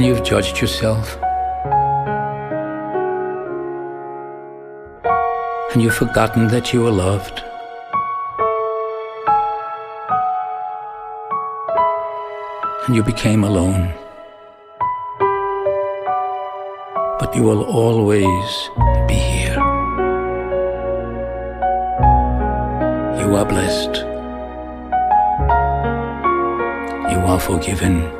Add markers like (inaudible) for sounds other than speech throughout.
and you've judged yourself. And you've forgotten that you were loved. And you became alone. But you will always be here. You are blessed. You are forgiven.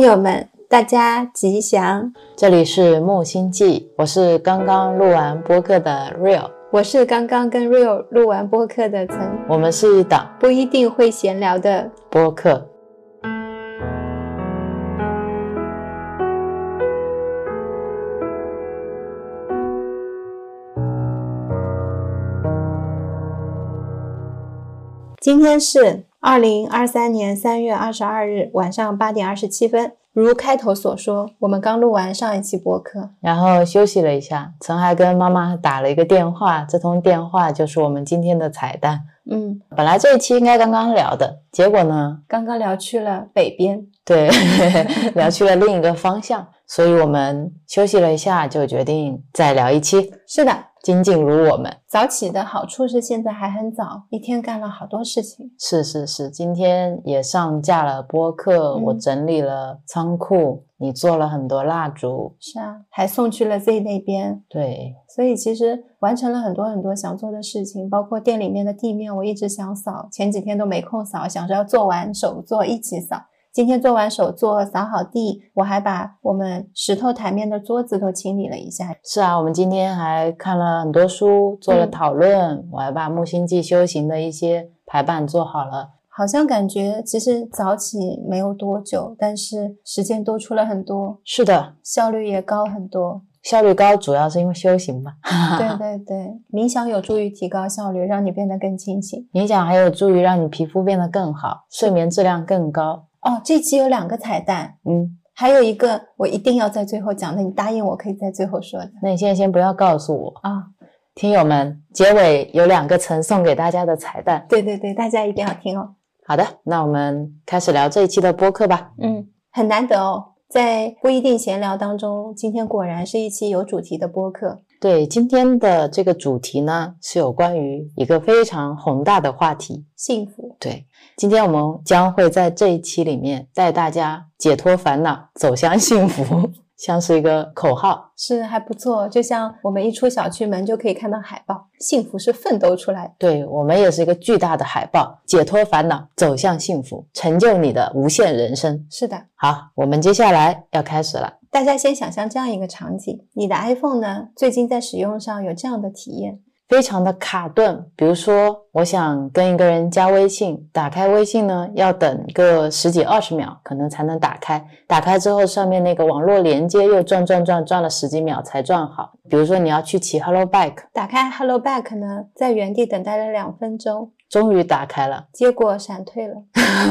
木友们，大家吉祥！这里是木星记，我是刚刚录完播客的 Real，我是刚刚跟 Real 录完播客的曾，我们是一档不一定会闲聊的播客。今天是二零二三年三月二十二日晚上八点二十七分。如开头所说，我们刚录完上一期播客，然后休息了一下。曾还跟妈妈打了一个电话，这通电话就是我们今天的彩蛋。嗯，本来这一期应该刚刚聊的，结果呢，刚刚聊去了北边，对，(laughs) 聊去了另一个方向，所以我们休息了一下，就决定再聊一期。是的。精进如我们早起的好处是现在还很早，一天干了好多事情。是是是，今天也上架了播客，我整理了仓库，你做了很多蜡烛，是啊，还送去了 Z 那边。对，所以其实完成了很多很多想做的事情，包括店里面的地面，我一直想扫，前几天都没空扫，想着要做完手做一起扫。今天做完手作，扫好地，我还把我们石头台面的桌子都清理了一下。是啊，我们今天还看了很多书，做了讨论，我还把木星记修行的一些排版做好了。好像感觉其实早起没有多久，但是时间多出了很多。是的，效率也高很多。效率高主要是因为修行吧？对对对，冥想有助于提高效率，让你变得更清醒。冥想还有助于让你皮肤变得更好，睡眠质量更高。哦，这期有两个彩蛋，嗯，还有一个我一定要在最后讲的，你答应我可以在最后说的。那你现在先不要告诉我啊，听友们，结尾有两个曾送给大家的彩蛋，对对对，大家一定要听哦。好的，那我们开始聊这一期的播客吧。嗯，很难得哦，在不一定闲聊当中，今天果然是一期有主题的播客。对，今天的这个主题呢，是有关于一个非常宏大的话题——幸福。对。今天我们将会在这一期里面带大家解脱烦恼，走向幸福，像是一个口号，是还不错。就像我们一出小区门就可以看到海报，幸福是奋斗出来的。对我们也是一个巨大的海报，解脱烦恼，走向幸福，成就你的无限人生。是的，好，我们接下来要开始了。大家先想象这样一个场景：你的 iPhone 呢，最近在使用上有这样的体验。非常的卡顿，比如说，我想跟一个人加微信，打开微信呢，要等个十几二十秒，可能才能打开。打开之后，上面那个网络连接又转转转转了十几秒才转好。比如说，你要去骑 Hello Bike，打开 Hello Bike 呢，在原地等待了两分钟。终于打开了，结果闪退了。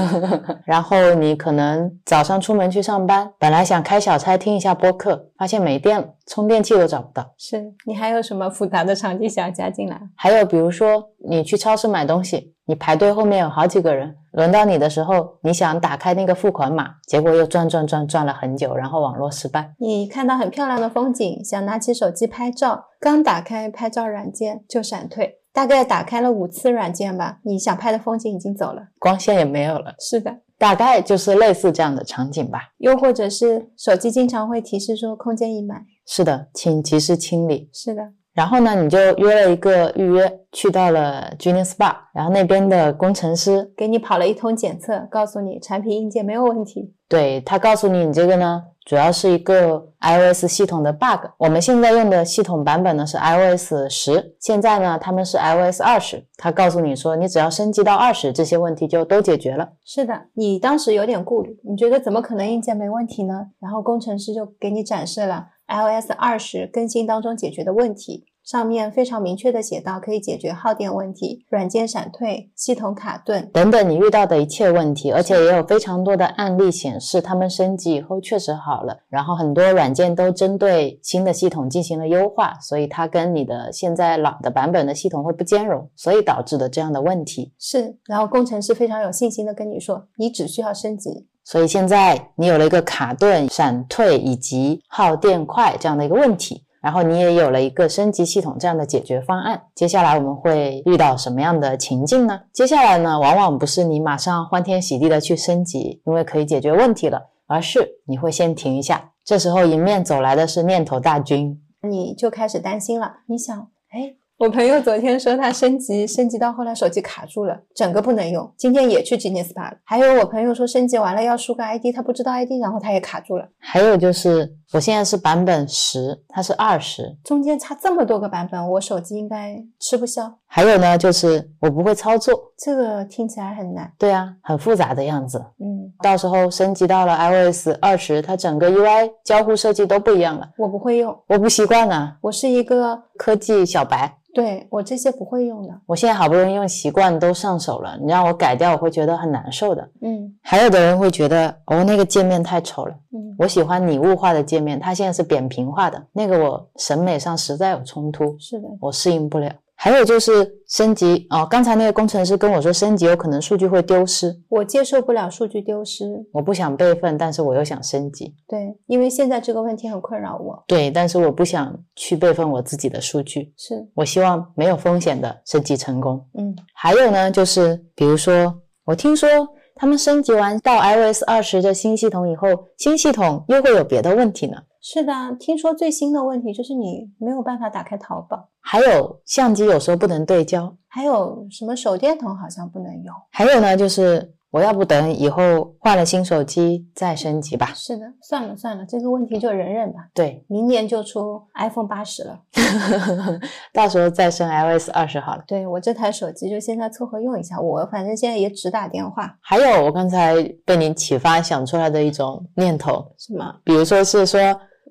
(laughs) 然后你可能早上出门去上班，本来想开小差听一下播客，发现没电了，充电器都找不到。是你还有什么复杂的场景想加进来？还有比如说你去超市买东西，你排队后面有好几个人，轮到你的时候，你想打开那个付款码，结果又转转转转了很久，然后网络失败。你看到很漂亮的风景，想拿起手机拍照，刚打开拍照软件就闪退。大概打开了五次软件吧，你想拍的风景已经走了，光线也没有了。是的，大概就是类似这样的场景吧。又或者是手机经常会提示说空间已满。是的，请及时清理。是的。然后呢，你就约了一个预约，去到了 Genius Spa，然后那边的工程师给你跑了一通检测，告诉你产品硬件没有问题。对他告诉你，你这个呢，主要是一个 iOS 系统的 bug。我们现在用的系统版本呢是 iOS 十，现在呢他们是 iOS 二十。他告诉你说，你只要升级到二十，这些问题就都解决了。是的，你当时有点顾虑，你觉得怎么可能硬件没问题呢？然后工程师就给你展示了 iOS 二十更新当中解决的问题。上面非常明确的写到可以解决耗电问题、软件闪退、系统卡顿。等等，你遇到的一切问题，而且也有非常多的案例显示，他们升级以后确实好了。然后很多软件都针对新的系统进行了优化，所以它跟你的现在老的版本的系统会不兼容，所以导致的这样的问题。是，然后工程师非常有信心的跟你说，你只需要升级。所以现在你有了一个卡顿、闪退以及耗电快这样的一个问题，然后你也有了一个升级系统这样的解决方案。接下来我们会遇到什么样的情境呢？接下来呢，往往不是你马上欢天喜地的去升级，因为可以解决问题了，而是你会先停一下。这时候迎面走来的是念头大军，你就开始担心了。你想，哎。我朋友昨天说他升级，升级到后来手机卡住了，整个不能用。今天也去 Genius Bar 了。还有我朋友说升级完了要输个 ID，他不知道 ID，然后他也卡住了。还有就是我现在是版本十，它是二十，中间差这么多个版本，我手机应该吃不消。还有呢，就是我不会操作，这个听起来很难。对啊，很复杂的样子。嗯，到时候升级到了 iOS 二十，它整个 UI 交互设计都不一样了。我不会用，我不习惯啊，我是一个科技小白。对我这些不会用的，我现在好不容易用习惯都上手了，你让我改掉，我会觉得很难受的。嗯，还有的人会觉得哦，那个界面太丑了。嗯，我喜欢拟物化的界面，它现在是扁平化的，那个我审美上实在有冲突，是的，我适应不了。还有就是升级哦，刚才那个工程师跟我说升级有可能数据会丢失，我接受不了数据丢失，我不想备份，但是我又想升级。对，因为现在这个问题很困扰我。对，但是我不想去备份我自己的数据，是我希望没有风险的升级成功。嗯，还有呢，就是比如说，我听说他们升级完到 iOS 二十的新系统以后，新系统又会有别的问题呢。是的，听说最新的问题就是你没有办法打开淘宝，还有相机有时候不能对焦，还有什么手电筒好像不能用。还有呢，就是我要不等以后换了新手机再升级吧。是的，算了算了，这个问题就忍忍吧。对，明年就出 iPhone 八十了，(laughs) 到时候再升 iOS 二十好了。对我这台手机就现在凑合用一下，我反正现在也只打电话。还有我刚才被你启发想出来的一种念头，是吗？比如说是说。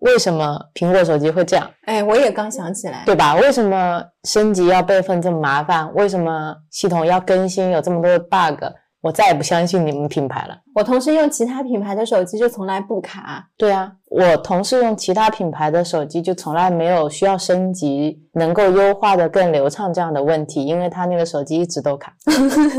为什么苹果手机会这样？哎，我也刚想起来，对吧？为什么升级要备份这么麻烦？为什么系统要更新有这么多的 bug？我再也不相信你们品牌了。我同事用其他品牌的手机就从来不卡。对啊，我同事用其他品牌的手机就从来没有需要升级能够优化的更流畅这样的问题，因为他那个手机一直都卡。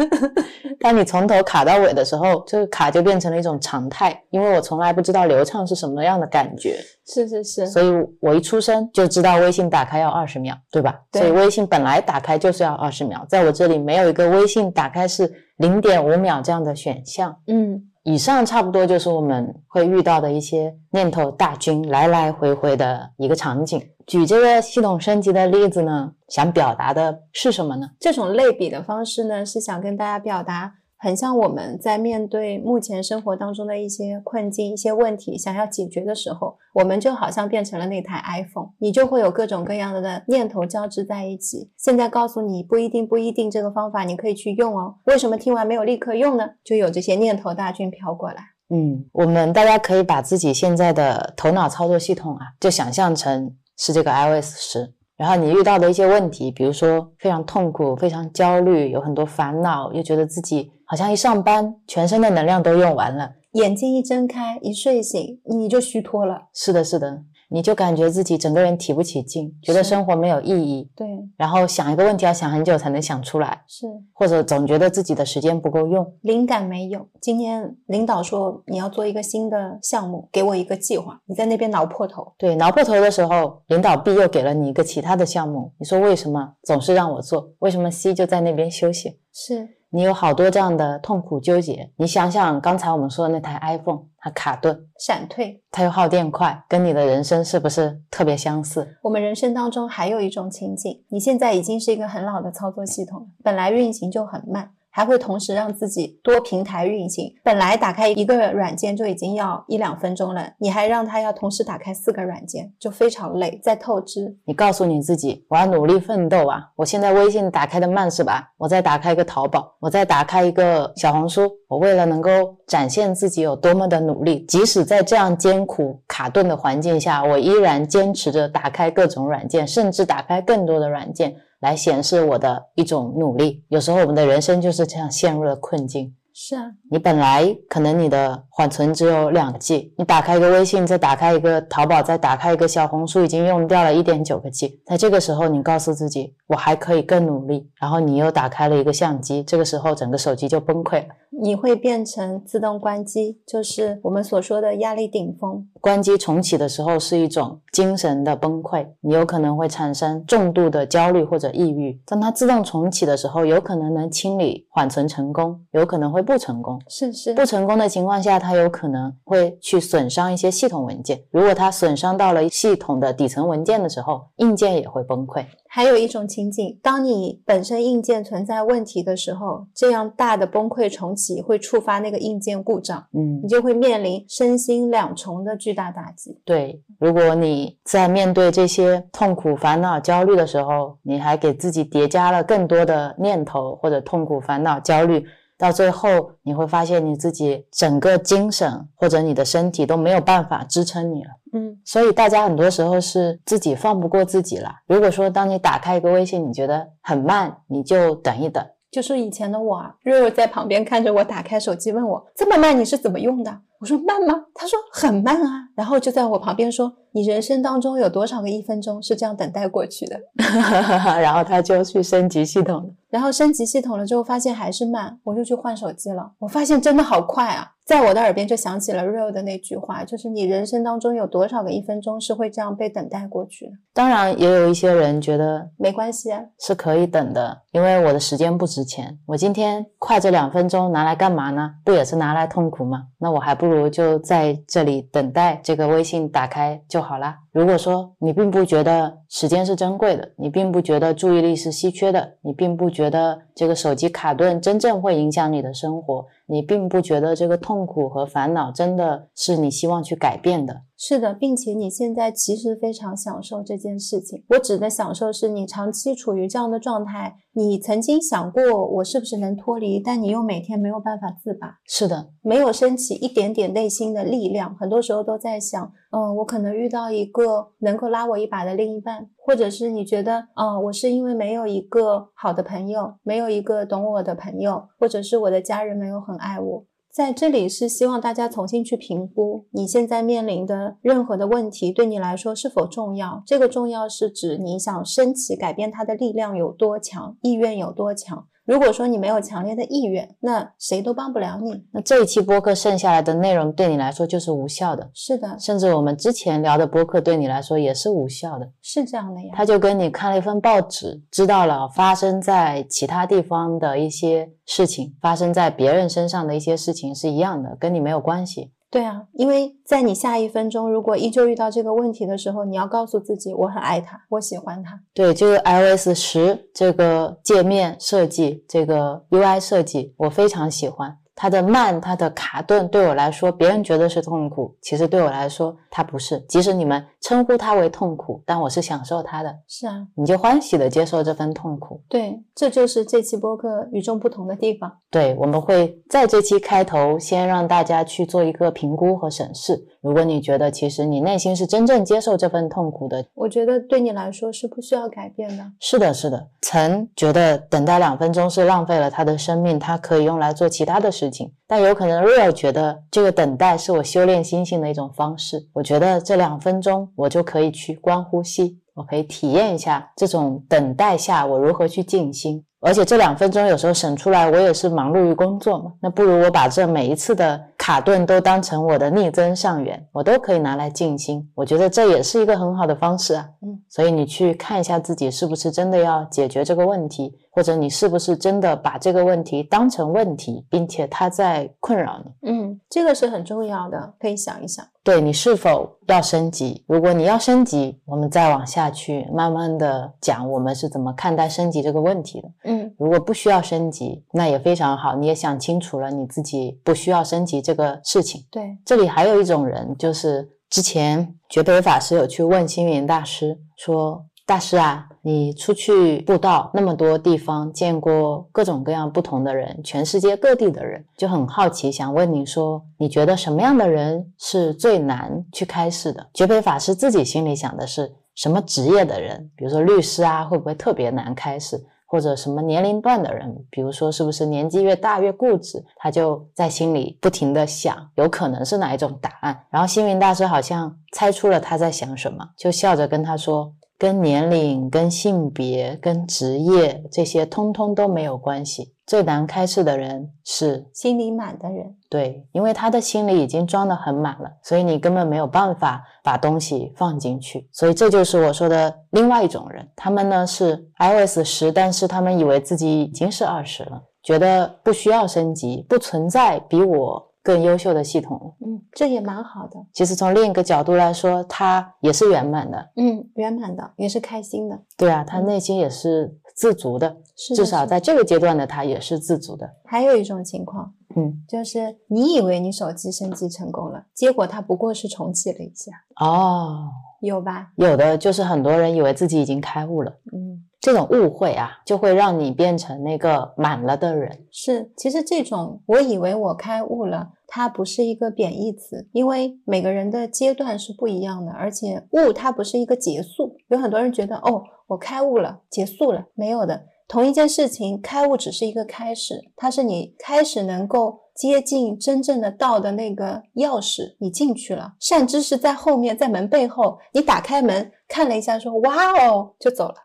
(laughs) 当你从头卡到尾的时候，这个卡就变成了一种常态。因为我从来不知道流畅是什么样的感觉。是是是，所以我一出生就知道微信打开要二十秒，对吧？对。所以微信本来打开就是要二十秒，在我这里没有一个微信打开是零点五秒这样的选项。嗯，以上差不多就是我们会遇到的一些念头大军来来回回的一个场景。举这个系统升级的例子呢，想表达的是什么呢？这种类比的方式呢，是想跟大家表达，很像我们在面对目前生活当中的一些困境、一些问题，想要解决的时候，我们就好像变成了那台 iPhone，你就会有各种各样的的念头交织在一起。现在告诉你不一定不一定这个方法你可以去用哦，为什么听完没有立刻用呢？就有这些念头大军飘过来。嗯，我们大家可以把自己现在的头脑操作系统啊，就想象成。是这个 iOS 十，然后你遇到的一些问题，比如说非常痛苦、非常焦虑，有很多烦恼，又觉得自己好像一上班全身的能量都用完了，眼睛一睁开，一睡醒你就虚脱了。是的，是的。你就感觉自己整个人提不起劲，觉得生活没有意义，对，然后想一个问题要想很久才能想出来，是，或者总觉得自己的时间不够用，灵感没有。今天领导说你要做一个新的项目，给我一个计划，你在那边挠破头，对，挠破头的时候，领导 B 又给了你一个其他的项目，你说为什么总是让我做？为什么 C 就在那边休息？是。你有好多这样的痛苦纠结，你想想刚才我们说的那台 iPhone，它卡顿、闪退，它又耗电快，跟你的人生是不是特别相似？我们人生当中还有一种情景，你现在已经是一个很老的操作系统了，本来运行就很慢。还会同时让自己多平台运行，本来打开一个软件就已经要一两分钟了，你还让他要同时打开四个软件，就非常累，在透支。你告诉你自己，我要努力奋斗啊！我现在微信打开的慢是吧？我再打开一个淘宝，我再打开一个小红书，我为了能够展现自己有多么的努力，即使在这样艰苦卡顿的环境下，我依然坚持着打开各种软件，甚至打开更多的软件来显示我的一种努力。有时候我们的人生就是这样陷入了困境。是啊，你本来可能你的缓存只有两 G，你打开一个微信，再打开一个淘宝，再打开一个小红书，已经用掉了一点九个 G。在这个时候，你告诉自己，我还可以更努力，然后你又打开了一个相机，这个时候整个手机就崩溃了。你会变成自动关机，就是我们所说的压力顶峰。关机重启的时候是一种精神的崩溃，你有可能会产生重度的焦虑或者抑郁。当它自动重启的时候，有可能能清理缓存成功，有可能会不成功。是是，不成功的情况下，它有可能会去损伤一些系统文件。如果它损伤到了系统的底层文件的时候，硬件也会崩溃。还有一种情景，当你本身硬件存在问题的时候，这样大的崩溃重启会触发那个硬件故障，嗯你，就会面临身心两重的巨大打击。对。如果你在面对这些痛苦、烦恼、焦虑的时候，你还给自己叠加了更多的念头或者痛苦、烦恼、焦虑，到最后你会发现你自己整个精神或者你的身体都没有办法支撑你了。嗯，所以大家很多时候是自己放不过自己了。如果说当你打开一个微信，你觉得很慢，你就等一等。就是以前的我啊，瑞瑞在旁边看着我打开手机，问我这么慢你是怎么用的？我说慢吗？他说很慢啊，然后就在我旁边说，你人生当中有多少个一分钟是这样等待过去的？(laughs) 然后他就去升级系统了。然后升级系统了之后，发现还是慢，我就去换手机了。我发现真的好快啊！在我的耳边就响起了 Real 的那句话，就是你人生当中有多少个一分钟是会这样被等待过去的？当然，也有一些人觉得没关系啊，是可以等的，因为我的时间不值钱。我今天快这两分钟拿来干嘛呢？不也是拿来痛苦吗？那我还不如就在这里等待这个微信打开就就好了。如果说你并不觉得时间是珍贵的，你并不觉得注意力是稀缺的，你并不觉得这个手机卡顿真正会影响你的生活，你并不觉得这个痛苦和烦恼真的是你希望去改变的，是的，并且你现在其实非常享受这件事情。我指的享受是你长期处于这样的状态，你曾经想过我是不是能脱离，但你又每天没有办法自拔，是的，没有升起一点点内心的力量。很多时候都在想，嗯、我可能遇到一个个能够拉我一把的另一半，或者是你觉得，嗯、我是因为没有一个好的朋友，没有一个懂我的朋友，或者是我的家人没有很爱我。在这里是希望大家重新去评估你现在面临的任何的问题对你来说是否重要。这个重要是指你想升起改变它的力量有多强，意愿有多强。如果说你没有强烈的意愿，那谁都帮不了你。那这一期播客剩下来的内容对你来说就是无效的，是的，甚至我们之前聊的播客对你来说也是无效的。是这样的呀。他就跟你看了一份报纸，知道了发生在其他地方的一些事情，发生在别人身上的一些事情是一样的，跟你没有关系。对啊，因为在你下一分钟如果依旧遇到这个问题的时候，你要告诉自己，我很爱他，我喜欢他。对，这个 iOS 十这个界面设计，这个 UI 设计，我非常喜欢。它的慢，它的卡顿，对我来说，别人觉得是痛苦，其实对我来说，它不是。即使你们称呼它为痛苦，但我是享受它的，是啊，你就欢喜的接受这份痛苦。对，这就是这期播客与众不同的地方。对，我们会在这期开头先让大家去做一个评估和审视。如果你觉得其实你内心是真正接受这份痛苦的，我觉得对你来说是不需要改变的。是的，是的。曾觉得等待两分钟是浪费了他的生命，他可以用来做其他的事情，但有可能 Real 觉得这个等待是我修炼心性的一种方式。我觉得这两分钟我就可以去观呼吸，我可以体验一下这种等待下我如何去静心。而且这两分钟有时候省出来，我也是忙碌于工作嘛，那不如我把这每一次的卡顿都当成我的逆增上缘，我都可以拿来静心。我觉得这也是一个很好的方式啊。嗯，所以你去看一下自己是不是真的要解决这个问题，或者你是不是真的把这个问题当成问题，并且它在困扰你。嗯，这个是很重要的，可以想一想。对你是否要升级？如果你要升级，我们再往下去慢慢的讲我们是怎么看待升级这个问题的。嗯如果不需要升级，那也非常好，你也想清楚了你自己不需要升级这个事情。对，这里还有一种人，就是之前觉北法师有去问星云大师说，大师啊，你出去布道那么多地方，见过各种各样不同的人，全世界各地的人，就很好奇，想问你说，你觉得什么样的人是最难去开示的？觉培法师自己心里想的是什么职业的人，比如说律师啊，会不会特别难开始？或者什么年龄段的人，比如说是不是年纪越大越固执？他就在心里不停的想，有可能是哪一种答案。然后星云大师好像猜出了他在想什么，就笑着跟他说。(laughs) 跟年龄、跟性别、跟职业这些通通都没有关系。最难开示的人是心里满的人，对，因为他的心里已经装得很满了，所以你根本没有办法把东西放进去。所以这就是我说的另外一种人，他们呢是 iOS 十，但是他们以为自己已经是二十了，觉得不需要升级，不存在比我。更优秀的系统，嗯，这也蛮好的。其实从另一个角度来说，他也是圆满的，嗯，圆满的也是开心的。对啊，他内心也是自足的，至少在这个阶段的他也是自足的。还有一种情况，嗯，就是你以为你手机升级成功了，结果它不过是重启了一下。哦，有吧？有的就是很多人以为自己已经开悟了，嗯。这种误会啊，就会让你变成那个满了的人。是，其实这种我以为我开悟了，它不是一个贬义词，因为每个人的阶段是不一样的，而且悟它不是一个结束。有很多人觉得，哦，我开悟了，结束了，没有的。同一件事情，开悟只是一个开始，它是你开始能够。接近真正的道的那个钥匙，你进去了。善知识在后面，在门背后，你打开门看了一下，说：“哇哦！”就走了。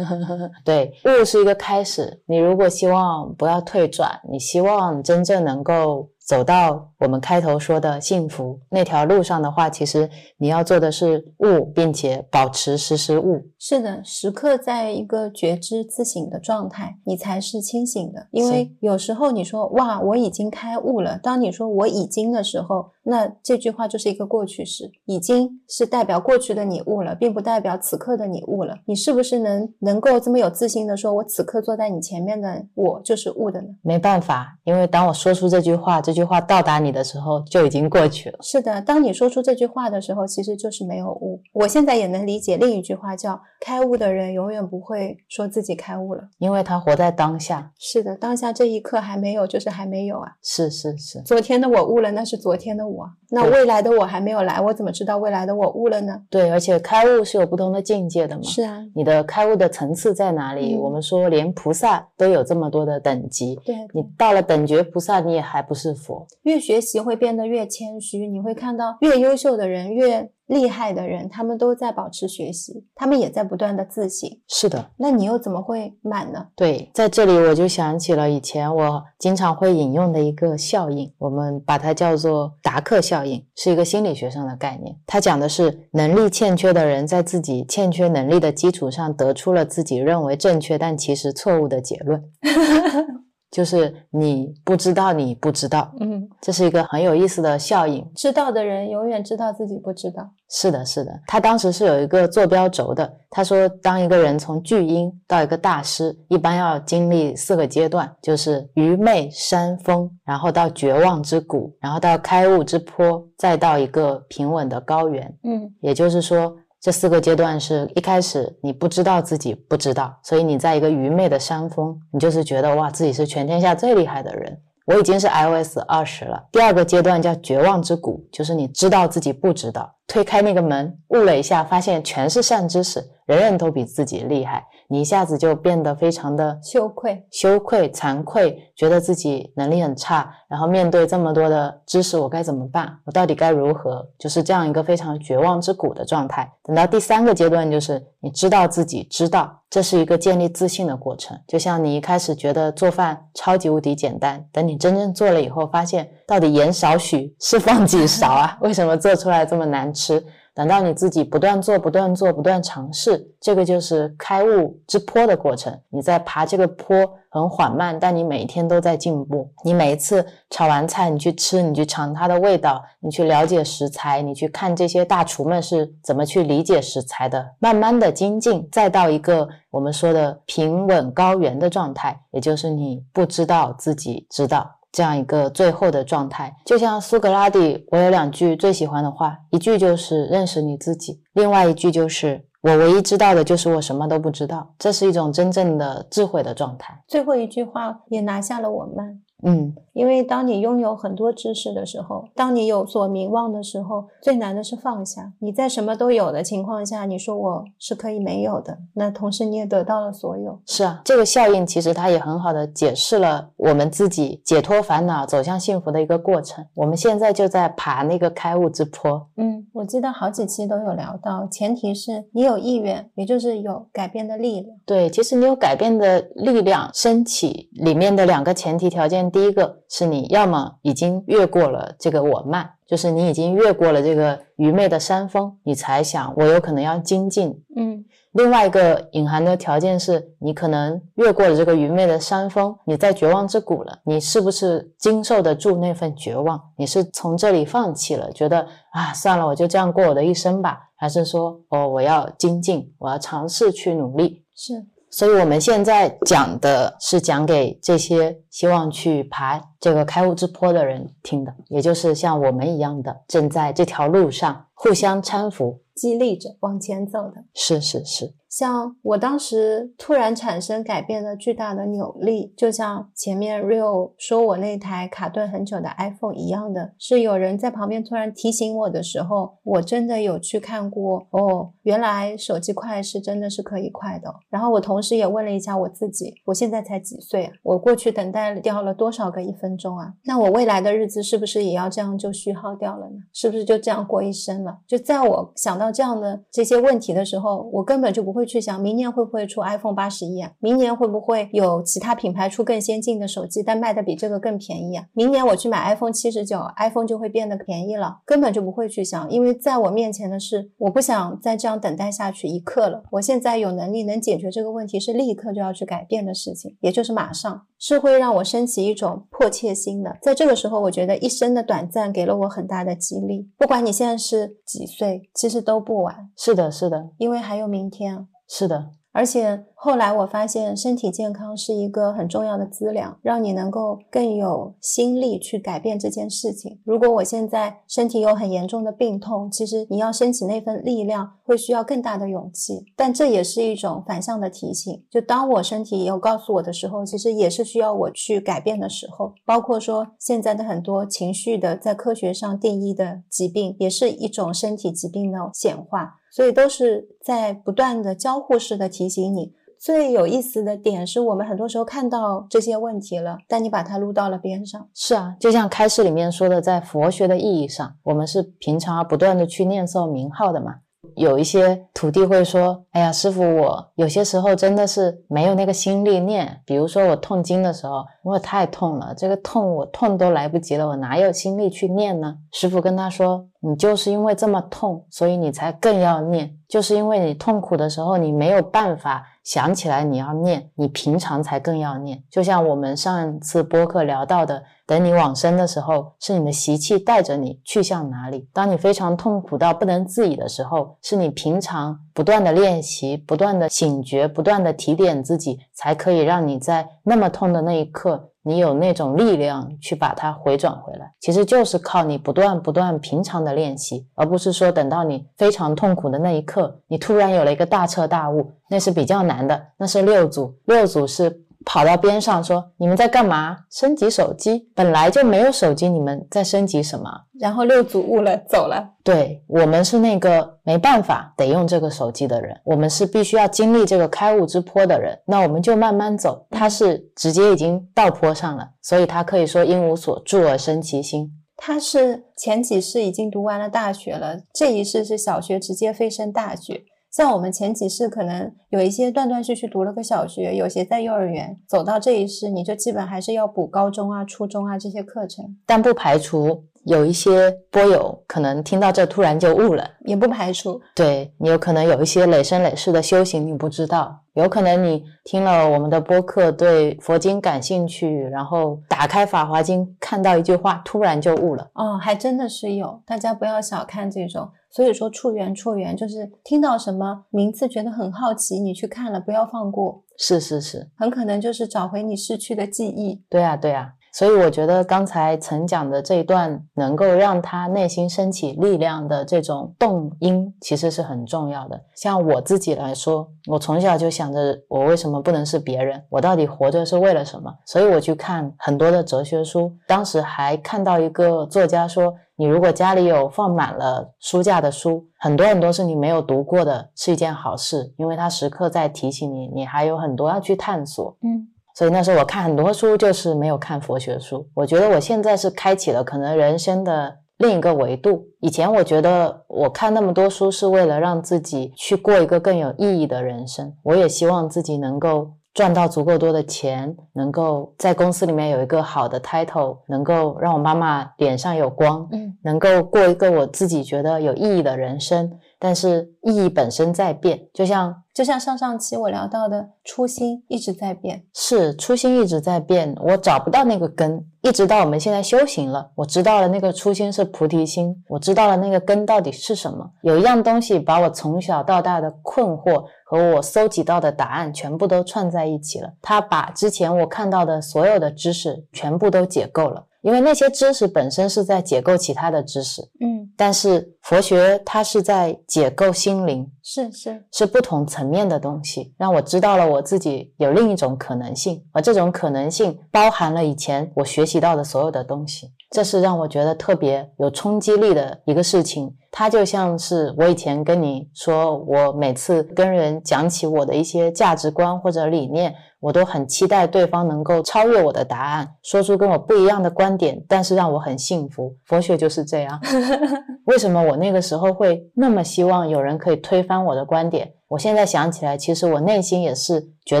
(laughs) 对，悟是一个开始。你如果希望不要退转，你希望真正能够。走到我们开头说的幸福那条路上的话，其实你要做的是悟，并且保持时时悟。是的，时刻在一个觉知自省的状态，你才是清醒的。因为有时候你说哇，我已经开悟了。当你说我已经的时候，那这句话就是一个过去式，已经是代表过去的你悟了，并不代表此刻的你悟了。你是不是能能够这么有自信的说，我此刻坐在你前面的我就是悟的呢？没办法，因为当我说出这句话，这句话到达你的时候就已经过去了。是的，当你说出这句话的时候，其实就是没有悟。我现在也能理解另一句话，叫开悟的人永远不会说自己开悟了，因为他活在当下。是的，当下这一刻还没有，就是还没有啊。是是是，昨天的我悟了，那是昨天的我。那未来的我还没有来，我怎么知道未来的我悟了呢？对，而且开悟是有不同的境界的嘛。是啊，你的开悟的层次在哪里？我们说连菩萨都有这么多的等级，对你到了等觉菩萨，你也还不是佛。越学习会变得越谦虚，你会看到越优秀的人越。厉害的人，他们都在保持学习，他们也在不断的自省。是的，那你又怎么会满呢？对，在这里我就想起了以前我经常会引用的一个效应，我们把它叫做达克效应，是一个心理学上的概念。它讲的是能力欠缺的人在自己欠缺能力的基础上，得出了自己认为正确但其实错误的结论。(laughs) 就是你不知道，你不知道，嗯，这是一个很有意思的效应。知道的人永远知道自己不知道。是的，是的。他当时是有一个坐标轴的。他说，当一个人从巨婴到一个大师，一般要经历四个阶段，就是愚昧山峰，然后到绝望之谷，然后到开悟之坡，再到一个平稳的高原。嗯，也就是说。这四个阶段是一开始你不知道自己不知道，所以你在一个愚昧的山峰，你就是觉得哇自己是全天下最厉害的人。我已经是 iOS 二十了。第二个阶段叫绝望之谷，就是你知道自己不知道，推开那个门，悟了一下，发现全是善知识，人人都比自己厉害。你一下子就变得非常的羞愧、羞愧、惭愧，觉得自己能力很差，然后面对这么多的知识，我该怎么办？我到底该如何？就是这样一个非常绝望之谷的状态。等到第三个阶段，就是你知道自己知道，这是一个建立自信的过程。就像你一开始觉得做饭超级无敌简单，等你真正做了以后，发现到底盐少许是放几勺啊？(laughs) 为什么做出来这么难吃？等到你自己不断做、不断做、不断尝试，这个就是开悟之坡的过程。你在爬这个坡很缓慢，但你每一天都在进步。你每一次炒完菜，你去吃，你去尝它的味道，你去了解食材，你去看这些大厨们是怎么去理解食材的，慢慢的精进，再到一个我们说的平稳高原的状态，也就是你不知道自己知道。这样一个最后的状态，就像苏格拉底，我有两句最喜欢的话，一句就是认识你自己，另外一句就是我唯一知道的就是我什么都不知道，这是一种真正的智慧的状态。最后一句话也拿下了我们。嗯，因为当你拥有很多知识的时候，当你有所名望的时候，最难的是放下。你在什么都有的情况下，你说我是可以没有的，那同时你也得到了所有。是啊，这个效应其实它也很好的解释了我们自己解脱烦恼、走向幸福的一个过程。我们现在就在爬那个开悟之坡。嗯，我记得好几期都有聊到，前提是你有意愿，也就是有改变的力量。对，其实你有改变的力量升起里面的两个前提条件。第一个是你要么已经越过了这个我慢，就是你已经越过了这个愚昧的山峰，你才想我有可能要精进。嗯，另外一个隐含的条件是你可能越过了这个愚昧的山峰，你在绝望之谷了，你是不是经受得住那份绝望？你是从这里放弃了，觉得啊算了，我就这样过我的一生吧，还是说哦我要精进，我要尝试去努力？是。所以，我们现在讲的是讲给这些希望去爬这个开悟之坡的人听的，也就是像我们一样的，正在这条路上互相搀扶、激励着往前走的。是是是。像我当时突然产生改变的巨大的扭力，就像前面 Rio 说我那台卡顿很久的 iPhone 一样的，是有人在旁边突然提醒我的时候，我真的有去看过哦，原来手机快是真的是可以快的。然后我同时也问了一下我自己，我现在才几岁？我过去等待掉了多少个一分钟啊？那我未来的日子是不是也要这样就虚耗掉了呢？是不是就这样过一生了？就在我想到这样的这些问题的时候，我根本就不会。去想明年会不会出 iPhone 八十一啊？明年会不会有其他品牌出更先进的手机，但卖的比这个更便宜啊？明年我去买 iPhone 七十九，iPhone 就会变得便宜了，根本就不会去想，因为在我面前的是，我不想再这样等待下去一刻了。我现在有能力能解决这个问题，是立刻就要去改变的事情，也就是马上，是会让我升起一种迫切心的。在这个时候，我觉得一生的短暂给了我很大的激励。不管你现在是几岁，其实都不晚。是的，是的，因为还有明天。是的。而且后来我发现，身体健康是一个很重要的资粮，让你能够更有心力去改变这件事情。如果我现在身体有很严重的病痛，其实你要升起那份力量，会需要更大的勇气。但这也是一种反向的提醒，就当我身体有告诉我的时候，其实也是需要我去改变的时候。包括说现在的很多情绪的，在科学上定义的疾病，也是一种身体疾病的显化。所以都是在不断的交互式的提醒你。最有意思的点是我们很多时候看到这些问题了，但你把它撸到了边上。是啊，就像开始里面说的，在佛学的意义上，我们是平常要不断的去念诵名号的嘛。有一些徒弟会说：“哎呀，师傅，我有些时候真的是没有那个心力念。比如说我痛经的时候，我太痛了，这个痛我痛都来不及了，我哪有心力去念呢？”师傅跟他说：“你就是因为这么痛，所以你才更要念。就是因为你痛苦的时候，你没有办法。”想起来你要念，你平常才更要念。就像我们上次播客聊到的，等你往生的时候，是你的习气带着你去向哪里。当你非常痛苦到不能自已的时候，是你平常不断的练习、不断的醒觉、不断的提点自己，才可以让你在那么痛的那一刻。你有那种力量去把它回转回来，其实就是靠你不断不断平常的练习，而不是说等到你非常痛苦的那一刻，你突然有了一个大彻大悟，那是比较难的。那是六祖，六祖是。跑到边上说：“你们在干嘛？升级手机？本来就没有手机，你们在升级什么？”然后六祖悟了，走了。对我们是那个没办法得用这个手机的人，我们是必须要经历这个开悟之坡的人。那我们就慢慢走。他是直接已经到坡上了，所以他可以说因无所住而生其心。他是前几世已经读完了大学了，这一世是小学直接飞升大学。像我们前几世可能有一些断断续续读了个小学，有些在幼儿园，走到这一世，你就基本还是要补高中啊、初中啊这些课程，但不排除。有一些波友可能听到这突然就悟了，也不排除。对你有可能有一些累生累世的修行你不知道，有可能你听了我们的播客对佛经感兴趣，然后打开《法华经》看到一句话，突然就悟了。哦，还真的是有，大家不要小看这种。所以说，触缘触缘就是听到什么名字觉得很好奇，你去看了不要放过。是是是，很可能就是找回你失去的记忆。对啊对啊。所以我觉得刚才曾讲的这一段，能够让他内心升起力量的这种动因，其实是很重要的。像我自己来说，我从小就想着，我为什么不能是别人？我到底活着是为了什么？所以我去看很多的哲学书。当时还看到一个作家说，你如果家里有放满了书架的书，很多很多是你没有读过的，是一件好事，因为他时刻在提醒你，你还有很多要去探索。嗯。所以那时候我看很多书，就是没有看佛学书。我觉得我现在是开启了可能人生的另一个维度。以前我觉得我看那么多书是为了让自己去过一个更有意义的人生。我也希望自己能够赚到足够多的钱，能够在公司里面有一个好的 title，能够让我妈妈脸上有光，嗯，能够过一个我自己觉得有意义的人生。但是意义本身在变，就像就像上上期我聊到的，初心一直在变，是初心一直在变，我找不到那个根，一直到我们现在修行了，我知道了那个初心是菩提心，我知道了那个根到底是什么。有一样东西把我从小到大的困惑和我搜集到的答案全部都串在一起了，它把之前我看到的所有的知识全部都解构了。因为那些知识本身是在解构其他的知识，嗯，但是佛学它是在解构心灵，是是。是不同层面的东西，让我知道了我自己有另一种可能性，而这种可能性包含了以前我学习到的所有的东西，这是让我觉得特别有冲击力的一个事情。它就像是我以前跟你说，我每次跟人讲起我的一些价值观或者理念。我都很期待对方能够超越我的答案，说出跟我不一样的观点，但是让我很幸福。佛学就是这样。(laughs) 为什么我那个时候会那么希望有人可以推翻我的观点？我现在想起来，其实我内心也是觉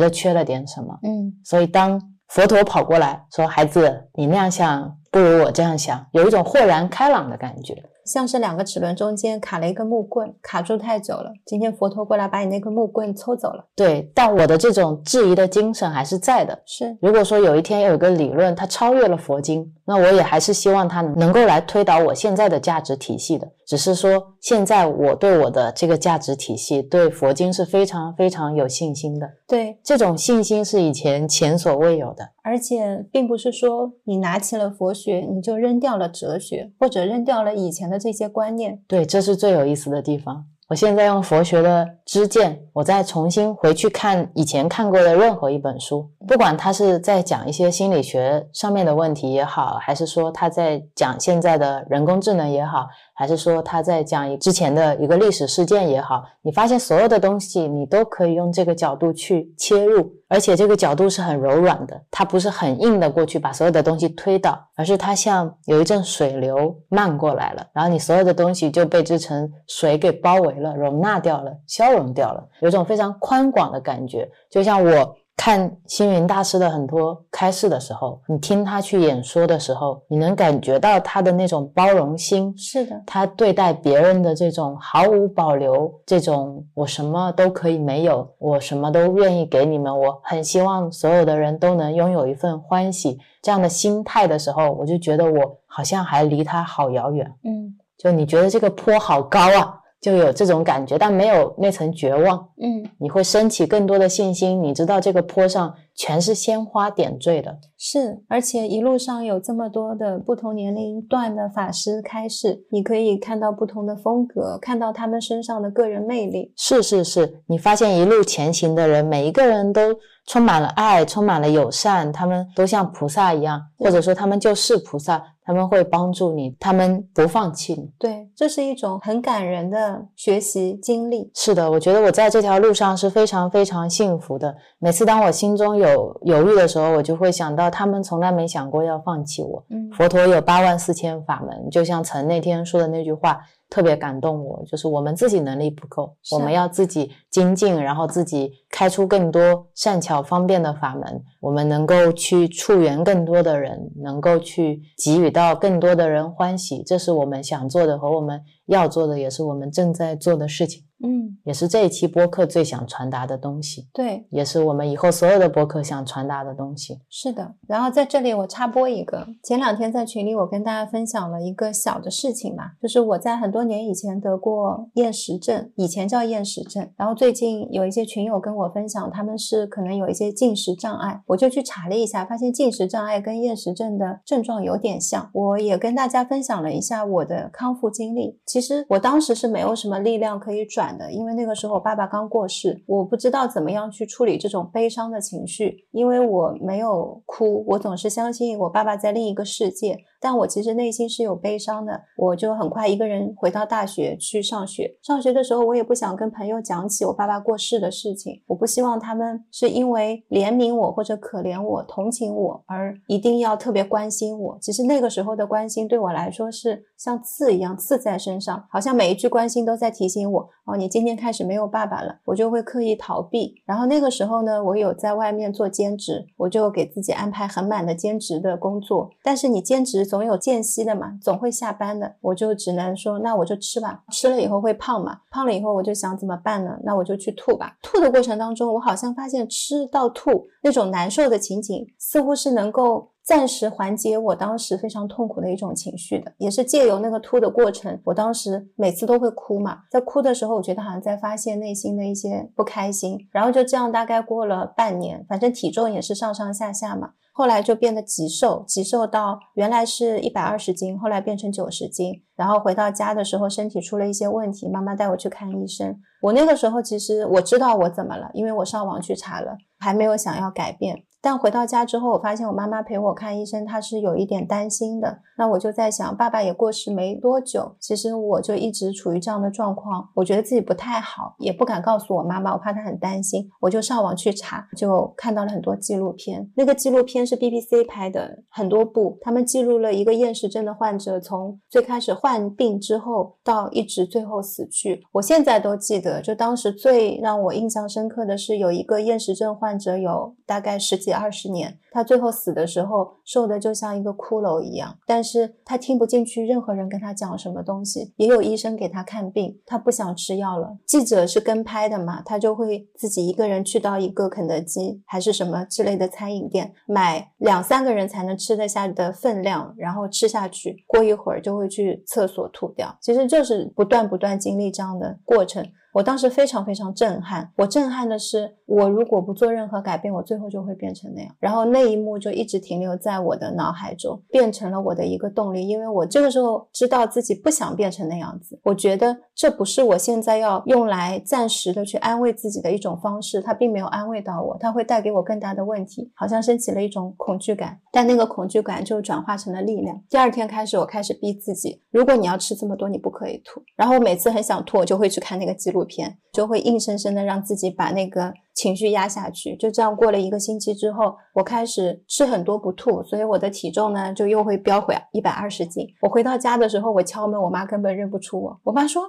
得缺了点什么。嗯，所以当佛陀跑过来说：“孩子，你那样想不如我这样想”，有一种豁然开朗的感觉。像是两个齿轮中间卡了一根木棍，卡住太久了。今天佛陀过来把你那根木棍抽走了。对，但我的这种质疑的精神还是在的。是，如果说有一天有一个理论它超越了佛经，那我也还是希望它能够来推导我现在的价值体系的。只是说现在我对我的这个价值体系，对佛经是非常非常有信心的。对，这种信心是以前前所未有的。而且并不是说你拿起了佛学，你就扔掉了哲学，或者扔掉了以前的。这些观念，对，这是最有意思的地方。我现在用佛学的知见，我再重新回去看以前看过的任何一本书，不管他是在讲一些心理学上面的问题也好，还是说他在讲现在的人工智能也好。还是说他在讲一之前的一个历史事件也好，你发现所有的东西你都可以用这个角度去切入，而且这个角度是很柔软的，它不是很硬的过去把所有的东西推倒，而是它像有一阵水流漫过来了，然后你所有的东西就被这层水给包围了，容纳掉了，消融掉了，有种非常宽广的感觉，就像我。看星云大师的很多开示的时候，你听他去演说的时候，你能感觉到他的那种包容心。是的，他对待别人的这种毫无保留，这种我什么都可以没有，我什么都愿意给你们，我很希望所有的人都能拥有一份欢喜这样的心态的时候，我就觉得我好像还离他好遥远。嗯，就你觉得这个坡好高啊？就有这种感觉，但没有那层绝望。嗯，你会升起更多的信心。你知道这个坡上全是鲜花点缀的，是，而且一路上有这么多的不同年龄段的法师开示，你可以看到不同的风格，看到他们身上的个人魅力。是是是，你发现一路前行的人，每一个人都充满了爱，充满了友善，他们都像菩萨一样，或者说他们就是菩萨。他们会帮助你，他们不放弃你。对，这是一种很感人的学习经历。是的，我觉得我在这条路上是非常非常幸福的。每次当我心中有犹豫的时候，我就会想到他们从来没想过要放弃我。嗯，佛陀有八万四千法门，就像陈那天说的那句话。特别感动我，就是我们自己能力不够，我们要自己精进，然后自己开出更多善巧方便的法门，我们能够去触缘更多的人，能够去给予到更多的人欢喜，这是我们想做的和我们要做的，也是我们正在做的事情。嗯，也是这一期播客最想传达的东西，对，也是我们以后所有的播客想传达的东西。是的。然后在这里我插播一个，前两天在群里我跟大家分享了一个小的事情嘛，就是我在很多年以前得过厌食症，以前叫厌食症，然后最近有一些群友跟我分享，他们是可能有一些进食障碍，我就去查了一下，发现进食障碍跟厌食症的症状有点像。我也跟大家分享了一下我的康复经历。其实我当时是没有什么力量可以转。的，因为那个时候我爸爸刚过世，我不知道怎么样去处理这种悲伤的情绪，因为我没有哭，我总是相信我爸爸在另一个世界。但我其实内心是有悲伤的，我就很快一个人回到大学去上学。上学的时候，我也不想跟朋友讲起我爸爸过世的事情，我不希望他们是因为怜悯我或者可怜我、同情我而一定要特别关心我。其实那个时候的关心对我来说是像刺一样刺在身上，好像每一句关心都在提醒我：哦，你今天开始没有爸爸了。我就会刻意逃避。然后那个时候呢，我有在外面做兼职，我就给自己安排很满的兼职的工作。但是你兼职。总有间隙的嘛，总会下班的，我就只能说，那我就吃吧，吃了以后会胖嘛，胖了以后我就想怎么办呢？那我就去吐吧。吐的过程当中，我好像发现吃到吐那种难受的情景，似乎是能够暂时缓解我当时非常痛苦的一种情绪的，也是借由那个吐的过程，我当时每次都会哭嘛，在哭的时候，我觉得好像在发泄内心的一些不开心，然后就这样大概过了半年，反正体重也是上上下下嘛。后来就变得极瘦，极瘦到原来是一百二十斤，后来变成九十斤。然后回到家的时候，身体出了一些问题，妈妈带我去看医生。我那个时候其实我知道我怎么了，因为我上网去查了，还没有想要改变。但回到家之后，我发现我妈妈陪我看医生，她是有一点担心的。那我就在想，爸爸也过世没多久，其实我就一直处于这样的状况，我觉得自己不太好，也不敢告诉我妈妈，我怕她很担心。我就上网去查，就看到了很多纪录片。那个纪录片是 BBC 拍的，很多部，他们记录了一个厌食症的患者从最开始患病之后到一直最后死去。我现在都记得，就当时最让我印象深刻的是，有一个厌食症患者，有大概十几。二十年，他最后死的时候瘦的就像一个骷髅一样，但是他听不进去任何人跟他讲什么东西，也有医生给他看病，他不想吃药了。记者是跟拍的嘛，他就会自己一个人去到一个肯德基还是什么之类的餐饮店，买两三个人才能吃得下的分量，然后吃下去，过一会儿就会去厕所吐掉。其实就是不断不断经历这样的过程。我当时非常非常震撼，我震撼的是，我如果不做任何改变，我最后就会变成那样。然后那一幕就一直停留在我的脑海中，变成了我的一个动力。因为我这个时候知道自己不想变成那样子，我觉得这不是我现在要用来暂时的去安慰自己的一种方式，它并没有安慰到我，它会带给我更大的问题，好像升起了一种恐惧感。但那个恐惧感就转化成了力量。第二天开始，我开始逼自己，如果你要吃这么多，你不可以吐。然后我每次很想吐，我就会去看那个记录。片就会硬生生的让自己把那个情绪压下去，就这样过了一个星期之后，我开始吃很多不吐，所以我的体重呢就又会飙回一百二十斤。我回到家的时候，我敲门，我妈根本认不出我。我妈说：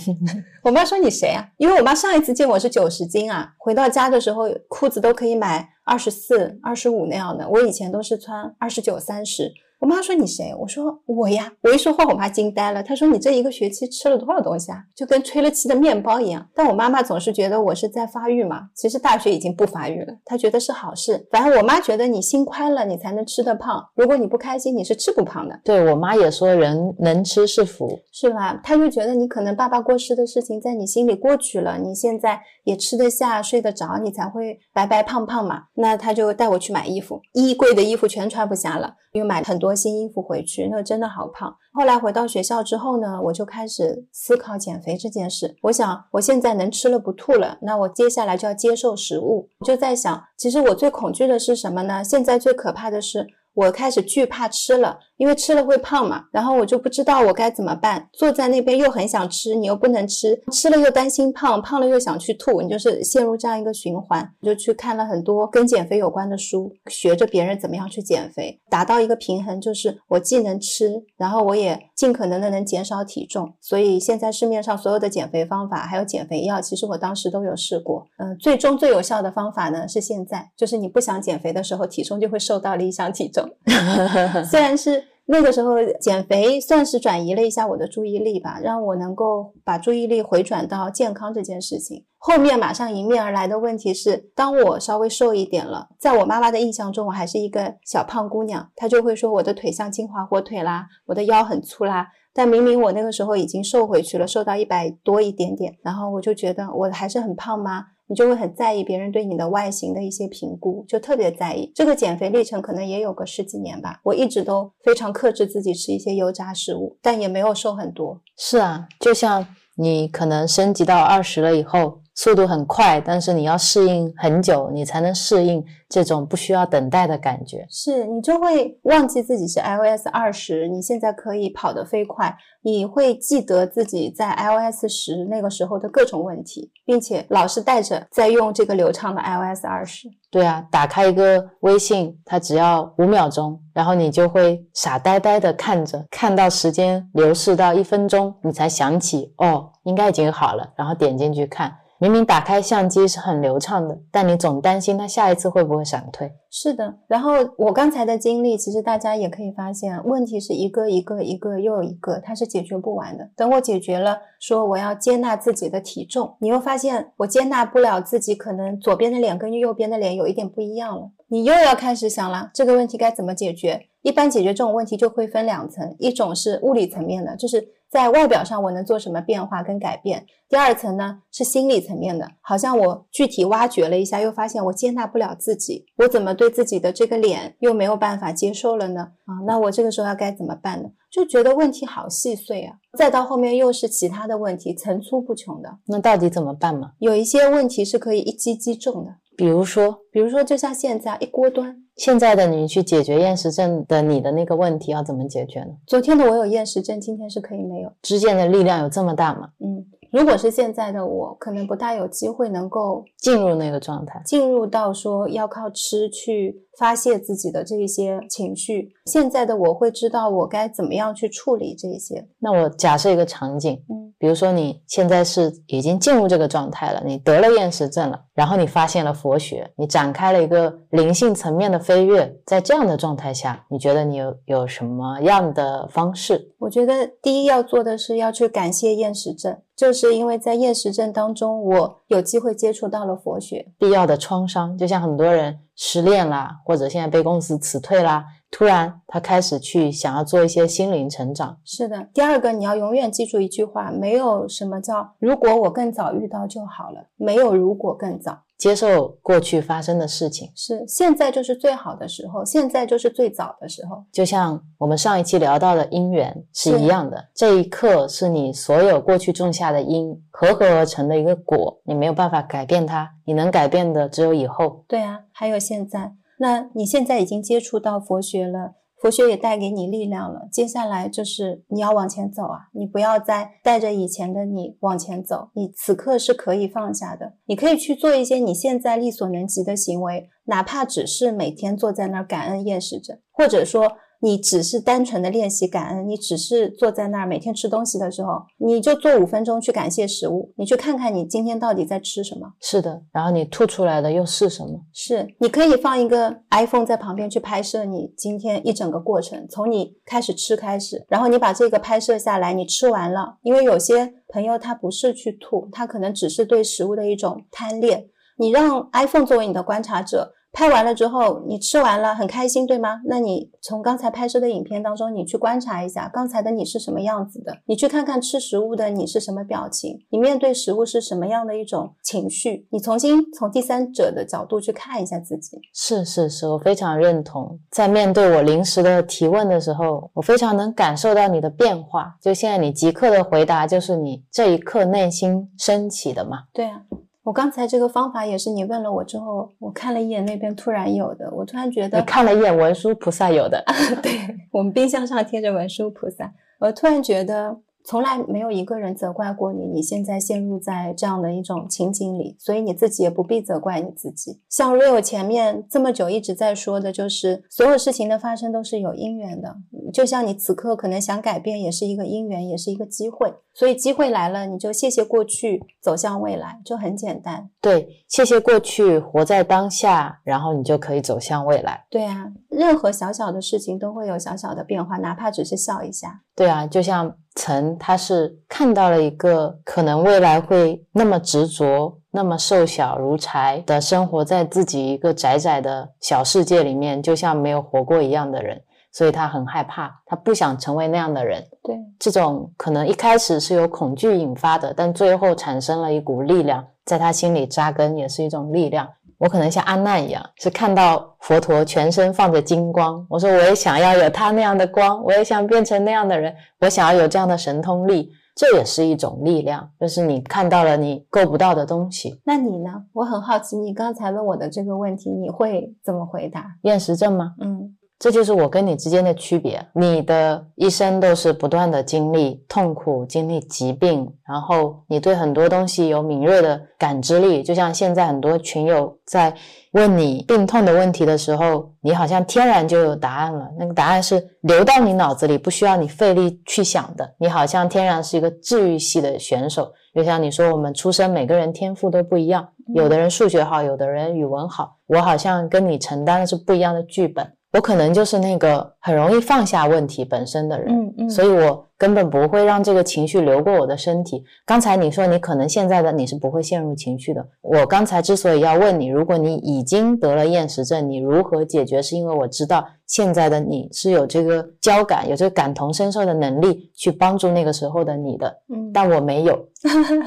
(laughs) “我妈说你谁啊？”因为我妈上一次见我是九十斤啊。回到家的时候，裤子都可以买二十四、二十五那样的，我以前都是穿二十九、三十。我妈说你谁？我说我呀。我一说话，我妈惊呆了。她说你这一个学期吃了多少东西啊？就跟吹了气的面包一样。但我妈妈总是觉得我是在发育嘛。其实大学已经不发育了，她觉得是好事。反正我妈觉得你心宽了，你才能吃得胖。如果你不开心，你是吃不胖的。对我妈也说，人能吃是福，是吧？她就觉得你可能爸爸过世的事情在你心里过去了，你现在也吃得下、睡得着，你才会白白胖胖嘛。那他就带我去买衣服，衣柜的衣服全穿不下了，又买了很。多新衣服回去，那真的好胖。后来回到学校之后呢，我就开始思考减肥这件事。我想，我现在能吃了不吐了，那我接下来就要接受食物。就在想，其实我最恐惧的是什么呢？现在最可怕的是，我开始惧怕吃了。因为吃了会胖嘛，然后我就不知道我该怎么办。坐在那边又很想吃，你又不能吃，吃了又担心胖，胖了又想去吐，你就是陷入这样一个循环。就去看了很多跟减肥有关的书，学着别人怎么样去减肥，达到一个平衡，就是我既能吃，然后我也尽可能的能减少体重。所以现在市面上所有的减肥方法还有减肥药，其实我当时都有试过。嗯，最终最有效的方法呢是现在，就是你不想减肥的时候，体重就会瘦到理想体重。(laughs) (laughs) 虽然是。那个时候减肥算是转移了一下我的注意力吧，让我能够把注意力回转到健康这件事情。后面马上迎面而来的问题是，当我稍微瘦一点了，在我妈妈的印象中，我还是一个小胖姑娘，她就会说我的腿像金华火腿啦，我的腰很粗啦。但明明我那个时候已经瘦回去了，瘦到一百多一点点，然后我就觉得我还是很胖吗？你就会很在意别人对你的外形的一些评估，就特别在意。这个减肥历程可能也有个十几年吧，我一直都非常克制自己吃一些油炸食物，但也没有瘦很多。是啊，就像你可能升级到二十了以后。速度很快，但是你要适应很久，你才能适应这种不需要等待的感觉。是你就会忘记自己是 iOS 二十，你现在可以跑得飞快，你会记得自己在 iOS 十那个时候的各种问题，并且老是带着在用这个流畅的 iOS 二十。对啊，打开一个微信，它只要五秒钟，然后你就会傻呆呆的看着，看到时间流逝到一分钟，你才想起哦，应该已经好了，然后点进去看。明明打开相机是很流畅的，但你总担心它下一次会不会闪退。是的，然后我刚才的经历，其实大家也可以发现，问题是一个一个一个又一个，它是解决不完的。等我解决了，说我要接纳自己的体重，你又发现我接纳不了自己，可能左边的脸跟右边的脸有一点不一样了，你又要开始想了，这个问题该怎么解决？一般解决这种问题就会分两层，一种是物理层面的，就是在外表上我能做什么变化跟改变；第二层呢是心理层面的，好像我具体挖掘了一下，又发现我接纳不了自己，我怎么对自己的这个脸又没有办法接受了呢？啊，那我这个时候要该怎么办呢？就觉得问题好细碎啊，再到后面又是其他的问题，层出不穷的。那到底怎么办嘛？有一些问题是可以一击击中的，比如说，比如说就像现在一锅端。现在的你去解决厌食症的你的那个问题要怎么解决呢？昨天的我有厌食症，今天是可以没有。之间的力量有这么大吗？嗯，如果是现在的我，可能不大有机会能够进入那个状态，进入到说要靠吃去发泄自己的这一些情绪。现在的我会知道我该怎么样去处理这些。那我假设一个场景，嗯，比如说你现在是已经进入这个状态了，你得了厌食症了，然后你发现了佛学，你展开了一个灵性层面的飞跃，在这样的状态下，你觉得你有有什么样的方式？我觉得第一要做的是要去感谢厌食症，就是因为在厌食症当中，我有机会接触到了佛学。必要的创伤，就像很多人失恋啦，或者现在被公司辞退啦，突然他开始去想要做一些心灵成长。是的，第二个你要永远记住一句话：没有什么叫如果我更早遇到就好了，没有如果更早。接受过去发生的事情，是现在就是最好的时候，现在就是最早的时候。就像我们上一期聊到的因缘是是一样的，这一刻是你所有过去种下的因合合而成的一个果，你没有办法改变它，你能改变的只有以后。对啊，还有现在，那你现在已经接触到佛学了。佛学也带给你力量了，接下来就是你要往前走啊！你不要再带着以前的你往前走，你此刻是可以放下的，你可以去做一些你现在力所能及的行为，哪怕只是每天坐在那儿感恩厌食着，或者说你只是单纯的练习感恩，你只是坐在那儿每天吃东西的时候，你就做五分钟去感谢食物，你去看看你今天到底在吃什么。是的，然后你吐出来的又是什么？是，你可以放一个 iPhone 在旁边去拍摄你今天一整个过程，从你开始吃开始，然后你把这个拍摄下来，你吃完了，因为有些朋友他不是去吐，他可能只是对食物的一种贪恋，你让 iPhone 作为你的观察者。拍完了之后，你吃完了很开心，对吗？那你从刚才拍摄的影片当中，你去观察一下刚才的你是什么样子的，你去看看吃食物的你是什么表情，你面对食物是什么样的一种情绪，你重新从第三者的角度去看一下自己。是是是，我非常认同。在面对我临时的提问的时候，我非常能感受到你的变化。就现在你即刻的回答，就是你这一刻内心升起的嘛？对啊，我刚才这个方法也是你问了我之后，我看了一眼那边突然有的，我突然觉你得，看了一眼文殊菩萨有的，(laughs) 对我们冰箱上贴着文殊菩萨，我突然觉得从来没有一个人责怪过你，你现在陷入在这样的一种情景里，所以你自己也不必责怪你自己。像 Real 前面这么久一直在说的，就是所有事情的发生都是有因缘的，就像你此刻可能想改变，也是一个因缘，也是一个机会。所以机会来了，你就谢谢过去，走向未来，就很简单。对，谢谢过去，活在当下，然后你就可以走向未来。对啊，任何小小的事情都会有小小的变化，哪怕只是笑一下。对啊，就像陈，他是看到了一个可能未来会那么执着、那么瘦小如柴的生活在自己一个窄窄的小世界里面，就像没有活过一样的人。所以他很害怕，他不想成为那样的人。对，这种可能一开始是由恐惧引发的，但最后产生了一股力量，在他心里扎根，也是一种力量。我可能像阿难一样，是看到佛陀全身放着金光，我说我也想要有他那样的光，我也想变成那样的人，我想要有这样的神通力，这也是一种力量，就是你看到了你够不到的东西。那你呢？我很好奇，你刚才问我的这个问题，你会怎么回答？厌食症吗？嗯。这就是我跟你之间的区别。你的一生都是不断的经历痛苦、经历疾病，然后你对很多东西有敏锐的感知力。就像现在很多群友在问你病痛的问题的时候，你好像天然就有答案了。那个答案是流到你脑子里，不需要你费力去想的。你好像天然是一个治愈系的选手。就像你说，我们出生每个人天赋都不一样，有的人数学好，有的人语文好。我好像跟你承担的是不一样的剧本。我可能就是那个很容易放下问题本身的人，嗯嗯，所以我根本不会让这个情绪流过我的身体。刚才你说你可能现在的你是不会陷入情绪的。我刚才之所以要问你，如果你已经得了厌食症，你如何解决？是因为我知道现在的你是有这个交感、有这个感同身受的能力去帮助那个时候的你的，嗯，但我没有。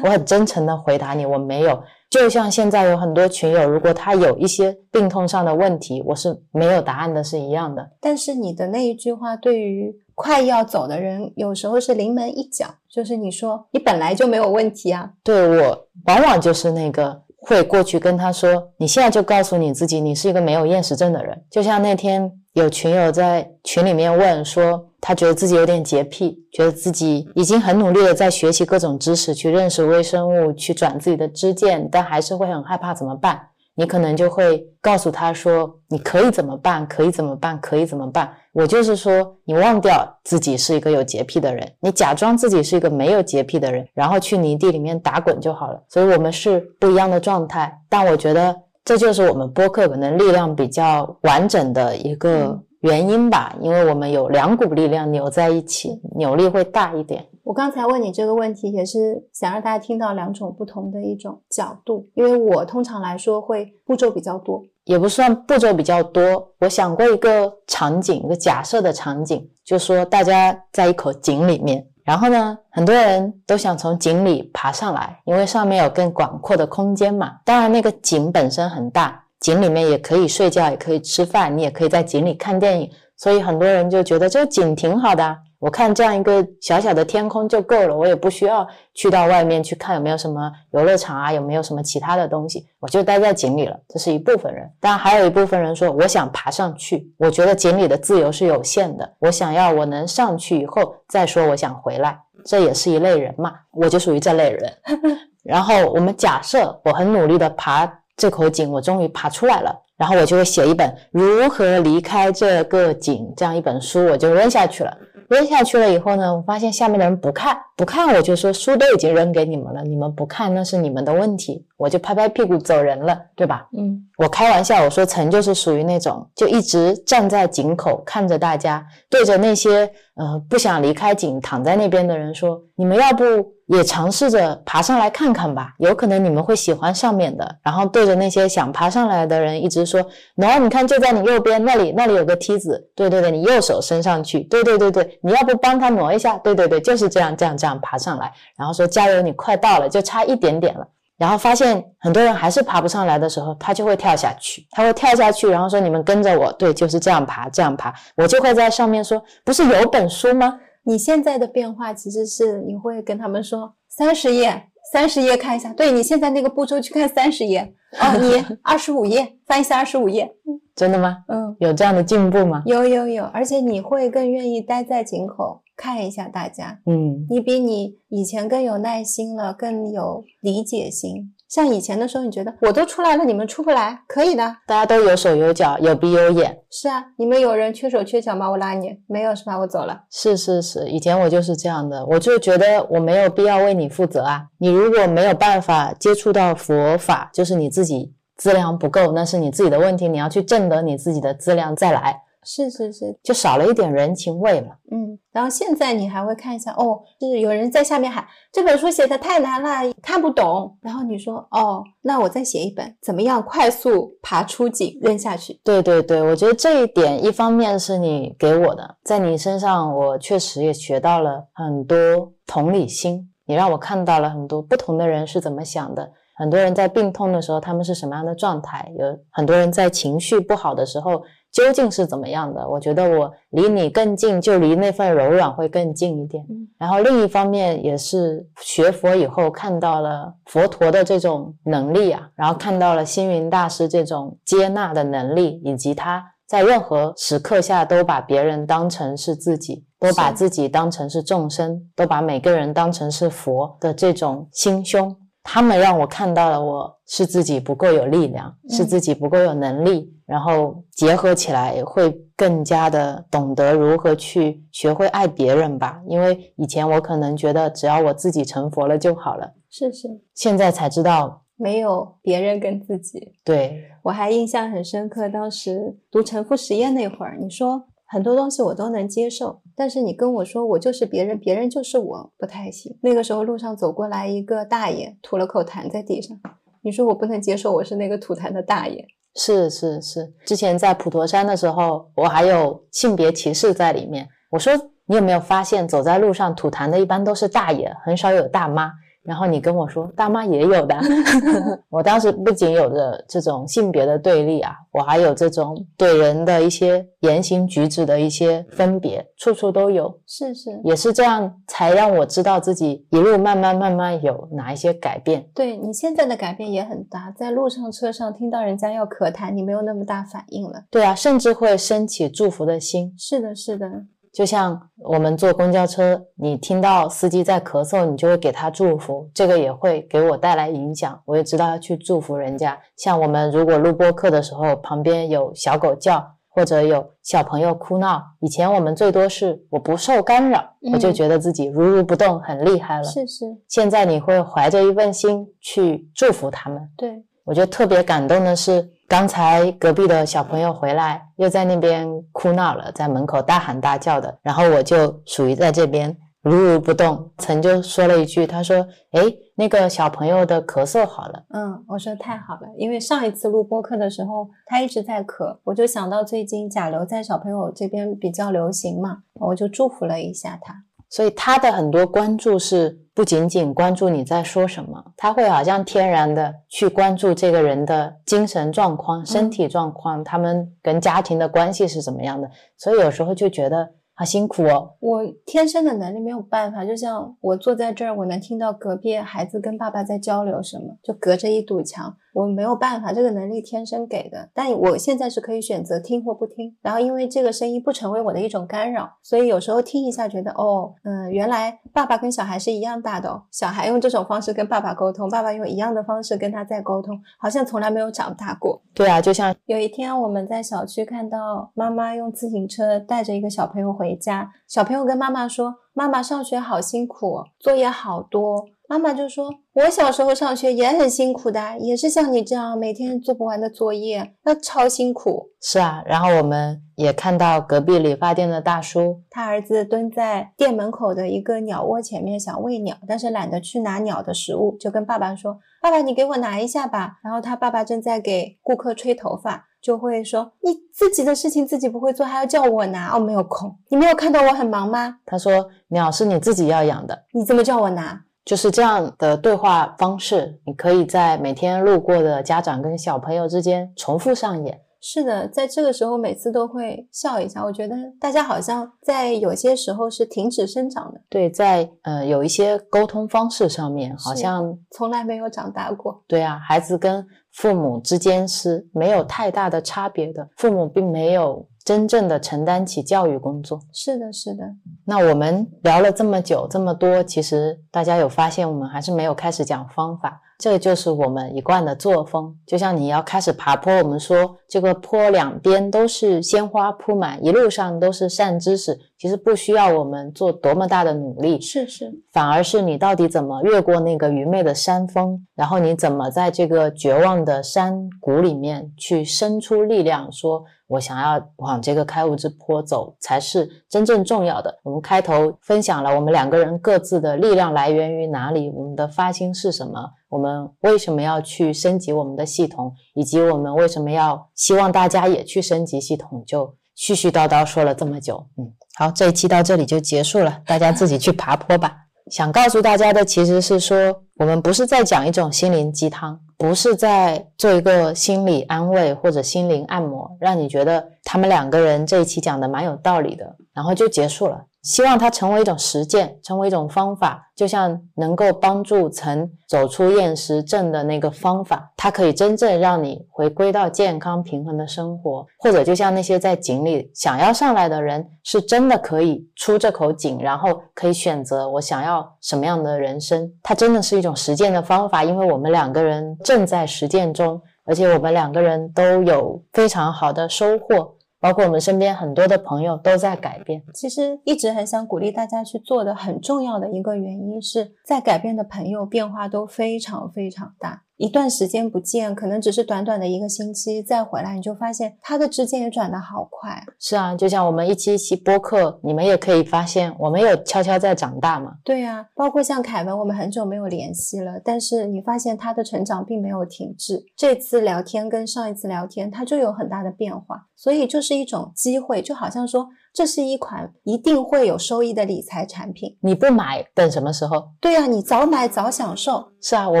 我很真诚的回答你，我没有。就像现在有很多群友，如果他有一些病痛上的问题，我是没有答案的，是一样的。但是你的那一句话，对于快要走的人，有时候是临门一脚，就是你说你本来就没有问题啊。对我，往往就是那个会过去跟他说，你现在就告诉你自己，你是一个没有厌食症的人。就像那天有群友在群里面问说。他觉得自己有点洁癖，觉得自己已经很努力的在学习各种知识，去认识微生物，去转自己的支件，但还是会很害怕怎么办？你可能就会告诉他说：“你可以怎么办？可以怎么办？可以怎么办？”我就是说，你忘掉自己是一个有洁癖的人，你假装自己是一个没有洁癖的人，然后去泥地里面打滚就好了。所以，我们是不一样的状态，但我觉得这就是我们播客可能力量比较完整的一个。原因吧，因为我们有两股力量扭在一起，扭力会大一点。我刚才问你这个问题，也是想让大家听到两种不同的一种角度。因为我通常来说会步骤比较多，也不算步骤比较多。我想过一个场景，一个假设的场景，就说大家在一口井里面，然后呢，很多人都想从井里爬上来，因为上面有更广阔的空间嘛。当然，那个井本身很大。井里面也可以睡觉，也可以吃饭，你也可以在井里看电影，所以很多人就觉得这个井挺好的。我看这样一个小小的天空就够了，我也不需要去到外面去看有没有什么游乐场啊，有没有什么其他的东西，我就待在井里了。这是一部分人，当然还有一部分人说，我想爬上去，我觉得井里的自由是有限的，我想要我能上去以后再说我想回来，这也是一类人嘛，我就属于这类人。(laughs) 然后我们假设我很努力的爬。这口井，我终于爬出来了，然后我就会写一本如何离开这个井这样一本书，我就扔下去了。扔下去了以后呢，我发现下面的人不看，不看，我就说书都已经扔给你们了，你们不看那是你们的问题，我就拍拍屁股走人了，对吧？嗯，我开玩笑，我说陈就是属于那种就一直站在井口看着大家，对着那些呃不想离开井躺在那边的人说，你们要不。也尝试着爬上来看看吧，有可能你们会喜欢上面的。然后对着那些想爬上来的人一直说：“然后你看，就在你右边那里，那里有个梯子。对对对，你右手伸上去。对对对对，你要不帮他挪一下？对对对，就是这样这样这样爬上来。然后说加油，你快到了，就差一点点了。然后发现很多人还是爬不上来的时候，他就会跳下去，他会跳下去，然后说你们跟着我，对，就是这样爬，这样爬。我就会在上面说：不是有本书吗？”你现在的变化其实是你会跟他们说三十页，三十页看一下。对你现在那个步骤去看三十页 (laughs) 哦，你二十五页翻一下二十五页。真的吗？嗯，有这样的进步吗？有有有，而且你会更愿意待在井口看一下大家。嗯，你比你以前更有耐心了，更有理解心。像以前的时候，你觉得我都出来了，你们出不来，可以的。大家都有手有脚，有鼻有眼。是啊，你们有人缺手缺脚吗？我拉你，没有是吧？我走了。是是是，以前我就是这样的，我就觉得我没有必要为你负责啊。你如果没有办法接触到佛法，就是你自己资粮不够，那是你自己的问题，你要去挣得你自己的资粮再来。是是是，就少了一点人情味嘛。嗯，然后现在你还会看一下哦，就是有人在下面喊这本书写的太难了，看不懂。然后你说哦，那我再写一本，怎么样快速爬出井扔下去？对对对，我觉得这一点一方面是你给我的，在你身上我确实也学到了很多同理心，你让我看到了很多不同的人是怎么想的。很多人在病痛的时候，他们是什么样的状态？有很多人在情绪不好的时候。究竟是怎么样的？我觉得我离你更近，就离那份柔软会更近一点。然后另一方面也是学佛以后看到了佛陀的这种能力啊，然后看到了星云大师这种接纳的能力，以及他在任何时刻下都把别人当成是自己，都把自己当成是众生，都把每个人当成是佛的这种心胸。他们让我看到了我是自己不够有力量，是自己不够有能力，然后结合起来会更加的懂得如何去学会爱别人吧。因为以前我可能觉得只要我自己成佛了就好了，是是，现在才知道没有别人跟自己。对我还印象很深刻，当时读沉浮实验那会儿，你说。很多东西我都能接受，但是你跟我说我就是别人，别人就是我，不太行。那个时候路上走过来一个大爷，吐了口痰在地上，你说我不能接受，我是那个吐痰的大爷。是是是，之前在普陀山的时候，我还有性别歧视在里面。我说你有没有发现，走在路上吐痰的一般都是大爷，很少有大妈。然后你跟我说，大妈也有的。(laughs) 我当时不仅有着这种性别的对立啊，我还有这种对人的一些言行举止的一些分别，处处都有。是是，也是这样才让我知道自己一路慢慢慢慢有哪一些改变。对你现在的改变也很大，在路上车上听到人家要咳痰，你没有那么大反应了。对啊，甚至会升起祝福的心。是的，是的。就像我们坐公交车，你听到司机在咳嗽，你就会给他祝福，这个也会给我带来影响。我也知道要去祝福人家。像我们如果录播课的时候，旁边有小狗叫，或者有小朋友哭闹，以前我们最多是我不受干扰，我就觉得自己如如不动，很厉害了。是是。现在你会怀着一份心去祝福他们。对，我觉得特别感动的是。刚才隔壁的小朋友回来，又在那边哭闹了，在门口大喊大叫的。然后我就属于在这边如如不动。曾就说了一句，他说：“哎，那个小朋友的咳嗽好了。”嗯，我说太好了，因为上一次录播课的时候，他一直在咳，我就想到最近甲流在小朋友这边比较流行嘛，我就祝福了一下他。所以他的很多关注是不仅仅关注你在说什么，他会好像天然的去关注这个人的精神状况、身体状况，他们跟家庭的关系是怎么样的。所以有时候就觉得。好辛苦哦！我天生的能力没有办法，就像我坐在这儿，我能听到隔壁孩子跟爸爸在交流什么，就隔着一堵墙，我没有办法，这个能力天生给的。但我现在是可以选择听或不听，然后因为这个声音不成为我的一种干扰，所以有时候听一下，觉得哦，嗯，原来爸爸跟小孩是一样大的哦，小孩用这种方式跟爸爸沟通，爸爸用一样的方式跟他在沟通，好像从来没有长大过。对啊，就像有一天我们在小区看到妈妈用自行车带着一个小朋友。回家，小朋友跟妈妈说：“妈妈上学好辛苦，作业好多。”妈妈就说：“我小时候上学也很辛苦的，也是像你这样每天做不完的作业，那超辛苦。”是啊，然后我们也看到隔壁理发店的大叔，他儿子蹲在店门口的一个鸟窝前面想喂鸟，但是懒得去拿鸟的食物，就跟爸爸说：“爸爸，你给我拿一下吧。”然后他爸爸正在给顾客吹头发。就会说你自己的事情自己不会做，还要叫我拿哦，没有空。你没有看到我很忙吗？他说鸟是你自己要养的，你怎么叫我拿？就是这样的对话方式，你可以在每天路过的家长跟小朋友之间重复上演。是的，在这个时候每次都会笑一下。我觉得大家好像在有些时候是停止生长的。对，在呃有一些沟通方式上面，好像从来没有长大过。对啊，孩子跟父母之间是没有太大的差别的，父母并没有真正的承担起教育工作。是的，是的。那我们聊了这么久这么多，其实大家有发现，我们还是没有开始讲方法。这就是我们一贯的作风。就像你要开始爬坡，我们说这个坡两边都是鲜花铺满，一路上都是善知识，其实不需要我们做多么大的努力，是是，反而是你到底怎么越过那个愚昧的山峰，然后你怎么在这个绝望的山谷里面去生出力量，说。我想要往这个开悟之坡走，才是真正重要的。我们开头分享了我们两个人各自的力量来源于哪里，我们的发心是什么，我们为什么要去升级我们的系统，以及我们为什么要希望大家也去升级系统，就絮絮叨叨说了这么久。嗯，好，这一期到这里就结束了，大家自己去爬坡吧。想告诉大家的其实是说，我们不是在讲一种心灵鸡汤。不是在做一个心理安慰或者心灵按摩，让你觉得他们两个人这一期讲的蛮有道理的，然后就结束了。希望它成为一种实践，成为一种方法，就像能够帮助曾走出厌食症的那个方法，它可以真正让你回归到健康平衡的生活。或者就像那些在井里想要上来的人，是真的可以出这口井，然后可以选择我想要什么样的人生。它真的是一种实践的方法，因为我们两个人正在实践中，而且我们两个人都有非常好的收获。包括我们身边很多的朋友都在改变。其实一直很想鼓励大家去做的，很重要的一个原因是在改变的朋友变化都非常非常大。一段时间不见，可能只是短短的一个星期，再回来你就发现他的之间也转得好快。是啊，就像我们一期一期播客，你们也可以发现，我们有悄悄在长大嘛。对呀，包括像凯文，我们很久没有联系了，但是你发现他的成长并没有停滞。这次聊天跟上一次聊天，他就有很大的变化，所以就是一种机会，就好像说。这是一款一定会有收益的理财产品，你不买等什么时候？对呀，你早买早享受。是啊，我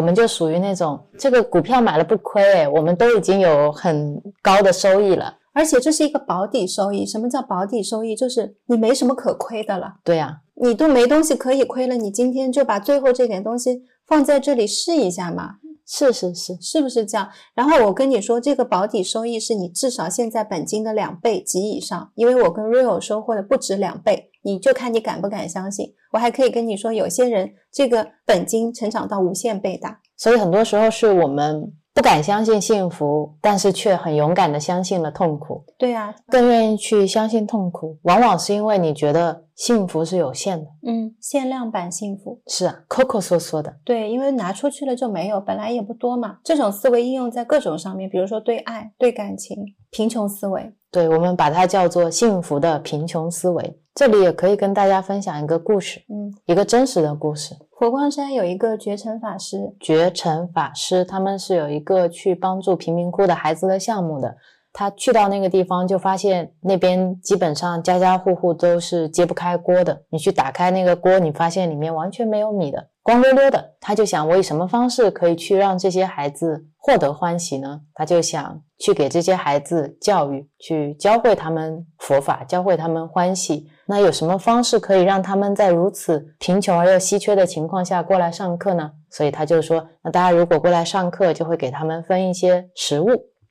们就属于那种这个股票买了不亏，我们都已经有很高的收益了，而且这是一个保底收益。什么叫保底收益？就是你没什么可亏的了。对呀，你都没东西可以亏了，你今天就把最后这点东西放在这里试一下嘛。是是是，是不是这样？然后我跟你说，这个保底收益是你至少现在本金的两倍及以上，因为我跟 Real 收获的不止两倍，你就看你敢不敢相信。我还可以跟你说，有些人这个本金成长到无限倍大，所以很多时候是我们。不敢相信幸福，但是却很勇敢的相信了痛苦。对啊，更愿意去相信痛苦，往往是因为你觉得幸福是有限的。嗯，限量版幸福是啊，抠抠缩缩的。对，因为拿出去了就没有，本来也不多嘛。这种思维应用在各种上面，比如说对爱、对感情，贫穷思维。对，我们把它叫做幸福的贫穷思维。这里也可以跟大家分享一个故事，嗯，一个真实的故事。佛光山有一个觉尘法师，觉尘法师他们是有一个去帮助贫民窟的孩子的项目的。他去到那个地方，就发现那边基本上家家户户都是揭不开锅的。你去打开那个锅，你发现里面完全没有米的，光溜溜的。他就想，我以什么方式可以去让这些孩子获得欢喜呢？他就想去给这些孩子教育，去教会他们佛法，教会他们欢喜。那有什么方式可以让他们在如此贫穷而又稀缺的情况下过来上课呢？所以他就说，那大家如果过来上课，就会给他们分一些食物。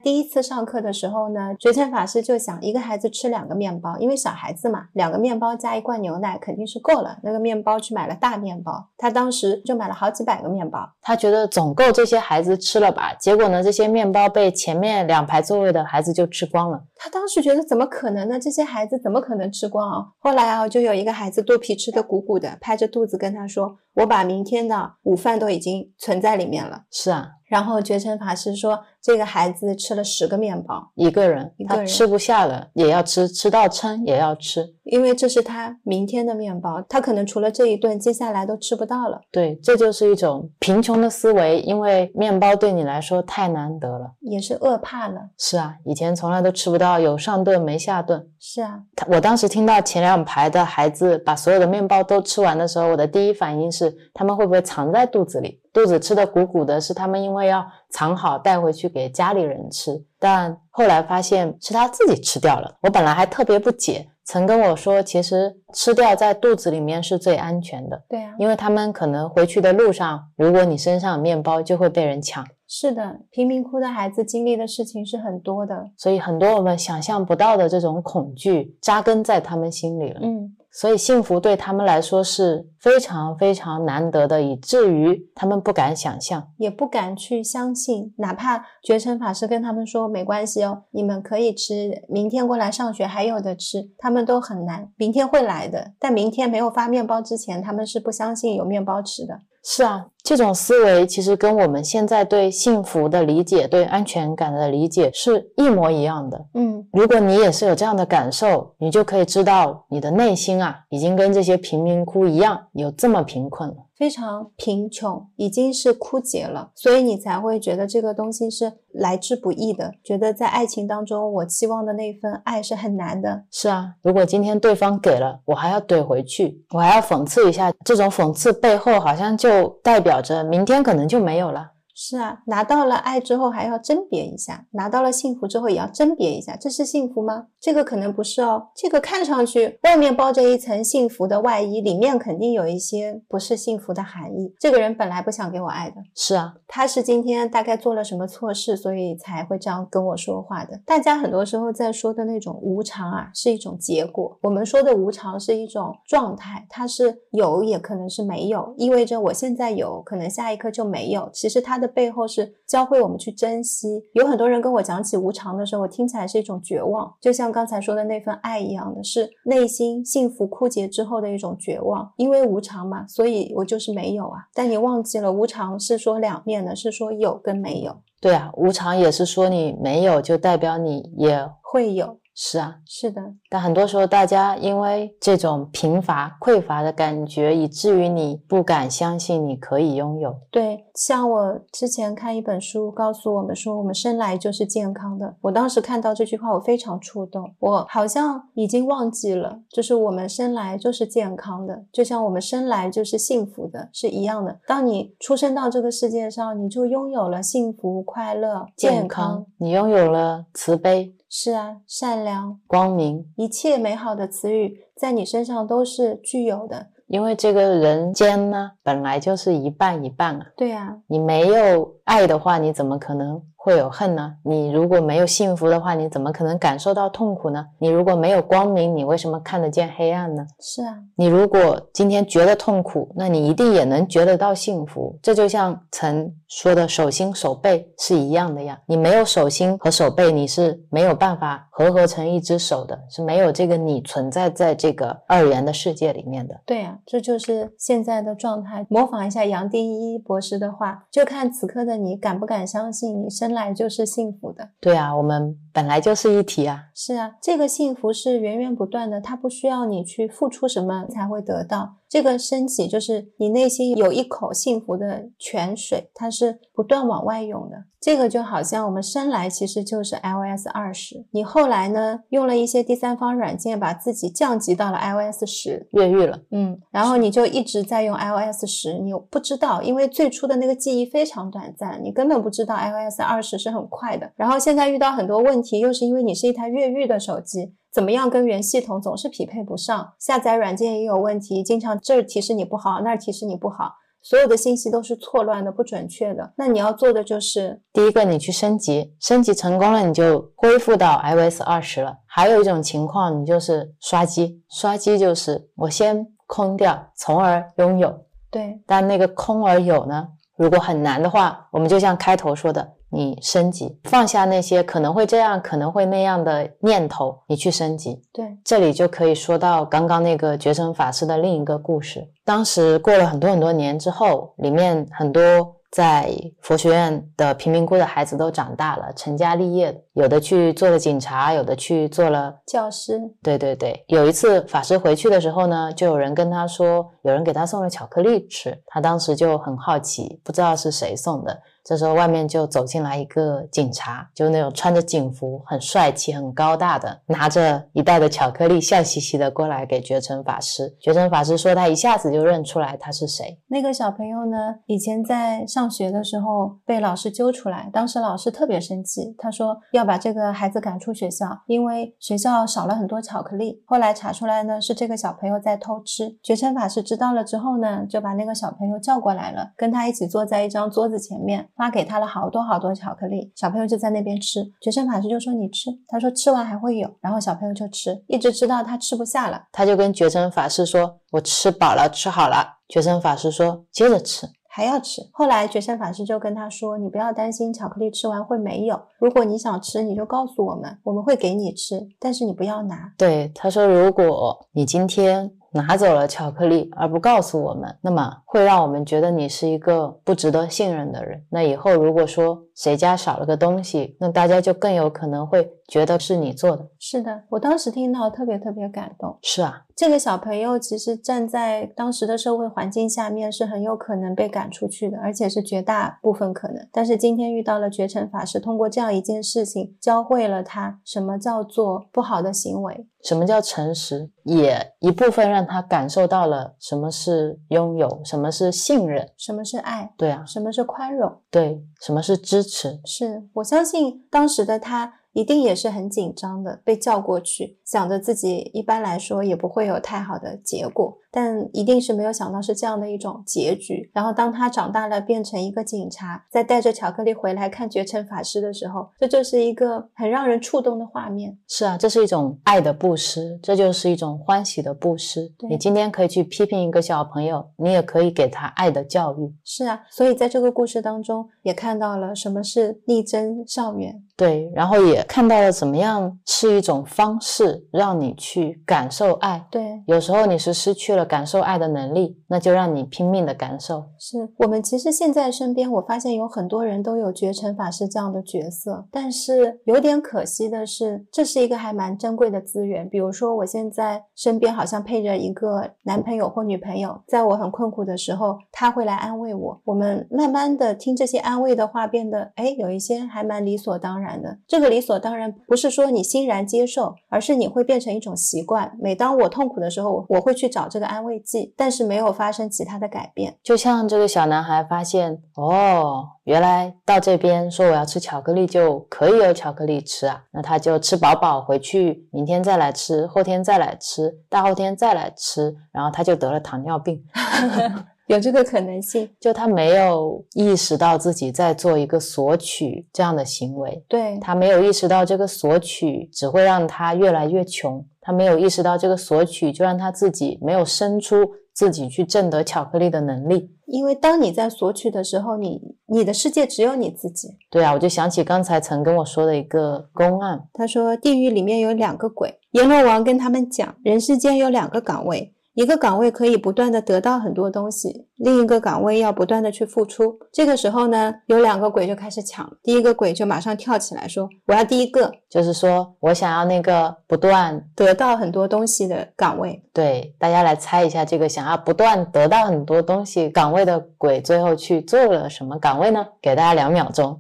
第一次上课的时候呢，觉尘法师就想一个孩子吃两个面包，因为小孩子嘛，两个面包加一罐牛奶肯定是够了。那个面包去买了大面包，他当时就买了好几百个面包，他觉得总够这些孩子吃了吧？结果呢，这些面包被前面两排座位的孩子就吃光了。他当时觉得怎么可能呢？这些孩子怎么可能吃光啊？后来啊，就有一个孩子肚皮吃的鼓鼓的，拍着肚子跟他说：“我把明天的午饭都已经存在里面了。”是啊。然后觉尘法师说：“这个孩子吃了十个面包，一个人，他吃不下了也要吃，吃到撑也要吃，因为这是他明天的面包，他可能除了这一顿，接下来都吃不到了。对，这就是一种贫穷的思维，因为面包对你来说太难得了，也是饿怕了。是啊，以前从来都吃不到，有上顿没下顿。是啊，他我当时听到前两排的孩子把所有的面包都吃完的时候，我的第一反应是，他们会不会藏在肚子里？”肚子吃的鼓鼓的，是他们因为要藏好带回去给家里人吃，但后来发现是他自己吃掉了。我本来还特别不解，曾跟我说，其实吃掉在肚子里面是最安全的。对啊，因为他们可能回去的路上，如果你身上有面包，就会被人抢。是的，贫民窟的孩子经历的事情是很多的，所以很多我们想象不到的这种恐惧扎根在他们心里了。嗯。所以幸福对他们来说是非常非常难得的，以至于他们不敢想象，也不敢去相信。哪怕觉尘法师跟他们说没关系哦，你们可以吃，明天过来上学还有的吃，他们都很难。明天会来的，但明天没有发面包之前，他们是不相信有面包吃的。是啊，这种思维其实跟我们现在对幸福的理解、对安全感的理解是一模一样的。嗯，如果你也是有这样的感受，你就可以知道你的内心啊，已经跟这些贫民窟一样，有这么贫困了。非常贫穷，已经是枯竭了，所以你才会觉得这个东西是来之不易的，觉得在爱情当中，我期望的那份爱是很难的。是啊，如果今天对方给了，我还要怼回去，我还要讽刺一下，这种讽刺背后好像就代表着明天可能就没有了。是啊，拿到了爱之后还要甄别一下，拿到了幸福之后也要甄别一下，这是幸福吗？这个可能不是哦。这个看上去外面包着一层幸福的外衣，里面肯定有一些不是幸福的含义。这个人本来不想给我爱的，是啊，他是今天大概做了什么错事，所以才会这样跟我说话的。大家很多时候在说的那种无常啊，是一种结果；我们说的无常是一种状态，它是有也可能是没有，意味着我现在有可能下一刻就没有。其实它的。背后是教会我们去珍惜。有很多人跟我讲起无常的时候，我听起来是一种绝望，就像刚才说的那份爱一样的，是内心幸福枯竭之后的一种绝望。因为无常嘛，所以我就是没有啊。但你忘记了，无常是说两面的，是说有跟没有。对啊，无常也是说你没有，就代表你也会有。是啊，是的，但很多时候大家因为这种贫乏、匮乏的感觉，以至于你不敢相信你可以拥有。对，像我之前看一本书，告诉我们说，我们生来就是健康的。我当时看到这句话，我非常触动。我好像已经忘记了，就是我们生来就是健康的，就像我们生来就是幸福的，是一样的。当你出生到这个世界上，你就拥有了幸福、快乐、健康，你拥有了慈悲。是啊，善良、光明，一切美好的词语在你身上都是具有的。因为这个人间呢，本来就是一半一半啊。对啊，你没有爱的话，你怎么可能？会有恨呢？你如果没有幸福的话，你怎么可能感受到痛苦呢？你如果没有光明，你为什么看得见黑暗呢？是啊，你如果今天觉得痛苦，那你一定也能觉得到幸福。这就像曾说的手心手背是一样的呀。你没有手心和手背，你是没有办法合合成一只手的，是没有这个你存在在这个二元的世界里面的。对呀，这就是现在的状态。模仿一下杨定一博士的话，就看此刻的你敢不敢相信你生。来就是幸福的，对啊，我们本来就是一体啊。是啊，这个幸福是源源不断的，它不需要你去付出什么才会得到。这个升起就是你内心有一口幸福的泉水，它是不断往外涌的。这个就好像我们生来其实就是 iOS 二十，你后来呢用了一些第三方软件把自己降级到了 iOS 十，越狱了。嗯，然后你就一直在用 iOS 十，你不知道，因为最初的那个记忆非常短暂，你根本不知道 iOS 二十是很快的。然后现在遇到很多问题，又是因为你是一台越狱的手机。怎么样跟原系统总是匹配不上？下载软件也有问题，经常这儿提示你不好，那儿提示你不好，所有的信息都是错乱的、不准确的。那你要做的就是第一个，你去升级，升级成功了，你就恢复到 iOS 二十了。还有一种情况，你就是刷机，刷机就是我先空掉，从而拥有。对，但那个空而有呢？如果很难的话，我们就像开头说的。你升级，放下那些可能会这样、可能会那样的念头，你去升级。对，这里就可以说到刚刚那个觉尘法师的另一个故事。当时过了很多很多年之后，里面很多。在佛学院的贫民窟的孩子都长大了，成家立业，有的去做了警察，有的去做了教师。对对对，有一次法师回去的时候呢，就有人跟他说，有人给他送了巧克力吃，他当时就很好奇，不知道是谁送的。这时候外面就走进来一个警察，就那种穿着警服、很帅气、很高大的，拿着一袋的巧克力，笑嘻嘻的过来给绝尘法师。绝尘法师说他一下子就认出来他是谁。那个小朋友呢，以前在上学的时候被老师揪出来，当时老师特别生气，他说要把这个孩子赶出学校，因为学校少了很多巧克力。后来查出来呢，是这个小朋友在偷吃。绝尘法师知道了之后呢，就把那个小朋友叫过来了，跟他一起坐在一张桌子前面。发给他了好多好多巧克力，小朋友就在那边吃。觉生法师就说：“你吃。”他说：“吃完还会有。”然后小朋友就吃，一直吃到他吃不下了，他就跟觉生法师说：“我吃饱了，吃好了。”觉生法师说：“接着吃。”还要吃。后来觉生法师就跟他说：“你不要担心巧克力吃完会没有，如果你想吃，你就告诉我们，我们会给你吃，但是你不要拿。”对，他说：“如果你今天……”拿走了巧克力而不告诉我们，那么会让我们觉得你是一个不值得信任的人。那以后如果说谁家少了个东西，那大家就更有可能会觉得是你做的。是的，我当时听到特别特别感动。是啊，这个小朋友其实站在当时的社会环境下面是很有可能被赶出去的，而且是绝大部分可能。但是今天遇到了觉尘法师，通过这样一件事情，教会了他什么叫做不好的行为。什么叫诚实？也一部分让他感受到了什么是拥有，什么是信任，什么是爱。对啊，什么是宽容？对，什么是支持？是我相信当时的他。一定也是很紧张的，被叫过去，想着自己一般来说也不会有太好的结果，但一定是没有想到是这样的一种结局。然后当他长大了，变成一个警察，再带着巧克力回来看绝尘法师的时候，这就是一个很让人触动的画面。是啊，这是一种爱的布施，这就是一种欢喜的布施。你今天可以去批评一个小朋友，你也可以给他爱的教育。是啊，所以在这个故事当中，也看到了什么是力争上元。对，然后也看到了怎么样是一种方式让你去感受爱。对，有时候你是失去了感受爱的能力，那就让你拼命的感受。是我们其实现在身边，我发现有很多人都有觉尘法师这样的角色，但是有点可惜的是，这是一个还蛮珍贵的资源。比如说，我现在身边好像配着一个男朋友或女朋友，在我很困苦的时候，他会来安慰我。我们慢慢的听这些安慰的话，变得哎，有一些还蛮理所当然。的这个理所当然不是说你欣然接受，而是你会变成一种习惯。每当我痛苦的时候，我会去找这个安慰剂，但是没有发生其他的改变。就像这个小男孩发现，哦，原来到这边说我要吃巧克力就可以有巧克力吃啊，那他就吃饱饱回去，明天再来吃，后天再来吃，大后天再来吃，然后他就得了糖尿病。(laughs) 有这个可能性，就他没有意识到自己在做一个索取这样的行为，对他没有意识到这个索取只会让他越来越穷，他没有意识到这个索取就让他自己没有生出自己去挣得巧克力的能力。因为当你在索取的时候，你你的世界只有你自己。对啊，我就想起刚才曾跟我说的一个公案，他说地狱里面有两个鬼，阎罗王跟他们讲，人世间有两个岗位。一个岗位可以不断的得到很多东西，另一个岗位要不断的去付出。这个时候呢，有两个鬼就开始抢，第一个鬼就马上跳起来说：“我要第一个，就是说我想要那个不断得到很多东西的岗位。”对，大家来猜一下，这个想要不断得到很多东西岗位的鬼，最后去做了什么岗位呢？给大家两秒钟。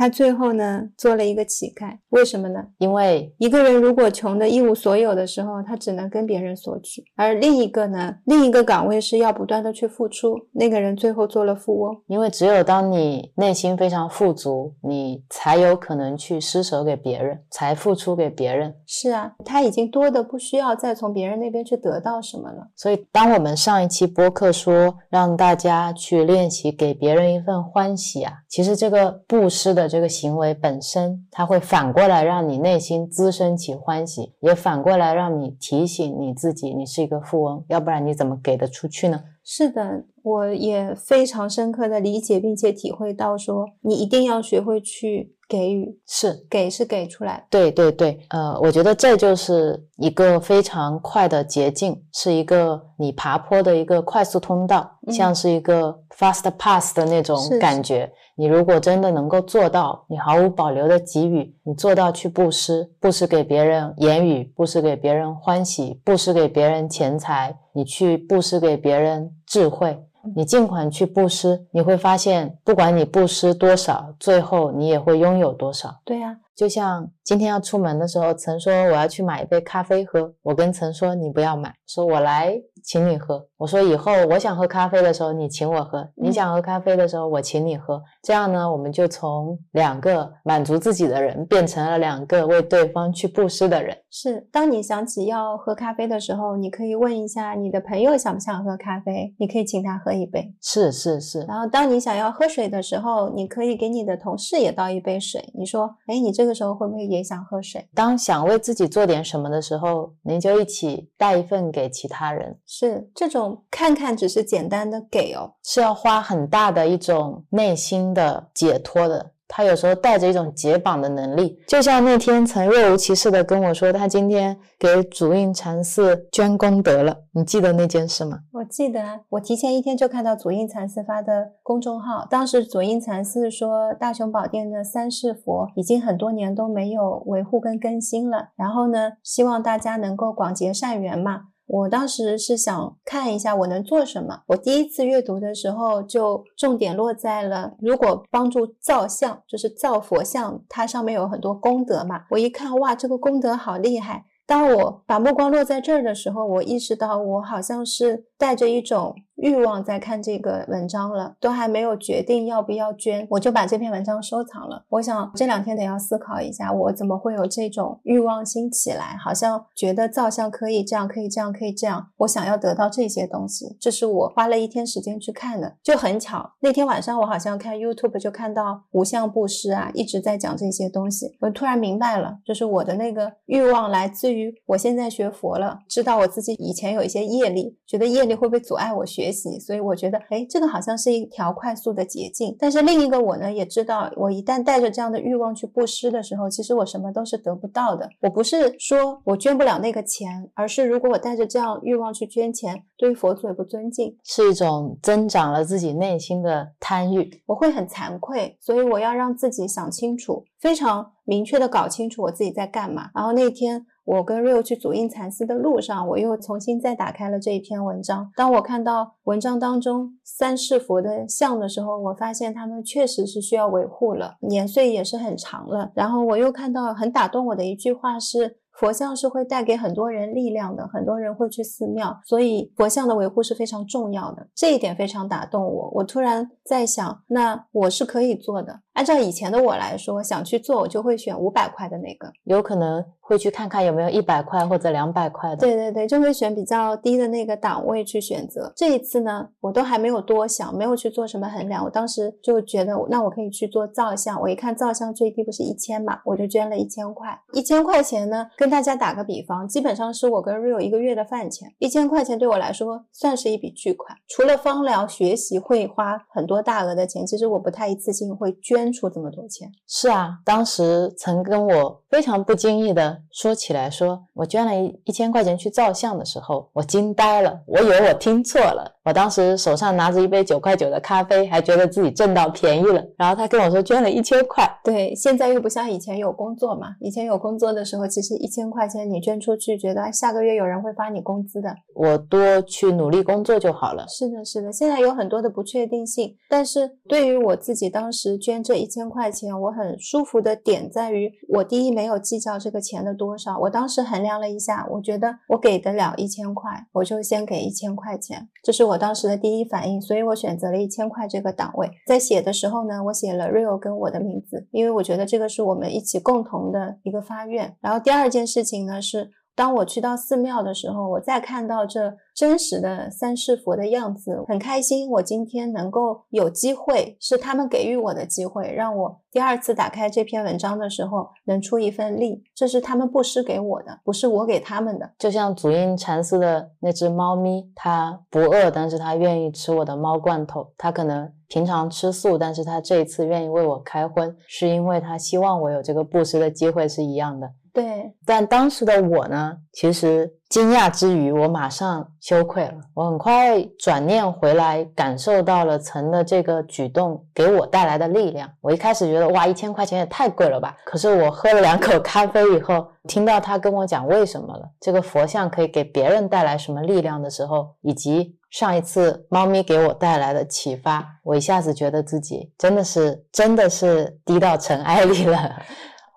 他最后呢，做了一个乞丐，为什么呢？因为一个人如果穷的一无所有的时候，他只能跟别人索取；而另一个呢，另一个岗位是要不断的去付出。那个人最后做了富翁，因为只有当你内心非常富足，你才有可能去施舍给别人，才付出给别人。是啊，他已经多的不需要再从别人那边去得到什么了。所以，当我们上一期播客说让大家去练习给别人一份欢喜啊，其实这个布施的。这个行为本身，它会反过来让你内心滋生起欢喜，也反过来让你提醒你自己，你是一个富翁，要不然你怎么给得出去呢？是的，我也非常深刻的理解并且体会到，说你一定要学会去给予，是给是给出来，对对对，呃，我觉得这就是一个非常快的捷径，是一个你爬坡的一个快速通道，像是一个 fast pass 的那种感觉。你如果真的能够做到，你毫无保留的给予，你做到去布施，布施给别人言语，布施给别人欢喜，布施给别人钱财，你去布施给别人智慧，你尽管去布施，你会发现，不管你布施多少，最后你也会拥有多少。对呀。就像今天要出门的时候，曾说我要去买一杯咖啡喝，我跟曾说你不要买，说我来请你喝。我说以后我想喝咖啡的时候你请我喝，你想喝咖啡的时候我请你喝。这样呢，我们就从两个满足自己的人变成了两个为对方去布施的人。是，当你想起要喝咖啡的时候，你可以问一下你的朋友想不想喝咖啡，你可以请他喝一杯。是是是。然后当你想要喝水的时候，你可以给你的同事也倒一杯水。你说，哎，你这个时候会不会也想喝水？当想为自己做点什么的时候，您就一起带一份给其他人。是这种看看只是简单的给哦，是要花很大的一种内心的解脱的。他有时候带着一种解绑的能力，就像那天曾若无其事的跟我说，他今天给主印禅寺捐功德了。你记得那件事吗？我记得，我提前一天就看到主印禅寺发的公众号，当时主印禅寺说大雄宝殿的三世佛已经很多年都没有维护跟更新了，然后呢，希望大家能够广结善缘嘛。我当时是想看一下我能做什么。我第一次阅读的时候，就重点落在了如果帮助造像，就是造佛像，它上面有很多功德嘛。我一看，哇，这个功德好厉害。当我把目光落在这儿的时候，我意识到我好像是带着一种。欲望在看这个文章了，都还没有决定要不要捐，我就把这篇文章收藏了。我想这两天得要思考一下，我怎么会有这种欲望心起来？好像觉得造像可以这样，可以这样，可以这样。我想要得到这些东西，这是我花了一天时间去看的，就很巧。那天晚上我好像看 YouTube 就看到无相布施啊，一直在讲这些东西。我突然明白了，就是我的那个欲望来自于我现在学佛了，知道我自己以前有一些业力，觉得业力力会不会阻碍我学习。所以我觉得，哎，这个好像是一条快速的捷径。但是另一个我呢，也知道，我一旦带着这样的欲望去布施的时候，其实我什么都是得不到的。我不是说我捐不了那个钱，而是如果我带着这样欲望去捐钱，对于佛祖也不尊敬，是一种增长了自己内心的贪欲，我会很惭愧。所以我要让自己想清楚，非常明确的搞清楚我自己在干嘛。然后那天。我跟 Rio 去祖印禅寺的路上，我又重新再打开了这一篇文章。当我看到文章当中三世佛的像的时候，我发现他们确实是需要维护了，年岁也是很长了。然后我又看到很打动我的一句话是。佛像是会带给很多人力量的，很多人会去寺庙，所以佛像的维护是非常重要的。这一点非常打动我。我突然在想，那我是可以做的。按照以前的我来说，想去做，我就会选五百块的那个，有可能会去看看有没有一百块或者两百块的。对对对，就会选比较低的那个档位去选择。这一次呢，我都还没有多想，没有去做什么衡量。我当时就觉得，那我可以去做造像。我一看造像最低不是一千嘛，我就捐了一千块。一千块钱呢，跟大家打个比方，基本上是我跟 Rio 一个月的饭钱。一千块钱对我来说算是一笔巨款。除了方疗学习会花很多大额的钱，其实我不太一次性会捐出这么多钱。是啊，当时曾跟我非常不经意的说起来，说我捐了一一千块钱去照相的时候，我惊呆了，我以为我听错了。我当时手上拿着一杯九块九的咖啡，还觉得自己挣到便宜了。然后他跟我说捐了一千块。对，现在又不像以前有工作嘛，以前有工作的时候，其实一千块钱。你捐出去，觉得下个月有人会发你工资的，我多去努力工作就好了。是的，是的，现在有很多的不确定性，但是对于我自己当时捐这一千块钱，我很舒服的点在于，我第一没有计较这个钱的多少，我当时衡量了一下，我觉得我给得了一千块，我就先给一千块钱，这是我当时的第一反应，所以我选择了一千块这个档位。在写的时候呢，我写了 Rio 跟我的名字，因为我觉得这个是我们一起共同的一个发愿。然后第二件事情呢。是当我去到寺庙的时候，我再看到这真实的三世佛的样子，很开心。我今天能够有机会，是他们给予我的机会，让我第二次打开这篇文章的时候能出一份力，这是他们布施给我的，不是我给他们的。就像祖印禅师的那只猫咪，它不饿，但是它愿意吃我的猫罐头。它可能平常吃素，但是它这一次愿意为我开荤，是因为它希望我有这个布施的机会，是一样的。对，但当时的我呢，其实惊讶之余，我马上羞愧了。我很快转念回来，感受到了陈的这个举动给我带来的力量。我一开始觉得，哇，一千块钱也太贵了吧。可是我喝了两口咖啡以后，听到他跟我讲为什么了，这个佛像可以给别人带来什么力量的时候，以及上一次猫咪给我带来的启发，我一下子觉得自己真的是真的是低到尘埃里了。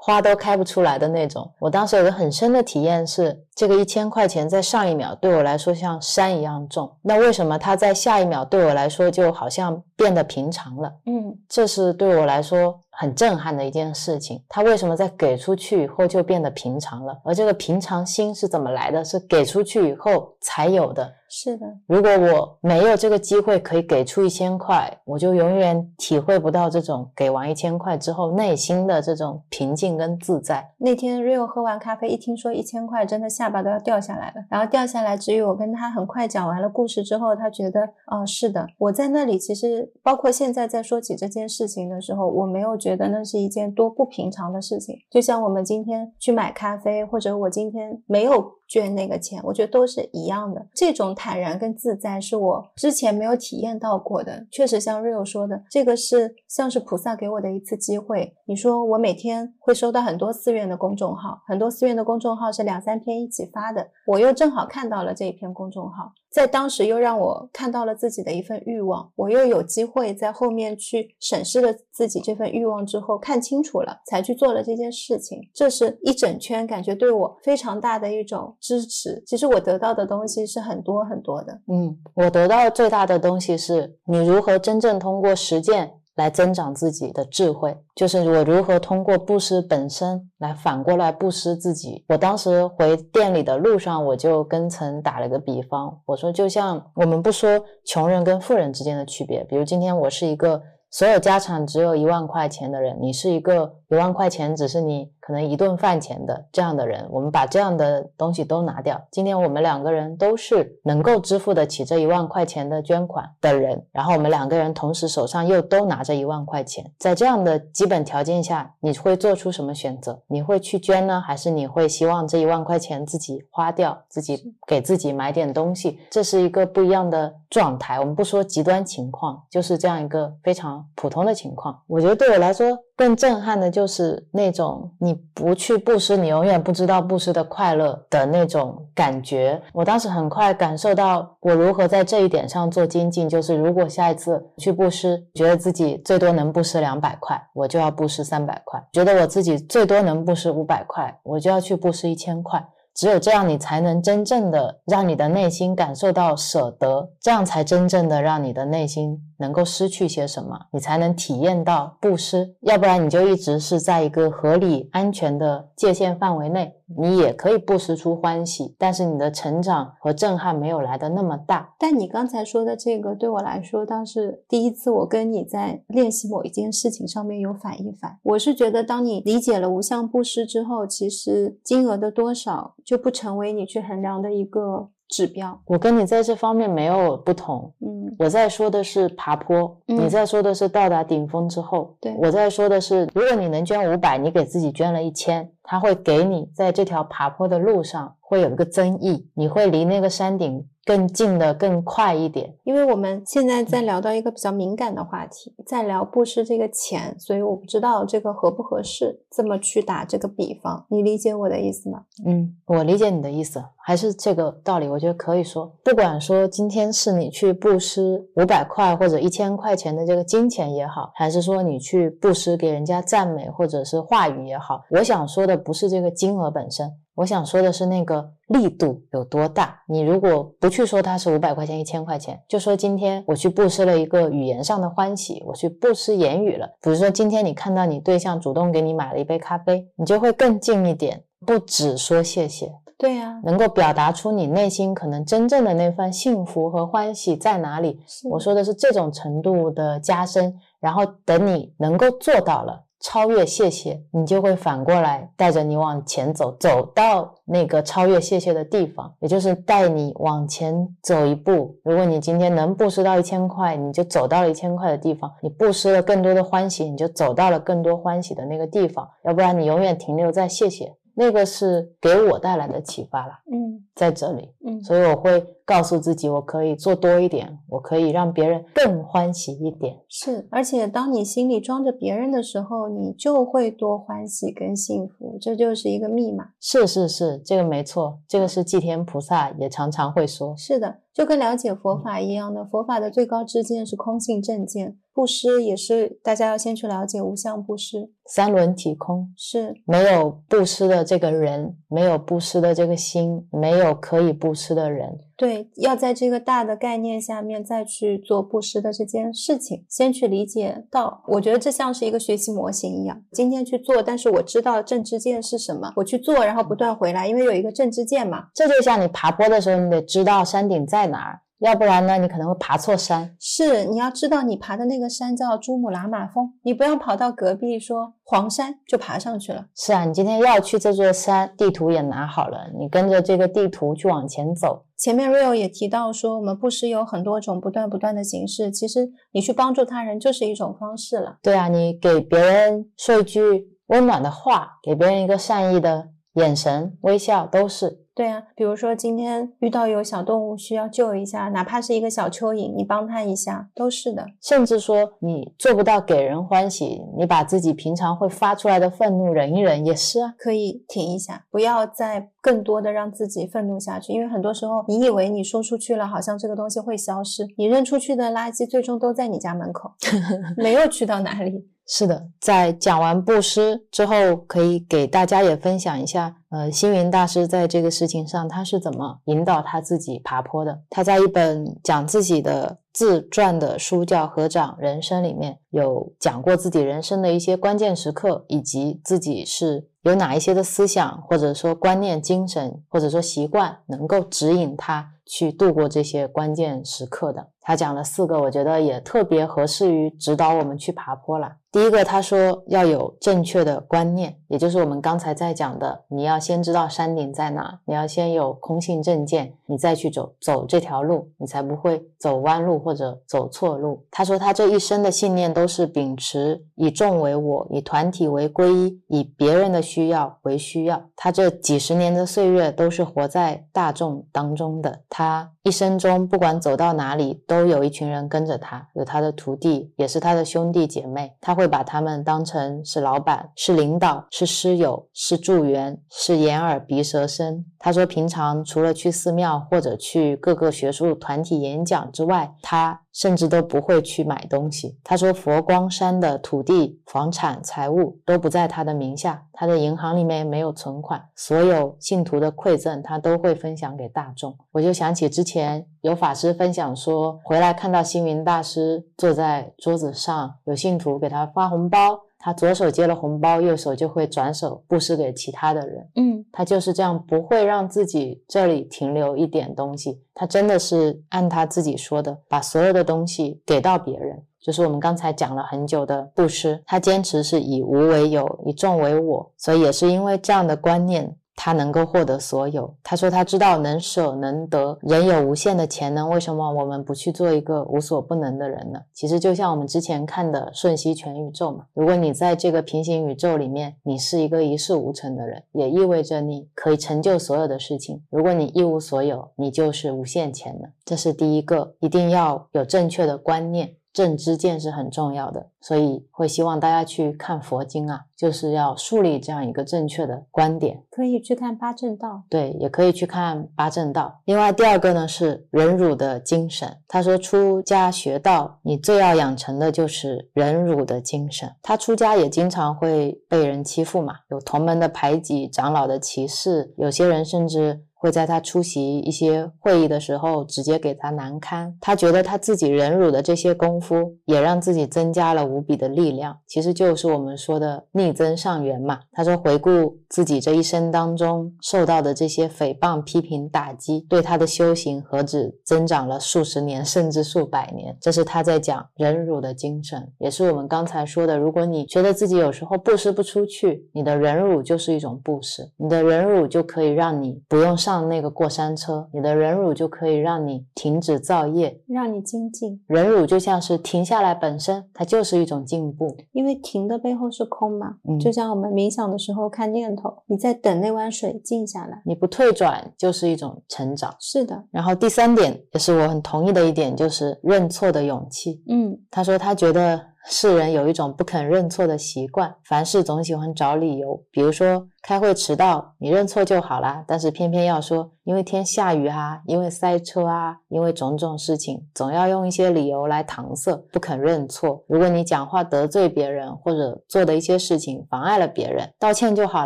花都开不出来的那种。我当时有个很深的体验是，这个一千块钱在上一秒对我来说像山一样重，那为什么它在下一秒对我来说就好像变得平常了？嗯，这是对我来说很震撼的一件事情。他为什么在给出去以后就变得平常了？而这个平常心是怎么来的？是给出去以后才有的。是的，如果我没有这个机会可以给出一千块，我就永远体会不到这种给完一千块之后内心的这种平静跟自在。那天 Rio 喝完咖啡，一听说一千块，真的下巴都要掉下来了。然后掉下来，之余我跟他很快讲完了故事之后，他觉得，哦，是的，我在那里其实包括现在在说起这件事情的时候，我没有觉得那是一件多不平常的事情。就像我们今天去买咖啡，或者我今天没有。捐那个钱，我觉得都是一样的。这种坦然跟自在是我之前没有体验到过的。确实，像 Rio 说的，这个是像是菩萨给我的一次机会。你说我每天会收到很多寺院的公众号，很多寺院的公众号是两三篇一起发的，我又正好看到了这一篇公众号。在当时又让我看到了自己的一份欲望，我又有机会在后面去审视了自己这份欲望之后，看清楚了，才去做了这件事情。这是一整圈感觉对我非常大的一种支持。其实我得到的东西是很多很多的。嗯，我得到最大的东西是你如何真正通过实践。来增长自己的智慧，就是我如何通过布施本身来反过来布施自己。我当时回店里的路上，我就跟曾打了个比方，我说就像我们不说穷人跟富人之间的区别，比如今天我是一个所有家产只有一万块钱的人，你是一个一万块钱只是你。可能一顿饭钱的这样的人，我们把这样的东西都拿掉。今天我们两个人都是能够支付得起这一万块钱的捐款的人，然后我们两个人同时手上又都拿着一万块钱，在这样的基本条件下，你会做出什么选择？你会去捐呢，还是你会希望这一万块钱自己花掉，自己给自己买点东西？这是一个不一样的状态。我们不说极端情况，就是这样一个非常普通的情况。我觉得对我来说。更震撼的就是那种你不去布施，你永远不知道布施的快乐的那种感觉。我当时很快感受到我如何在这一点上做精进。就是如果下一次去布施，觉得自己最多能布施两百块，我就要布施三百块；觉得我自己最多能布施五百块，我就要去布施一千块。只有这样，你才能真正的让你的内心感受到舍得，这样才真正的让你的内心能够失去些什么，你才能体验到布施。要不然，你就一直是在一个合理、安全的界限范围内。你也可以不施出欢喜，但是你的成长和震撼没有来的那么大。但你刚才说的这个，对我来说，倒是第一次我跟你在练习某一件事情上面有反一反。我是觉得，当你理解了无相布施之后，其实金额的多少就不成为你去衡量的一个。指标，我跟你在这方面没有不同。嗯，我在说的是爬坡，你在说的是到达顶峰之后。对，我在说的是，如果你能捐五百，你给自己捐了一千，他会给你在这条爬坡的路上会有一个增益，你会离那个山顶。更近的更快一点，因为我们现在在聊到一个比较敏感的话题，在聊布施这个钱，所以我不知道这个合不合适这么去打这个比方，你理解我的意思吗？嗯，我理解你的意思，还是这个道理，我觉得可以说，不管说今天是你去布施五百块或者一千块钱的这个金钱也好，还是说你去布施给人家赞美或者是话语也好，我想说的不是这个金额本身。我想说的是那个力度有多大。你如果不去说它是五百块钱、一千块钱，就说今天我去布施了一个语言上的欢喜，我去布施言语了。比如说今天你看到你对象主动给你买了一杯咖啡，你就会更近一点，不只说谢谢。对呀，能够表达出你内心可能真正的那份幸福和欢喜在哪里。我说的是这种程度的加深，然后等你能够做到了。超越谢谢，你就会反过来带着你往前走，走到那个超越谢谢的地方，也就是带你往前走一步。如果你今天能布施到一千块，你就走到了一千块的地方；你布施了更多的欢喜，你就走到了更多欢喜的那个地方。要不然你永远停留在谢谢。那个是给我带来的启发了，嗯，在这里，嗯，所以我会告诉自己，我可以做多一点，我可以让别人更欢喜一点。是，而且当你心里装着别人的时候，你就会多欢喜跟幸福，这就是一个密码。是是是，这个没错，这个是祭天菩萨也常常会说。是的，就跟了解佛法一样的，佛法的最高之见是空性正见。布施也是大家要先去了解无相布施，三轮体空，是没有布施的这个人，没有布施的这个心，没有可以布施的人。对，要在这个大的概念下面再去做布施的这件事情，先去理解到，我觉得这像是一个学习模型一样，今天去做，但是我知道正知见是什么，我去做，然后不断回来，因为有一个正知见嘛。这就像你爬坡的时候，你得知道山顶在哪儿。要不然呢，你可能会爬错山。是，你要知道你爬的那个山叫珠穆朗玛峰，你不要跑到隔壁说黄山就爬上去了。是啊，你今天要去这座山，地图也拿好了，你跟着这个地图去往前走。前面 Rio 也提到说，我们布施有很多种不断不断的形式，其实你去帮助他人就是一种方式了。对啊，你给别人说一句温暖的话，给别人一个善意的眼神、微笑，都是。对啊，比如说今天遇到有小动物需要救一下，哪怕是一个小蚯蚓，你帮它一下都是的。甚至说你做不到给人欢喜，你把自己平常会发出来的愤怒忍一忍也是啊，可以停一下，不要再更多的让自己愤怒下去。因为很多时候你以为你说出去了，好像这个东西会消失，你扔出去的垃圾最终都在你家门口，(laughs) 没有去到哪里。是的，在讲完布施之后，可以给大家也分享一下，呃，星云大师在这个事情上他是怎么引导他自己爬坡的。他在一本讲自己的自传的书叫《合掌人生》里面有讲过自己人生的一些关键时刻，以及自己是有哪一些的思想或者说观念、精神或者说习惯能够指引他去度过这些关键时刻的。他讲了四个，我觉得也特别合适于指导我们去爬坡了。第一个，他说要有正确的观念，也就是我们刚才在讲的，你要先知道山顶在哪，你要先有空性正见，你再去走走这条路，你才不会走弯路或者走错路。他说他这一生的信念都是秉持以众为我，以团体为归一，以别人的需要为需要。他这几十年的岁月都是活在大众当中的，他他一生中不管走到哪里，都有一群人跟着他，有他的徒弟，也是他的兄弟姐妹，他会。会把他们当成是老板、是领导、是师友、是助缘、是眼耳鼻舌身。他说，平常除了去寺庙或者去各个学术团体演讲之外，他。甚至都不会去买东西。他说，佛光山的土地、房产、财物都不在他的名下，他的银行里面没有存款，所有信徒的馈赠他都会分享给大众。我就想起之前有法师分享说，回来看到星云大师坐在桌子上，有信徒给他发红包。他左手接了红包，右手就会转手布施给其他的人。嗯，他就是这样，不会让自己这里停留一点东西。他真的是按他自己说的，把所有的东西给到别人。就是我们刚才讲了很久的布施，他坚持是以无为有，以众为我，所以也是因为这样的观念。他能够获得所有。他说他知道能舍能得，人有无限的潜能，为什么我们不去做一个无所不能的人呢？其实就像我们之前看的瞬息全宇宙嘛。如果你在这个平行宇宙里面，你是一个一事无成的人，也意味着你可以成就所有的事情。如果你一无所有，你就是无限潜能。这是第一个，一定要有正确的观念。正知见是很重要的，所以会希望大家去看佛经啊，就是要树立这样一个正确的观点。可以去看八正道，对，也可以去看八正道。另外，第二个呢是忍辱的精神。他说，出家学道，你最要养成的就是忍辱的精神。他出家也经常会被人欺负嘛，有同门的排挤，长老的歧视，有些人甚至。会在他出席一些会议的时候，直接给他难堪。他觉得他自己忍辱的这些功夫，也让自己增加了无比的力量。其实就是我们说的逆增上缘嘛。他说，回顾自己这一生当中受到的这些诽谤、批评、打击，对他的修行何止增长了数十年，甚至数百年。这是他在讲忍辱的精神，也是我们刚才说的。如果你觉得自己有时候布施不出去，你的忍辱就是一种布施，你的忍辱就可以让你不用上。上那个过山车，你的忍辱就可以让你停止造业，让你精进。忍辱就像是停下来本身，它就是一种进步。因为停的背后是空嘛，嗯，就像我们冥想的时候看念头，你在等那碗水静下来，你不退转就是一种成长。是的。然后第三点也是我很同意的一点，就是认错的勇气。嗯，他说他觉得。世人有一种不肯认错的习惯，凡事总喜欢找理由。比如说开会迟到，你认错就好啦，但是偏偏要说因为天下雨啊，因为塞车啊，因为种种事情，总要用一些理由来搪塞，不肯认错。如果你讲话得罪别人，或者做的一些事情妨碍了别人，道歉就好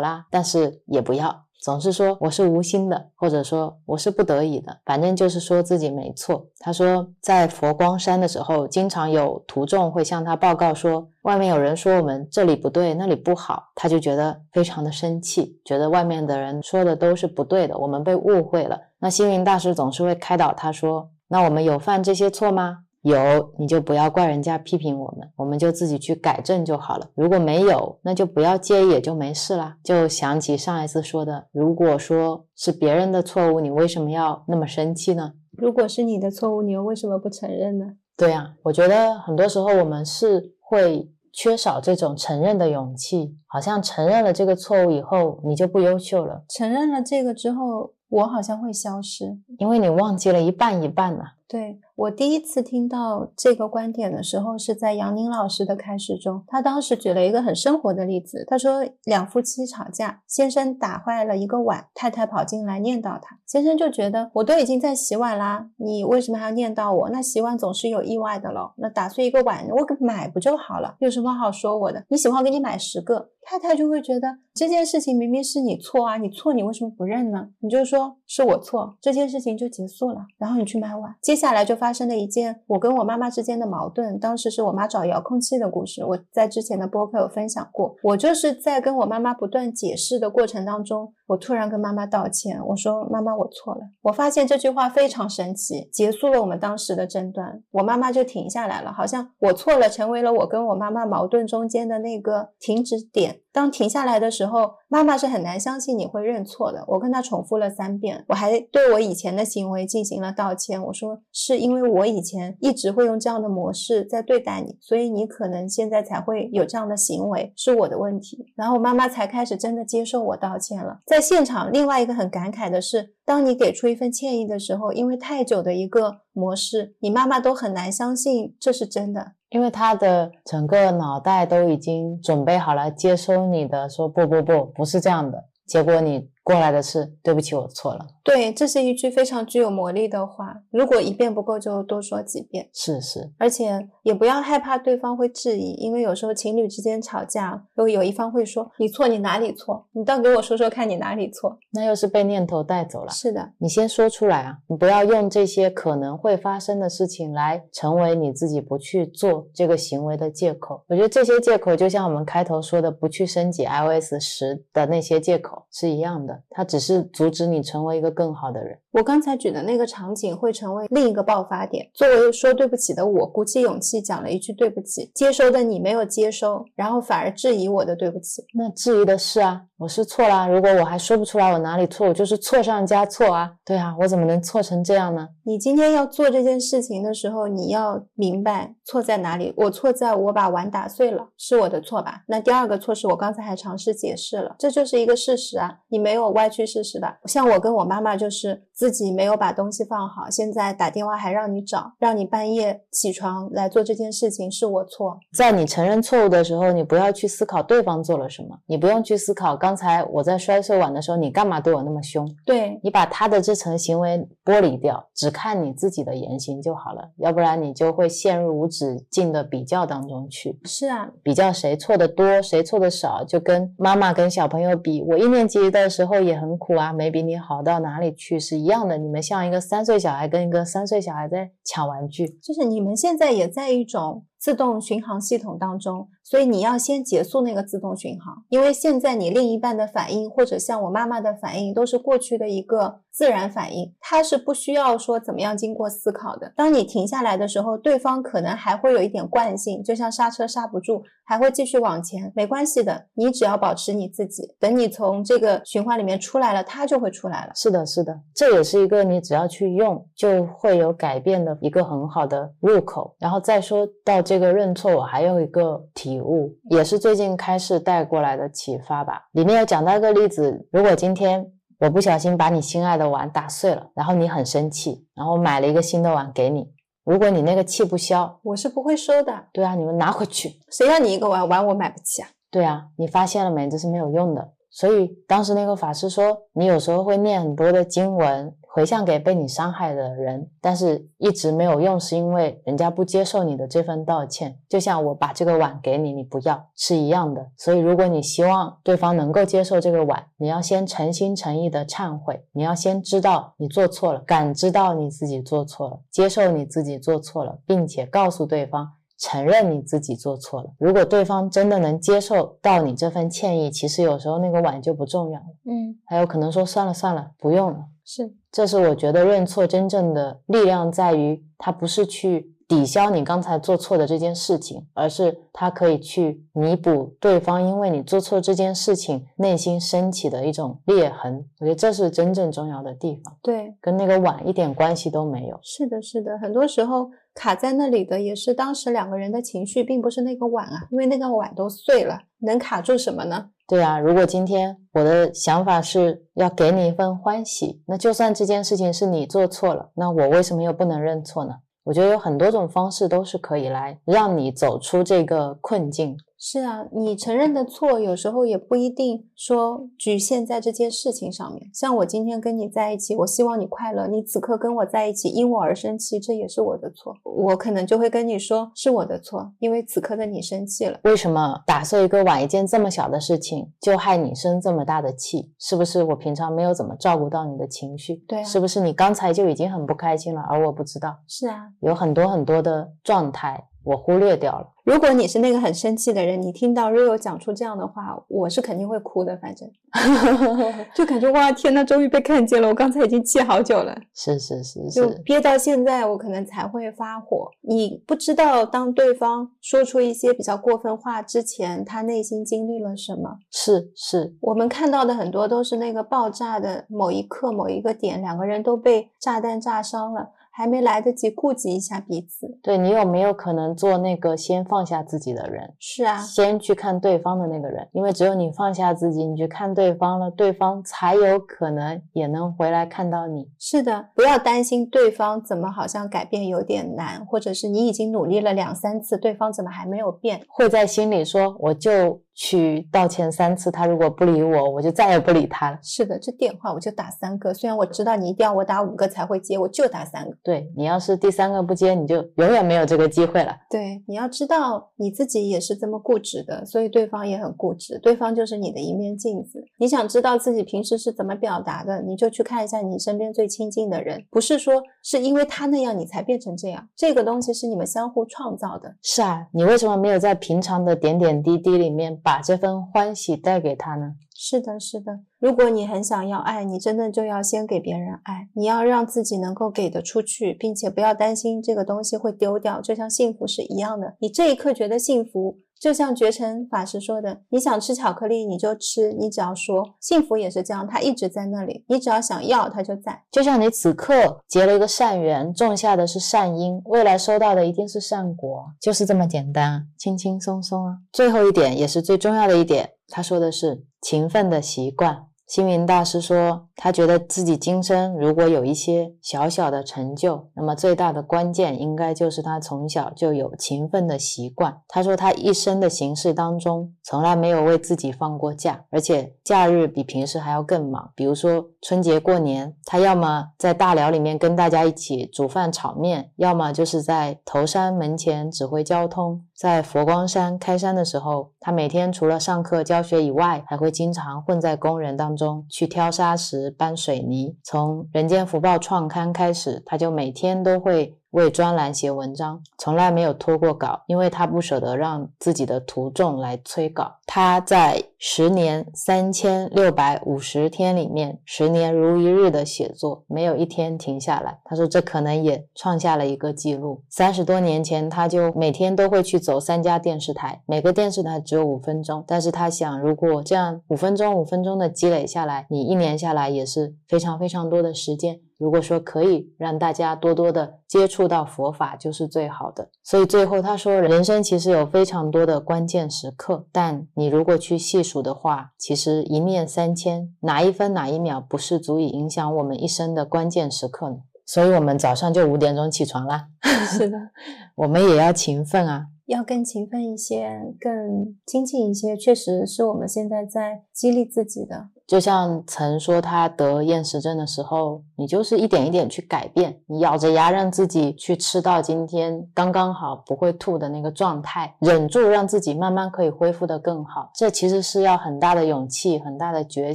啦，但是也不要。总是说我是无心的，或者说我是不得已的，反正就是说自己没错。他说，在佛光山的时候，经常有徒众会向他报告说，外面有人说我们这里不对，那里不好，他就觉得非常的生气，觉得外面的人说的都是不对的，我们被误会了。那星云大师总是会开导他说，那我们有犯这些错吗？有你就不要怪人家批评我们，我们就自己去改正就好了。如果没有，那就不要介意，也就没事啦。就想起上一次说的，如果说是别人的错误，你为什么要那么生气呢？如果是你的错误，你又为什么不承认呢？对呀，我觉得很多时候我们是会缺少这种承认的勇气，好像承认了这个错误以后，你就不优秀了。承认了这个之后，我好像会消失，因为你忘记了一半一半呢。对我第一次听到这个观点的时候，是在杨宁老师的开始中。他当时举了一个很生活的例子，他说两夫妻吵架，先生打坏了一个碗，太太跑进来念叨他，先生就觉得我都已经在洗碗啦，你为什么还要念叨我？那洗碗总是有意外的喽，那打碎一个碗，我给买不就好了？有什么好说我的？你喜欢我给你买十个。太太就会觉得这件事情明明是你错啊，你错你为什么不认呢？你就说是我错，这件事情就结束了，然后你去买碗。接下来就发生了一件我跟我妈妈之间的矛盾，当时是我妈找遥控器的故事，我在之前的播客有分享过。我就是在跟我妈妈不断解释的过程当中，我突然跟妈妈道歉，我说妈妈我错了。我发现这句话非常神奇，结束了我们当时的争端，我妈妈就停下来了，好像我错了成为了我跟我妈妈矛盾中间的那个停止点。当停下来的时候，妈妈是很难相信你会认错的。我跟她重复了三遍，我还对我以前的行为进行了道歉。我说是因为我以前一直会用这样的模式在对待你，所以你可能现在才会有这样的行为，是我的问题。然后妈妈才开始真的接受我道歉了。在现场，另外一个很感慨的是，当你给出一份歉意的时候，因为太久的一个模式，你妈妈都很难相信这是真的。因为他的整个脑袋都已经准备好了接收你的，说不不不，不是这样的，结果你。过来的是，对不起，我错了。对，这是一句非常具有魔力的话。如果一遍不够，就多说几遍。是是，而且也不要害怕对方会质疑，因为有时候情侣之间吵架，如果有一方会说：“你错，你哪里错？你倒给我说说看，你哪里错？”那又是被念头带走了。是的，你先说出来啊！你不要用这些可能会发生的事情来成为你自己不去做这个行为的借口。我觉得这些借口就像我们开头说的，不去升级 iOS 十的那些借口是一样的。它只是阻止你成为一个更好的人。我刚才举的那个场景会成为另一个爆发点。作为说对不起的我，鼓起勇气讲了一句对不起，接收的你没有接收，然后反而质疑我的对不起。那质疑的是啊，我是错啦。如果我还说不出来我哪里错，我就是错上加错啊。对啊，我怎么能错成这样呢？你今天要做这件事情的时候，你要明白错在哪里。我错在我把碗打碎了，是我的错吧？那第二个错是我刚才还尝试解释了，这就是一个事实啊。你没有歪曲事实吧。像我跟我妈妈就是自己没有把东西放好，现在打电话还让你找，让你半夜起床来做这件事情，是我错。在你承认错误的时候，你不要去思考对方做了什么，你不用去思考刚才我在摔碎碗的时候，你干嘛对我那么凶？对你把他的这层行为剥离掉，只看你自己的言行就好了，要不然你就会陷入无止境的比较当中去。是啊，比较谁错的多，谁错的少，就跟妈妈跟小朋友比，我一年级的时候也很苦啊，没比你好到哪里去是一样的。你们像一个三岁小孩跟一个三岁小孩在抢玩具，就是你们现在也在一种自动巡航系统当中。所以你要先结束那个自动巡航，因为现在你另一半的反应，或者像我妈妈的反应，都是过去的一个自然反应，它是不需要说怎么样经过思考的。当你停下来的时候，对方可能还会有一点惯性，就像刹车刹不住，还会继续往前，没关系的，你只要保持你自己，等你从这个循环里面出来了，它就会出来了。是的，是的，这也是一个你只要去用就会有改变的一个很好的入口。然后再说到这个认错，我还有一个体悟也是最近开始带过来的启发吧。里面有讲到一个例子：如果今天我不小心把你心爱的碗打碎了，然后你很生气，然后买了一个新的碗给你，如果你那个气不消，我是不会收的。对啊，你们拿回去。谁要你一个碗碗我买不起啊？对啊，你发现了没？这是没有用的。所以当时那个法师说，你有时候会念很多的经文。回向给被你伤害的人，但是一直没有用，是因为人家不接受你的这份道歉。就像我把这个碗给你，你不要是一样的。所以，如果你希望对方能够接受这个碗，你要先诚心诚意的忏悔，你要先知道你做错了，感知到你自己做错了，接受你自己做错了，并且告诉对方。承认你自己做错了。如果对方真的能接受到你这份歉意，其实有时候那个碗就不重要了。嗯，还有可能说算了算了，不用了。是，这是我觉得认错真正的力量在于，它不是去抵消你刚才做错的这件事情，而是它可以去弥补对方因为你做错这件事情内心升起的一种裂痕。我觉得这是真正重要的地方。对，跟那个碗一点关系都没有。是的，是的，很多时候。卡在那里的也是当时两个人的情绪，并不是那个碗啊，因为那个碗都碎了，能卡住什么呢？对啊，如果今天我的想法是要给你一份欢喜，那就算这件事情是你做错了，那我为什么又不能认错呢？我觉得有很多种方式都是可以来让你走出这个困境。是啊，你承认的错，有时候也不一定说局限在这件事情上面。像我今天跟你在一起，我希望你快乐，你此刻跟我在一起，因我而生气，这也是我的错。我可能就会跟你说是我的错，因为此刻的你生气了。为什么打碎一个碗，一件这么小的事情，就害你生这么大的气？是不是我平常没有怎么照顾到你的情绪？对啊，是不是你刚才就已经很不开心了，而我不知道？是啊，有很多很多的状态。我忽略掉了。如果你是那个很生气的人，你听到 Rio 讲出这样的话，我是肯定会哭的。反正 (laughs) 就感觉哇，天呐，终于被看见了！我刚才已经气好久了，是是是，就憋到现在，我可能才会发火。你不知道，当对方说出一些比较过分话之前，他内心经历了什么？是是，我们看到的很多都是那个爆炸的某一刻、某一个点，两个人都被炸弹炸伤了。还没来得及顾及一下彼此，对你有没有可能做那个先放下自己的人？是啊，先去看对方的那个人，因为只有你放下自己，你去看对方了，对方才有可能也能回来看到你。是的，不要担心对方怎么好像改变有点难，或者是你已经努力了两三次，对方怎么还没有变？会在心里说我就。去道歉三次，他如果不理我，我就再也不理他了。是的，这电话我就打三个，虽然我知道你一定要我打五个才会接，我就打三个。对你要是第三个不接，你就永远没有这个机会了。对，你要知道你自己也是这么固执的，所以对方也很固执，对方就是你的一面镜子。你想知道自己平时是怎么表达的，你就去看一下你身边最亲近的人，不是说是因为他那样你才变成这样，这个东西是你们相互创造的。是啊，你为什么没有在平常的点点滴滴里面？把这份欢喜带给他呢？是的，是的。如果你很想要爱，你真的就要先给别人爱。你要让自己能够给得出去，并且不要担心这个东西会丢掉，就像幸福是一样的。你这一刻觉得幸福。就像觉成法师说的，你想吃巧克力你就吃，你只要说幸福也是这样，它一直在那里，你只要想要它就在。就像你此刻结了一个善缘，种下的是善因，未来收到的一定是善果，就是这么简单，轻轻松松啊。最后一点也是最重要的一点，他说的是勤奋的习惯。星云大师说，他觉得自己今生如果有一些小小的成就，那么最大的关键应该就是他从小就有勤奋的习惯。他说，他一生的行事当中，从来没有为自己放过假，而且假日比平时还要更忙。比如说春节过年，他要么在大寮里面跟大家一起煮饭炒面，要么就是在头山门前指挥交通。在佛光山开山的时候，他每天除了上课教学以外，还会经常混在工人当中去挑沙石、搬水泥。从《人间福报》创刊开始，他就每天都会。为专栏写文章，从来没有拖过稿，因为他不舍得让自己的徒众来催稿。他在十年三千六百五十天里面，十年如一日的写作，没有一天停下来。他说这可能也创下了一个记录。三十多年前，他就每天都会去走三家电视台，每个电视台只有五分钟，但是他想，如果这样五分钟五分钟的积累下来，你一年下来也是非常非常多的时间。如果说可以让大家多多的接触到佛法，就是最好的。所以最后他说，人生其实有非常多的关键时刻，但你如果去细数的话，其实一念三千，哪一分哪一秒不是足以影响我们一生的关键时刻呢？所以我们早上就五点钟起床啦。是的，(laughs) 我们也要勤奋啊。要更勤奋一些，更精进一些，确实是我们现在在激励自己的。就像曾说他得厌食症的时候，你就是一点一点去改变，你咬着牙让自己去吃到今天刚刚好不会吐的那个状态，忍住让自己慢慢可以恢复的更好。这其实是要很大的勇气、很大的决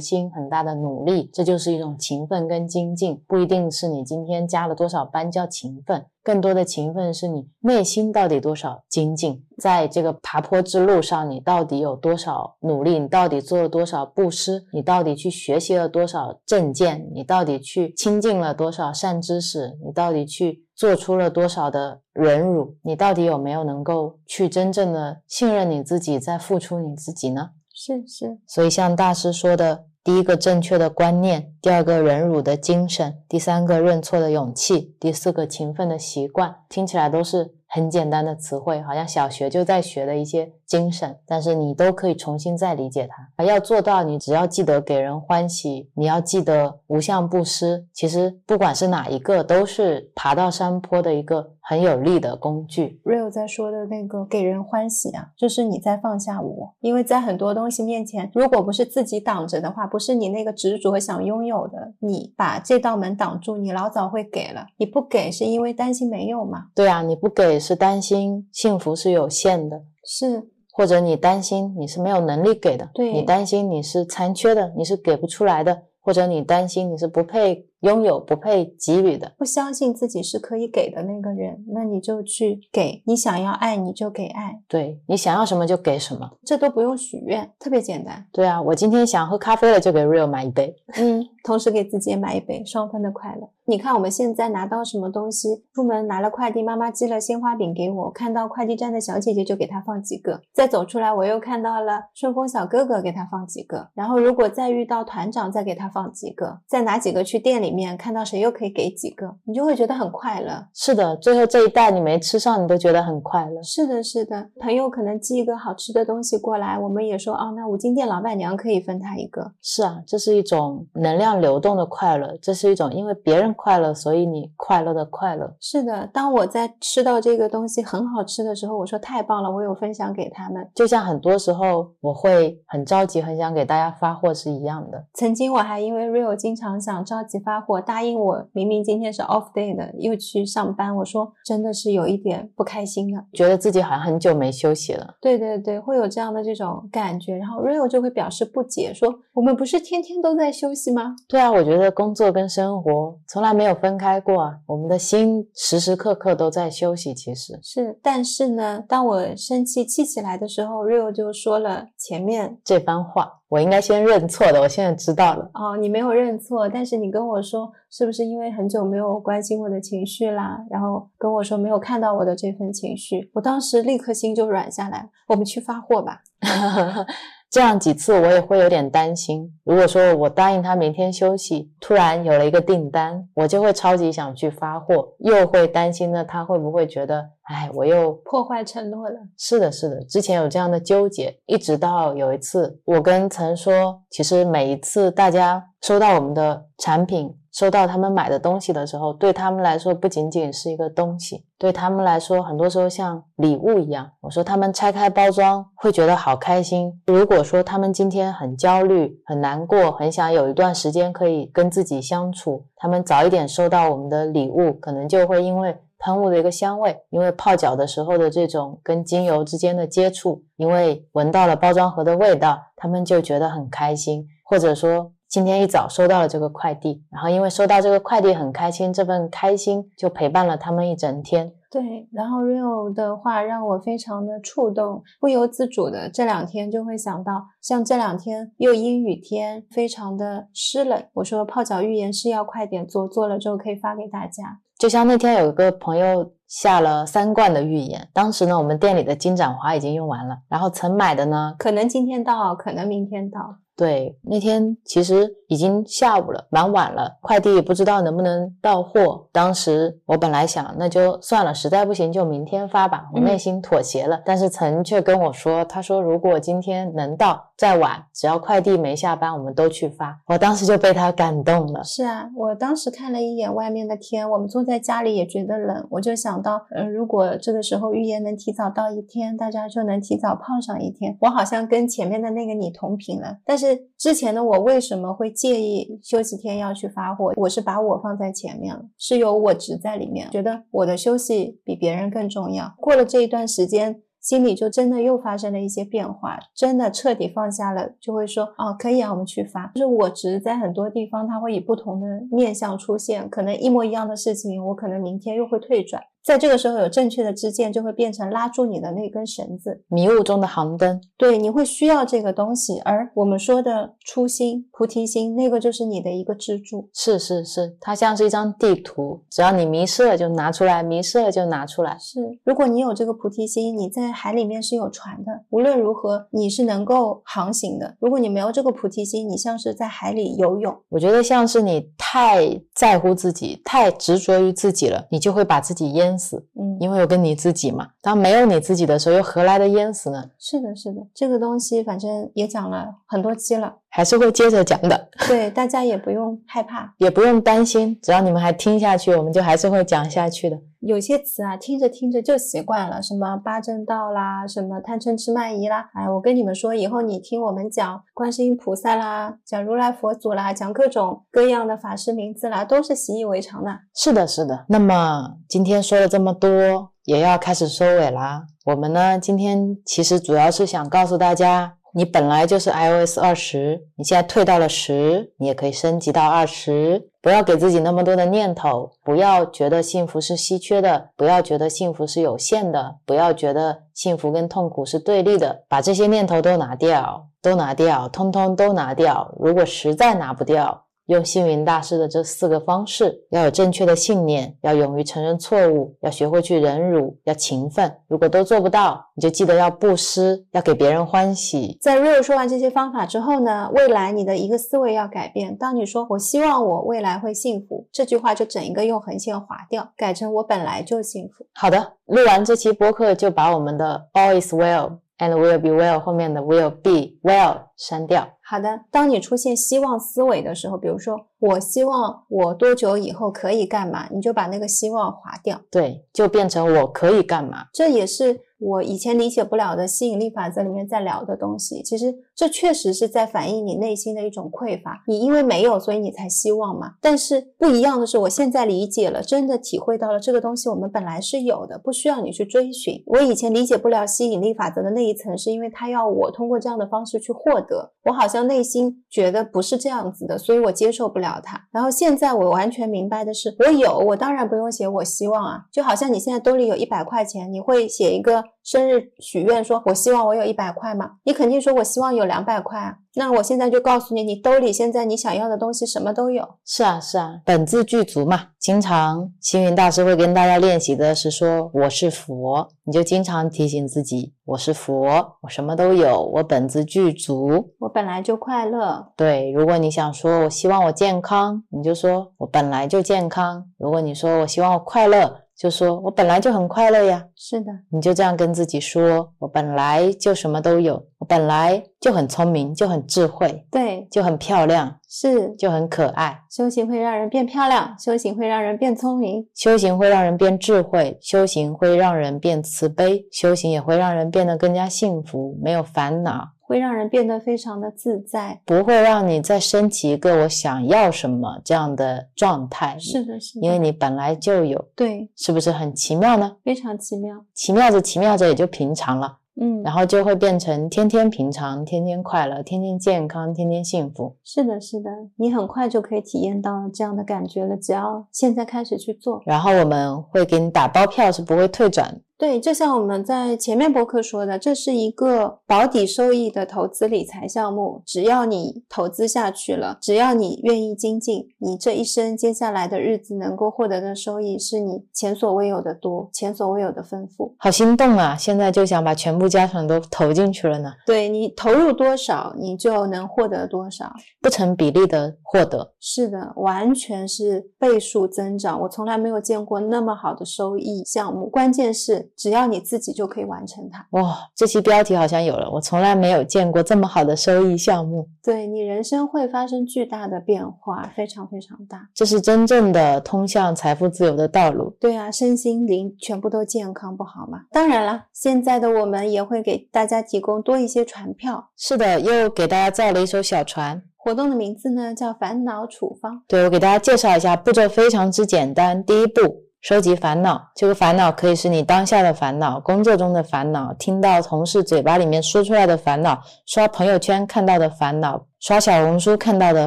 心、很大的努力，这就是一种勤奋跟精进，不一定是你今天加了多少班叫勤奋。更多的勤奋是你内心到底多少精进，在这个爬坡之路上，你到底有多少努力？你到底做了多少布施？你到底去学习了多少正见？你到底去亲近了多少善知识？你到底去做出了多少的忍辱？你到底有没有能够去真正的信任你自己，在付出你自己呢？是是，所以像大师说的。第一个正确的观念，第二个忍辱的精神，第三个认错的勇气，第四个勤奋的习惯，听起来都是很简单的词汇，好像小学就在学的一些。精神，但是你都可以重新再理解它。要做到，你只要记得给人欢喜，你要记得无相布施。其实不管是哪一个，都是爬到山坡的一个很有力的工具。Real 在说的那个给人欢喜啊，就是你在放下我，因为在很多东西面前，如果不是自己挡着的话，不是你那个执着想拥有的，你把这道门挡住，你老早会给了。你不给是因为担心没有嘛？对啊，你不给是担心幸福是有限的，是。或者你担心你是没有能力给的，对你担心你是残缺的，你是给不出来的，或者你担心你是不配。拥有不配给予的，不相信自己是可以给的那个人，那你就去给。你想要爱，你就给爱。对你想要什么就给什么，这都不用许愿，特别简单。对啊，我今天想喝咖啡了，就给 Real 买一杯。嗯，同时给自己也买一杯，双份的快乐。你看我们现在拿到什么东西，出门拿了快递，妈妈寄了鲜花饼给我，看到快递站的小姐姐就给她放几个。再走出来，我又看到了顺丰小哥哥，给他放几个。然后如果再遇到团长，再给他放几个。再拿几个去店里面看到谁又可以给几个，你就会觉得很快乐。是的，最后这一袋你没吃上，你都觉得很快乐。是的，是的，朋友可能寄一个好吃的东西过来，我们也说哦，那五金店老板娘可以分他一个。是啊，这是一种能量流动的快乐，这是一种因为别人快乐，所以你快乐的快乐。是的，当我在吃到这个东西很好吃的时候，我说太棒了，我有分享给他们。就像很多时候我会很着急，很想给大家发货是一样的。曾经我还因为 Real 经常想着急发货，答应我。明明今天是 off day 的，又去上班，我说真的是有一点不开心的，觉得自己好像很久没休息了。对对对，会有这样的这种感觉。然后 Rio 就会表示不解，说我们不是天天都在休息吗？对啊，我觉得工作跟生活从来没有分开过啊，我们的心时时刻刻都在休息。其实是，但是呢，当我生气气起来的时候，Rio 就说了前面这番话。我应该先认错的，我现在知道了。哦，你没有认错，但是你跟我说，是不是因为很久没有关心我的情绪啦？然后跟我说没有看到我的这份情绪，我当时立刻心就软下来。我们去发货吧。(laughs) 这样几次我也会有点担心。如果说我答应他明天休息，突然有了一个订单，我就会超级想去发货，又会担心呢，他会不会觉得，哎，我又破坏承诺了？是的，是的，之前有这样的纠结，一直到有一次，我跟曾说，其实每一次大家收到我们的产品。收到他们买的东西的时候，对他们来说不仅仅是一个东西，对他们来说，很多时候像礼物一样。我说他们拆开包装会觉得好开心。如果说他们今天很焦虑、很难过，很想有一段时间可以跟自己相处，他们早一点收到我们的礼物，可能就会因为喷雾的一个香味，因为泡脚的时候的这种跟精油之间的接触，因为闻到了包装盒的味道，他们就觉得很开心，或者说。今天一早收到了这个快递，然后因为收到这个快递很开心，这份开心就陪伴了他们一整天。对，然后 Rio 的话让我非常的触动，不由自主的这两天就会想到，像这两天又阴雨天，非常的湿冷。我说泡脚浴盐是要快点做，做了之后可以发给大家。就像那天有一个朋友下了三罐的浴盐，当时呢我们店里的金盏花已经用完了，然后曾买的呢，可能今天到，可能明天到。对，那天其实已已经下午了，蛮晚了，快递也不知道能不能到货。当时我本来想，那就算了，实在不行就明天发吧。我内心妥协了，但是陈却跟我说，他说如果今天能到，再晚只要快递没下班，我们都去发。我当时就被他感动了。是啊，我当时看了一眼外面的天，我们坐在家里也觉得冷，我就想到，嗯，如果这个时候预言能提早到一天，大家就能提早泡上一天。我好像跟前面的那个你同频了。但是是之前的我为什么会介意休息天要去发货？我是把我放在前面了，是有我值在里面，觉得我的休息比别人更重要。过了这一段时间。心里就真的又发生了一些变化，真的彻底放下了，就会说哦，可以啊，我们去发。就是我值在很多地方，它会以不同的面相出现，可能一模一样的事情，我可能明天又会退转。在这个时候有正确的支箭，就会变成拉住你的那根绳子，迷雾中的航灯。对，你会需要这个东西。而我们说的初心、菩提心，那个就是你的一个支柱。是是是，它像是一张地图，只要你迷失了就拿出来，迷失了就拿出来。是，如果你有这个菩提心，你在海里面是有船的，无论如何你是能够航行的。如果你没有这个菩提心，你像是在海里游泳。我觉得像是你太在乎自己，太执着于自己了，你就会把自己淹。淹死，嗯，因为有个你自己嘛。当没有你自己的时候，又何来的淹死呢？是的，是的，这个东西反正也讲了很多期了，还是会接着讲的。对，大家也不用害怕，也不用担心，只要你们还听下去，我们就还是会讲下去的。有些词啊，听着听着就习惯了，什么八正道啦，什么贪嗔痴慢疑啦。哎，我跟你们说，以后你听我们讲观世音菩萨啦，讲如来佛祖啦，讲各种各样的法师名字啦，都是习以为常的。是的，是的。那么今天说了这么多，也要开始收尾啦。我们呢，今天其实主要是想告诉大家。你本来就是 iOS 二十，你现在退到了十，你也可以升级到二十。不要给自己那么多的念头，不要觉得幸福是稀缺的，不要觉得幸福是有限的，不要觉得幸福跟痛苦是对立的。把这些念头都拿掉，都拿掉，通通都拿掉。如果实在拿不掉，用星云大师的这四个方式，要有正确的信念，要勇于承认错误，要学会去忍辱，要勤奋。如果都做不到，你就记得要布施，要给别人欢喜。在 Real 说完这些方法之后呢，未来你的一个思维要改变。当你说“我希望我未来会幸福”这句话，就整一个用横线划掉，改成“我本来就幸福”。好的，录完这期播客就把我们的 All is well and will be well 后面的 will be well 删掉。好的，当你出现希望思维的时候，比如说我希望我多久以后可以干嘛，你就把那个希望划掉，对，就变成我可以干嘛，这也是。我以前理解不了的吸引力法则里面在聊的东西，其实这确实是在反映你内心的一种匮乏。你因为没有，所以你才希望嘛。但是不一样的是，我现在理解了，真的体会到了这个东西我们本来是有的，不需要你去追寻。我以前理解不了吸引力法则的那一层，是因为他要我通过这样的方式去获得，我好像内心觉得不是这样子的，所以我接受不了它。然后现在我完全明白的是，我有，我当然不用写我希望啊，就好像你现在兜里有一百块钱，你会写一个。生日许愿说：“我希望我有一百块吗。”你肯定说：“我希望有两百块啊。”那我现在就告诉你，你兜里现在你想要的东西什么都有。是啊，是啊，本自具足嘛。经常星云大师会跟大家练习的是说：“我是佛。”你就经常提醒自己：“我是佛，我什么都有，我本自具足，我本来就快乐。”对，如果你想说我希望我健康，你就说我本来就健康。如果你说我希望我快乐。就说我本来就很快乐呀，是的，你就这样跟自己说，我本来就什么都有，我本来就很聪明，就很智慧，对，就很漂亮，是，就很可爱。修行会让人变漂亮，修行会让人变聪明，修行会让人变智慧，修行会让人变慈悲，修行也会让人变得更加幸福，没有烦恼。会让人变得非常的自在，不会让你再升起一个我想要什么这样的状态。是的，是的，因为你本来就有，对，是不是很奇妙呢？非常奇妙，奇妙着奇妙着也就平常了，嗯，然后就会变成天天平常，天天快乐，天天健康，天天幸福。是的，是的，你很快就可以体验到这样的感觉了，只要现在开始去做。然后我们会给你打包票，是不会退转。对，就像我们在前面博客说的，这是一个保底收益的投资理财项目。只要你投资下去了，只要你愿意精进，你这一生接下来的日子能够获得的收益是你前所未有的多，前所未有的丰富。好心动啊！现在就想把全部家产都投进去了呢。对你投入多少，你就能获得多少，不成比例的获得。是的，完全是倍数增长。我从来没有见过那么好的收益项目，关键是。只要你自己就可以完成它。哇，这期标题好像有了，我从来没有见过这么好的收益项目。对你人生会发生巨大的变化，非常非常大。这是真正的通向财富自由的道路。对啊，身心灵全部都健康，不好吗？当然了，现在的我们也会给大家提供多一些船票。是的，又给大家造了一艘小船。活动的名字呢叫烦恼处方。对，我给大家介绍一下，步骤非常之简单。第一步。收集烦恼，这个烦恼可以是你当下的烦恼，工作中的烦恼，听到同事嘴巴里面说出来的烦恼，刷朋友圈看到的烦恼。刷小红书看到的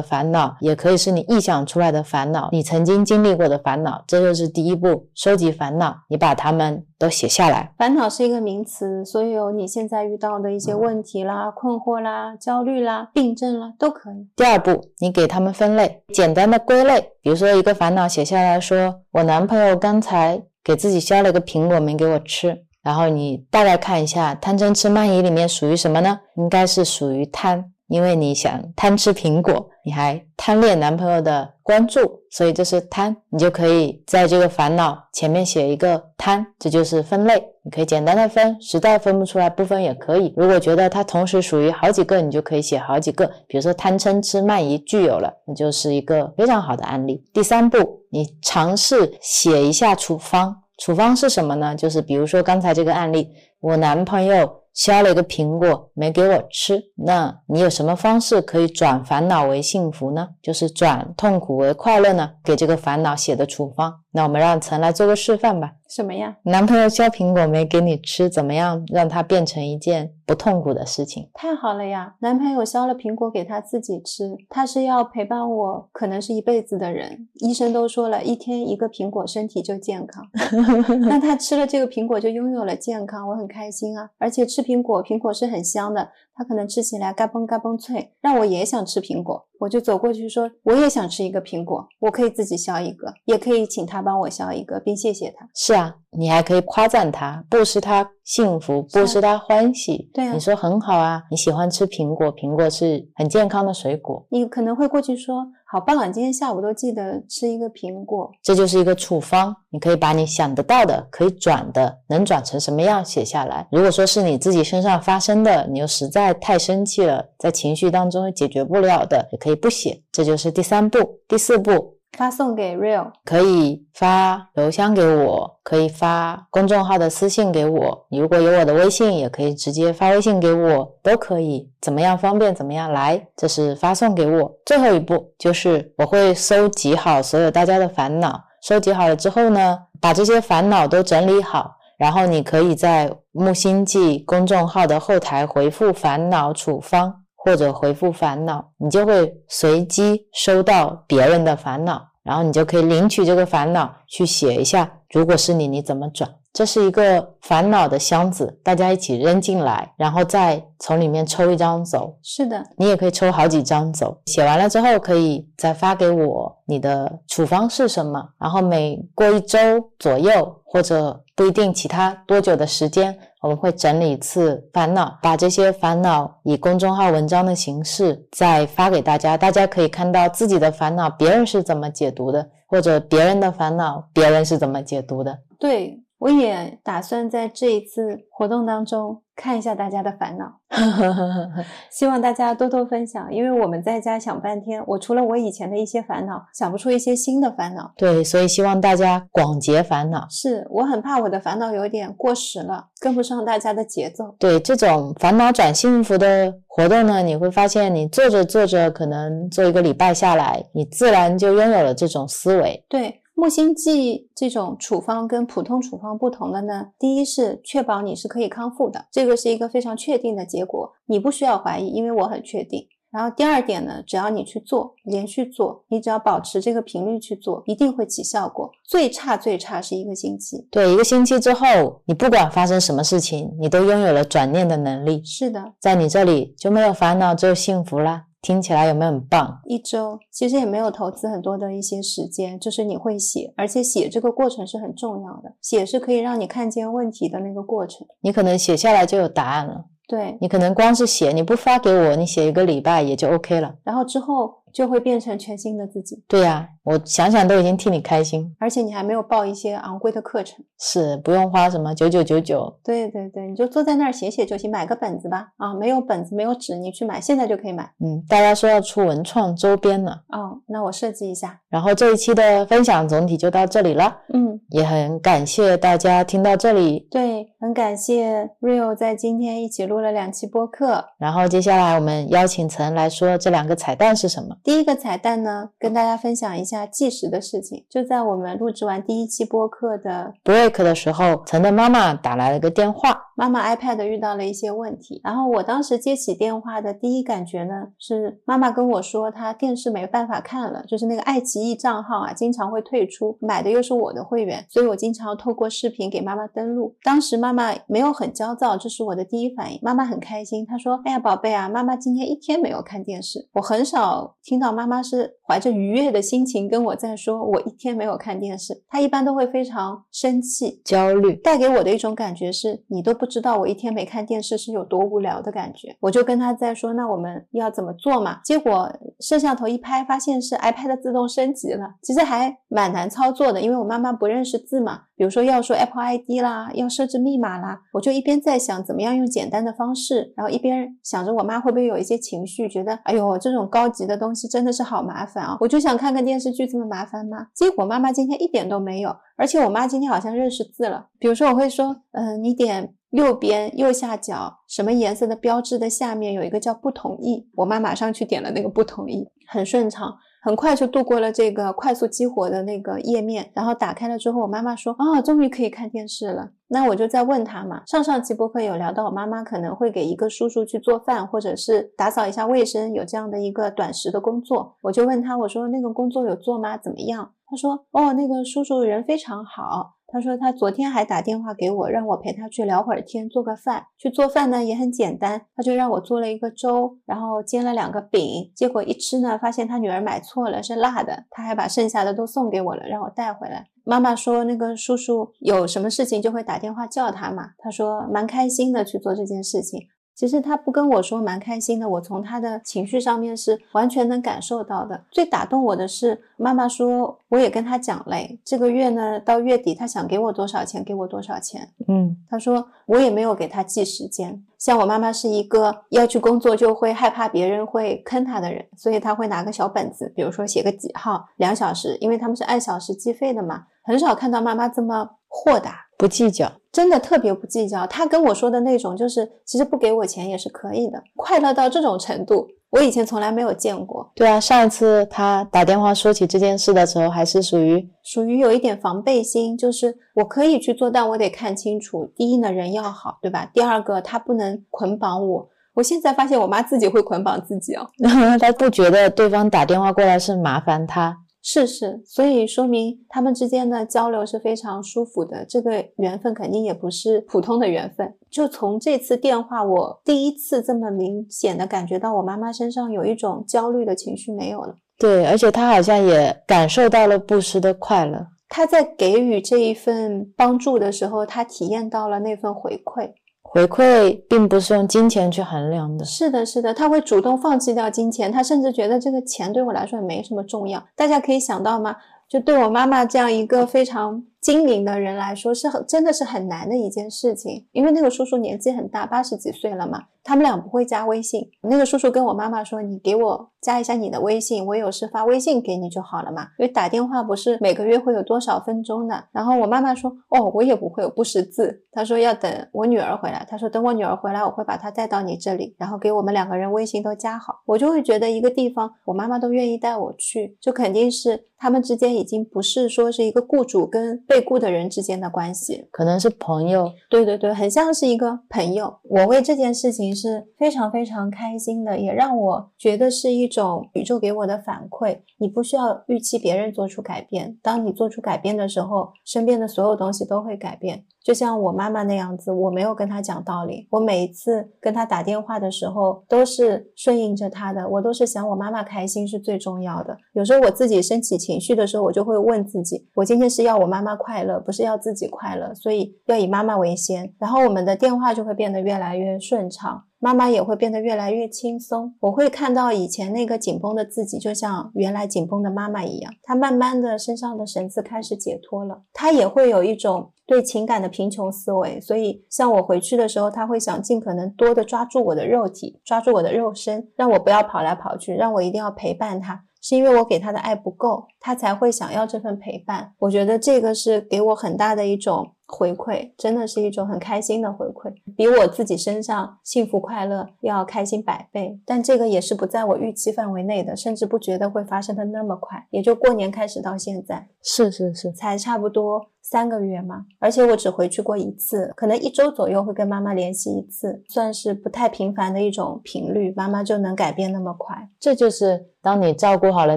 烦恼，也可以是你臆想出来的烦恼，你曾经经历过的烦恼，这就是第一步，收集烦恼，你把它们都写下来。烦恼是一个名词，所有你现在遇到的一些问题啦、困惑啦、焦虑啦、病症啦，都可以。第二步，你给他们分类，简单的归类，比如说一个烦恼写下来说，我男朋友刚才给自己削了个苹果没给我吃，然后你大概看一下，贪嗔痴慢疑里面属于什么呢？应该是属于贪。因为你想贪吃苹果，你还贪恋男朋友的关注，所以这是贪，你就可以在这个烦恼前面写一个贪，这就是分类。你可以简单的分，实在分不出来不分也可以。如果觉得它同时属于好几个，你就可以写好几个。比如说贪嗔痴慢疑具有了，那就是一个非常好的案例。第三步，你尝试写一下处方。处方是什么呢？就是比如说刚才这个案例，我男朋友。削了一个苹果没给我吃，那你有什么方式可以转烦恼为幸福呢？就是转痛苦为快乐呢？给这个烦恼写的处方。那我们让陈来做个示范吧。什么呀？男朋友削苹果没给你吃，怎么样让它变成一件不痛苦的事情？太好了呀！男朋友削了苹果给他自己吃，他是要陪伴我，可能是一辈子的人。医生都说了一天一个苹果，身体就健康。(laughs) 那他吃了这个苹果，就拥有了健康，我很开心啊！而且吃苹果，苹果是很香的。它可能吃起来嘎嘣嘎嘣脆，让我也想吃苹果，我就走过去说我也想吃一个苹果，我可以自己削一个，也可以请他帮我削一个，并谢谢他。是啊，你还可以夸赞他，不失他幸福，不失他欢喜。对啊，你说很好啊，你喜欢吃苹果，苹果是很健康的水果。你可能会过去说。好棒啊！今天下午都记得吃一个苹果，这就是一个处方。你可以把你想得到的、可以转的、能转成什么样写下来。如果说是你自己身上发生的，你又实在太生气了，在情绪当中解决不了的，也可以不写。这就是第三步、第四步。发送给 Real，可以发邮箱给我，可以发公众号的私信给我。你如果有我的微信，也可以直接发微信给我，都可以，怎么样方便怎么样来。这是发送给我。最后一步就是我会收集好所有大家的烦恼，收集好了之后呢，把这些烦恼都整理好，然后你可以在木星记公众号的后台回复“烦恼处方”。或者回复烦恼，你就会随机收到别人的烦恼，然后你就可以领取这个烦恼去写一下。如果是你，你怎么转？这是一个烦恼的箱子，大家一起扔进来，然后再从里面抽一张走。是的，你也可以抽好几张走。写完了之后，可以再发给我你的处方是什么，然后每过一周左右，或者不一定其他多久的时间。我们会整理一次烦恼，把这些烦恼以公众号文章的形式再发给大家，大家可以看到自己的烦恼别人是怎么解读的，或者别人的烦恼别人是怎么解读的。对。我也打算在这一次活动当中看一下大家的烦恼，(laughs) 希望大家多多分享。因为我们在家想半天，我除了我以前的一些烦恼，想不出一些新的烦恼。对，所以希望大家广结烦恼。是我很怕我的烦恼有点过时了，跟不上大家的节奏。对这种烦恼转幸福的活动呢，你会发现你做着做着，可能做一个礼拜下来，你自然就拥有了这种思维。对。木星记这种处方跟普通处方不同的呢，第一是确保你是可以康复的，这个是一个非常确定的结果，你不需要怀疑，因为我很确定。然后第二点呢，只要你去做，连续做，你只要保持这个频率去做，一定会起效果。最差最差是一个星期。对，一个星期之后，你不管发生什么事情，你都拥有了转念的能力。是的，在你这里就没有烦恼，只有幸福啦。听起来有没有很棒？一周其实也没有投资很多的一些时间，就是你会写，而且写这个过程是很重要的，写是可以让你看见问题的那个过程。你可能写下来就有答案了。对，你可能光是写，你不发给我，你写一个礼拜也就 OK 了。然后之后。就会变成全新的自己。对呀，我想想都已经替你开心。而且你还没有报一些昂贵的课程，是不用花什么九九九九。对对对，你就坐在那儿写写就行，买个本子吧。啊，没有本子没有纸，你去买，现在就可以买。嗯，大家说要出文创周边了。哦，那我设计一下。然后这一期的分享总体就到这里了。嗯，也很感谢大家听到这里。对，很感谢 Rio 在今天一起录了两期播客。然后接下来我们邀请陈来说这两个彩蛋是什么。第一个彩蛋呢，跟大家分享一下计时的事情。就在我们录制完第一期播客的 break 的时候，陈的妈妈打来了个电话，妈妈 iPad 遇到了一些问题。然后我当时接起电话的第一感觉呢，是妈妈跟我说她电视没办法看了，就是那个爱奇艺账号啊，经常会退出，买的又是我的会员，所以我经常透过视频给妈妈登录。当时妈妈没有很焦躁，这是我的第一反应。妈妈很开心，她说：“哎呀，宝贝啊，妈妈今天一天没有看电视。”我很少听到妈妈是怀着愉悦的心情跟我在说，我一天没有看电视。她一般都会非常生气、焦虑，带给我的一种感觉是，你都不知道我一天没看电视是有多无聊的感觉。我就跟她在说，那我们要怎么做嘛？结果摄像头一拍，发现是 iPad 自动升级了，其实还蛮难操作的，因为我妈妈不认识字嘛。比如说要说 Apple ID 啦，要设置密码啦，我就一边在想怎么样用简单的方式，然后一边想着我妈会不会有一些情绪，觉得哎呦这种高级的东西真的是好麻烦啊！我就想看看电视剧这么麻烦吗？结果妈妈今天一点都没有，而且我妈今天好像认识字了。比如说我会说，嗯，你点右边右下角什么颜色的标志的下面有一个叫不同意，我妈马上去点了那个不同意，很顺畅。很快就度过了这个快速激活的那个页面，然后打开了之后，我妈妈说：“啊，终于可以看电视了。”那我就在问她嘛。上上期播客有聊到，我妈妈可能会给一个叔叔去做饭，或者是打扫一下卫生，有这样的一个短时的工作。我就问她，我说那个工作有做吗？怎么样？她说：“哦，那个叔叔人非常好。”他说他昨天还打电话给我，让我陪他去聊会儿天，做个饭。去做饭呢也很简单，他就让我做了一个粥，然后煎了两个饼。结果一吃呢，发现他女儿买错了，是辣的。他还把剩下的都送给我了，让我带回来。妈妈说那个叔叔有什么事情就会打电话叫他嘛。他说蛮开心的去做这件事情。其实他不跟我说蛮开心的，我从他的情绪上面是完全能感受到的。最打动我的是妈妈说，我也跟他讲嘞，这个月呢到月底他想给我多少钱，给我多少钱。嗯，他说我也没有给他记时间。像我妈妈是一个要去工作就会害怕别人会坑他的人，所以他会拿个小本子，比如说写个几号两小时，因为他们是按小时计费的嘛。很少看到妈妈这么豁达，不计较，真的特别不计较。他跟我说的那种，就是其实不给我钱也是可以的，快乐到这种程度，我以前从来没有见过。对啊，上一次他打电话说起这件事的时候，还是属于属于有一点防备心，就是我可以去做，但我得看清楚。第一呢，人要好，对吧？第二个，他不能捆绑我。我现在发现我妈自己会捆绑自己哦，(laughs) 她不觉得对方打电话过来是麻烦她。是是，所以说明他们之间的交流是非常舒服的。这个缘分肯定也不是普通的缘分。就从这次电话，我第一次这么明显的感觉到我妈妈身上有一种焦虑的情绪没有了。对，而且她好像也感受到了布施的快乐。她在给予这一份帮助的时候，她体验到了那份回馈。回馈并不是用金钱去衡量的。是的，是的，他会主动放弃掉金钱，他甚至觉得这个钱对我来说也没什么重要。大家可以想到吗？就对我妈妈这样一个非常精明的人来说，是很真的是很难的一件事情。因为那个叔叔年纪很大，八十几岁了嘛，他们俩不会加微信。那个叔叔跟我妈妈说：“你给我加一下你的微信，我有事发微信给你就好了嘛。”因为打电话不是每个月会有多少分钟的。然后我妈妈说：“哦，我也不会，我不识字。”她说要等我女儿回来。她说等我女儿回来，我会把她带到你这里，然后给我们两个人微信都加好。我就会觉得一个地方，我妈妈都愿意带我去，就肯定是他们之间已经不是说是一个雇主跟被雇的人之间的关系，可能是朋友。对对对，很像是一个朋友。我为这件事情。情是非常非常开心的，也让我觉得是一种宇宙给我的反馈。你不需要预期别人做出改变，当你做出改变的时候，身边的所有东西都会改变。就像我妈妈那样子，我没有跟她讲道理，我每一次跟她打电话的时候都是顺应着她的，我都是想我妈妈开心是最重要的。有时候我自己升起情绪的时候，我就会问自己，我今天是要我妈妈快乐，不是要自己快乐，所以要以妈妈为先。然后我们的电话就会变得越来越顺畅。妈妈也会变得越来越轻松。我会看到以前那个紧绷的自己，就像原来紧绷的妈妈一样，她慢慢的身上的绳子开始解脱了。她也会有一种对情感的贫穷思维，所以像我回去的时候，他会想尽可能多的抓住我的肉体，抓住我的肉身，让我不要跑来跑去，让我一定要陪伴他。是因为我给他的爱不够，他才会想要这份陪伴。我觉得这个是给我很大的一种回馈，真的是一种很开心的回馈，比我自己身上幸福快乐要开心百倍。但这个也是不在我预期范围内的，甚至不觉得会发生的那么快。也就过年开始到现在，是是是，才差不多。三个月嘛，而且我只回去过一次，可能一周左右会跟妈妈联系一次，算是不太频繁的一种频率，妈妈就能改变那么快。这就是当你照顾好了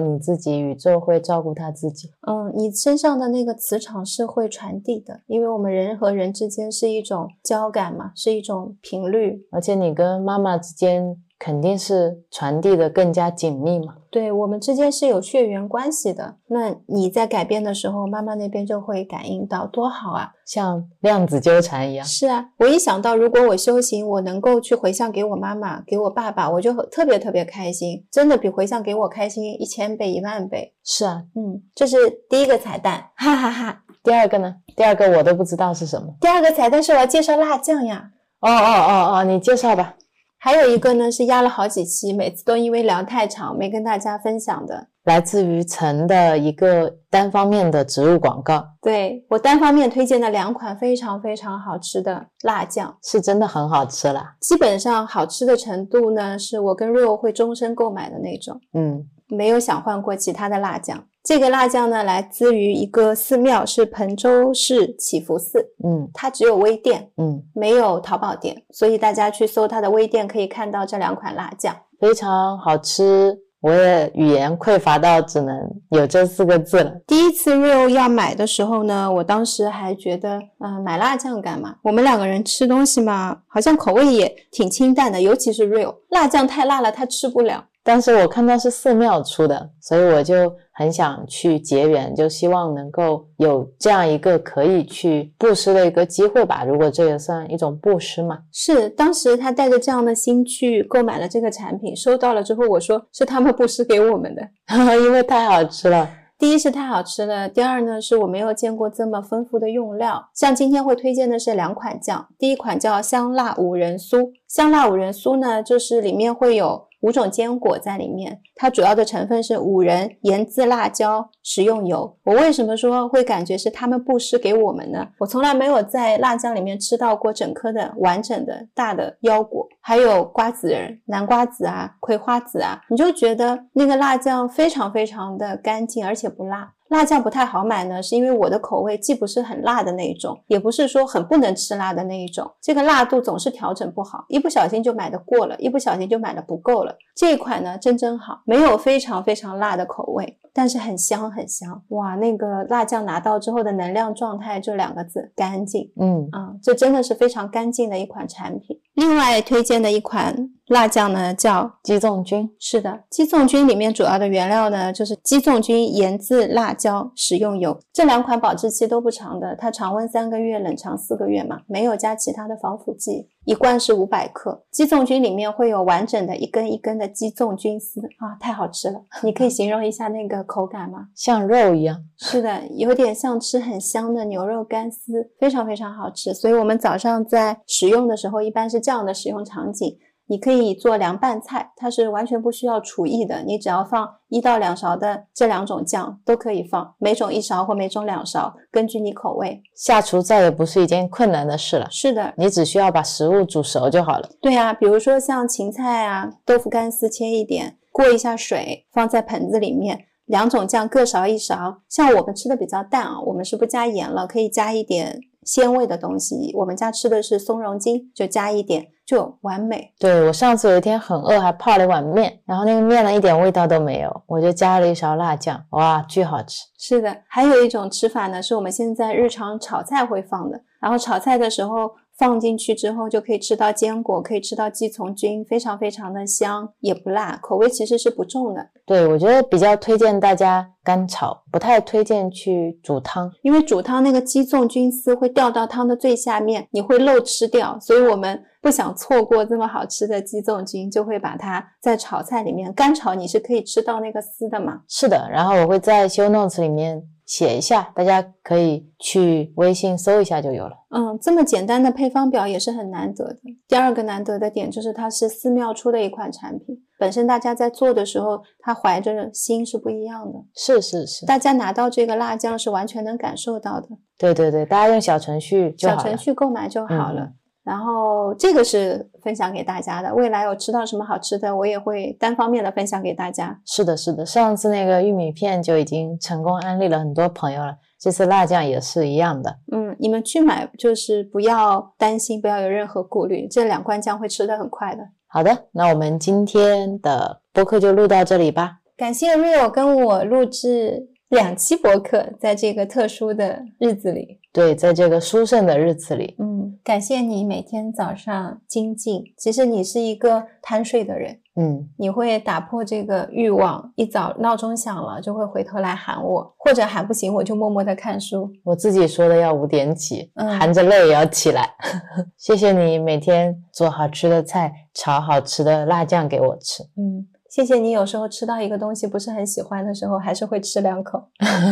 你自己，宇宙会照顾他自己。嗯，你身上的那个磁场是会传递的，因为我们人和人之间是一种交感嘛，是一种频率，而且你跟妈妈之间。肯定是传递的更加紧密嘛？对我们之间是有血缘关系的。那你在改变的时候，妈妈那边就会感应到，多好啊！像量子纠缠一样。是啊，我一想到如果我修行，我能够去回向给我妈妈、给我爸爸，我就特别特别开心，真的比回向给我开心一千倍、一万倍。是啊，嗯，这是第一个彩蛋，哈哈哈。第二个呢？第二个我都不知道是什么。第二个彩蛋是我要介绍辣酱呀。哦哦哦哦，你介绍吧。还有一个呢，是压了好几期，每次都因为聊太长没跟大家分享的，来自于陈的一个单方面的植入广告。对我单方面推荐的两款非常非常好吃的辣酱，是真的很好吃啦。基本上好吃的程度呢，是我跟瑞欧会终身购买的那种。嗯，没有想换过其他的辣酱。这个辣酱呢，来自于一个寺庙，是彭州市祈福寺。嗯，它只有微店，嗯，没有淘宝店，所以大家去搜它的微店，可以看到这两款辣酱，非常好吃。我也语言匮乏到只能有这四个字了。第一次 real 要买的时候呢，我当时还觉得，嗯，买辣酱干嘛？我们两个人吃东西嘛，好像口味也挺清淡的，尤其是 real，辣酱太辣了，他吃不了。但是我看到是寺庙出的，所以我就很想去结缘，就希望能够有这样一个可以去布施的一个机会吧。如果这也算一种布施嘛？是，当时他带着这样的心去购买了这个产品，收到了之后，我说是他们布施给我们的，(laughs) 因为太好吃了。第一是太好吃了，第二呢是我没有见过这么丰富的用料。像今天会推荐的是两款酱，第一款叫香辣五仁酥，香辣五仁酥呢就是里面会有。五种坚果在里面，它主要的成分是五仁、盐渍辣椒、食用油。我为什么说会感觉是他们布施给我们呢？我从来没有在辣酱里面吃到过整颗的完整的大的腰果，还有瓜子仁、南瓜子啊、葵花籽啊，你就觉得那个辣酱非常非常的干净，而且不辣。辣酱不太好买呢，是因为我的口味既不是很辣的那一种，也不是说很不能吃辣的那一种，这个辣度总是调整不好，一不小心就买的过了，一不小心就买的不够了。这一款呢，真真好，没有非常非常辣的口味，但是很香很香。哇，那个辣酱拿到之后的能量状态就两个字：干净。嗯啊，这真的是非常干净的一款产品。另外推荐的一款。辣酱呢叫鸡枞菌，是的，鸡枞菌里面主要的原料呢就是鸡枞菌、盐渍辣椒、食用油，这两款保质期都不长的，它常温三个月，冷藏四个月嘛，没有加其他的防腐剂，一罐是五百克。鸡枞菌里面会有完整的一根一根的鸡枞菌丝啊，太好吃了！你可以形容一下那个口感吗？(laughs) 像肉一样，是的，有点像吃很香的牛肉干丝，非常非常好吃。所以我们早上在食用的时候，一般是这样的使用场景。你可以做凉拌菜，它是完全不需要厨艺的。你只要放一到两勺的这两种酱都可以放，每种一勺或每种两勺，根据你口味。下厨再也不是一件困难的事了。是的，你只需要把食物煮熟就好了。对啊，比如说像芹菜啊、豆腐干丝切一点，过一下水，放在盆子里面，两种酱各勺一勺。像我们吃的比较淡啊，我们是不加盐了，可以加一点。鲜味的东西。我们家吃的是松茸精，就加一点就完美。对我上次有一天很饿，还泡了一碗面，然后那个面呢一点味道都没有，我就加了一勺辣酱，哇，巨好吃。是的，还有一种吃法呢，是我们现在日常炒菜会放的，然后炒菜的时候。放进去之后就可以吃到坚果，可以吃到鸡枞菌，非常非常的香，也不辣，口味其实是不重的。对，我觉得比较推荐大家干炒，不太推荐去煮汤，因为煮汤那个鸡枞菌丝会掉到汤的最下面，你会漏吃掉，所以我们不想错过这么好吃的鸡枞菌，就会把它在炒菜里面干炒，你是可以吃到那个丝的嘛？是的，然后我会在修 notes 里面。写一下，大家可以去微信搜一下就有了。嗯，这么简单的配方表也是很难得的。第二个难得的点就是它是寺庙出的一款产品，本身大家在做的时候，他怀着心是不一样的。是是是，大家拿到这个辣酱是完全能感受到的。对对对，大家用小程序小程序购买就好了。然后这个是分享给大家的，未来我吃到什么好吃的，我也会单方面的分享给大家。是的，是的，上次那个玉米片就已经成功安利了很多朋友了，这次辣酱也是一样的。嗯，你们去买就是不要担心，不要有任何顾虑，这两罐酱会吃的很快的。好的，那我们今天的播客就录到这里吧。感谢 Rio 跟我录制两期播客，在这个特殊的日子里。对，在这个殊胜的日子里，嗯，感谢你每天早上精进。其实你是一个贪睡的人，嗯，你会打破这个欲望，一早闹钟响了就会回头来喊我，或者喊不醒我就默默的看书。我自己说的要五点起，嗯含着泪也要起来。(laughs) 谢谢你每天做好吃的菜，炒好吃的辣酱给我吃。嗯，谢谢你有时候吃到一个东西不是很喜欢的时候，还是会吃两口。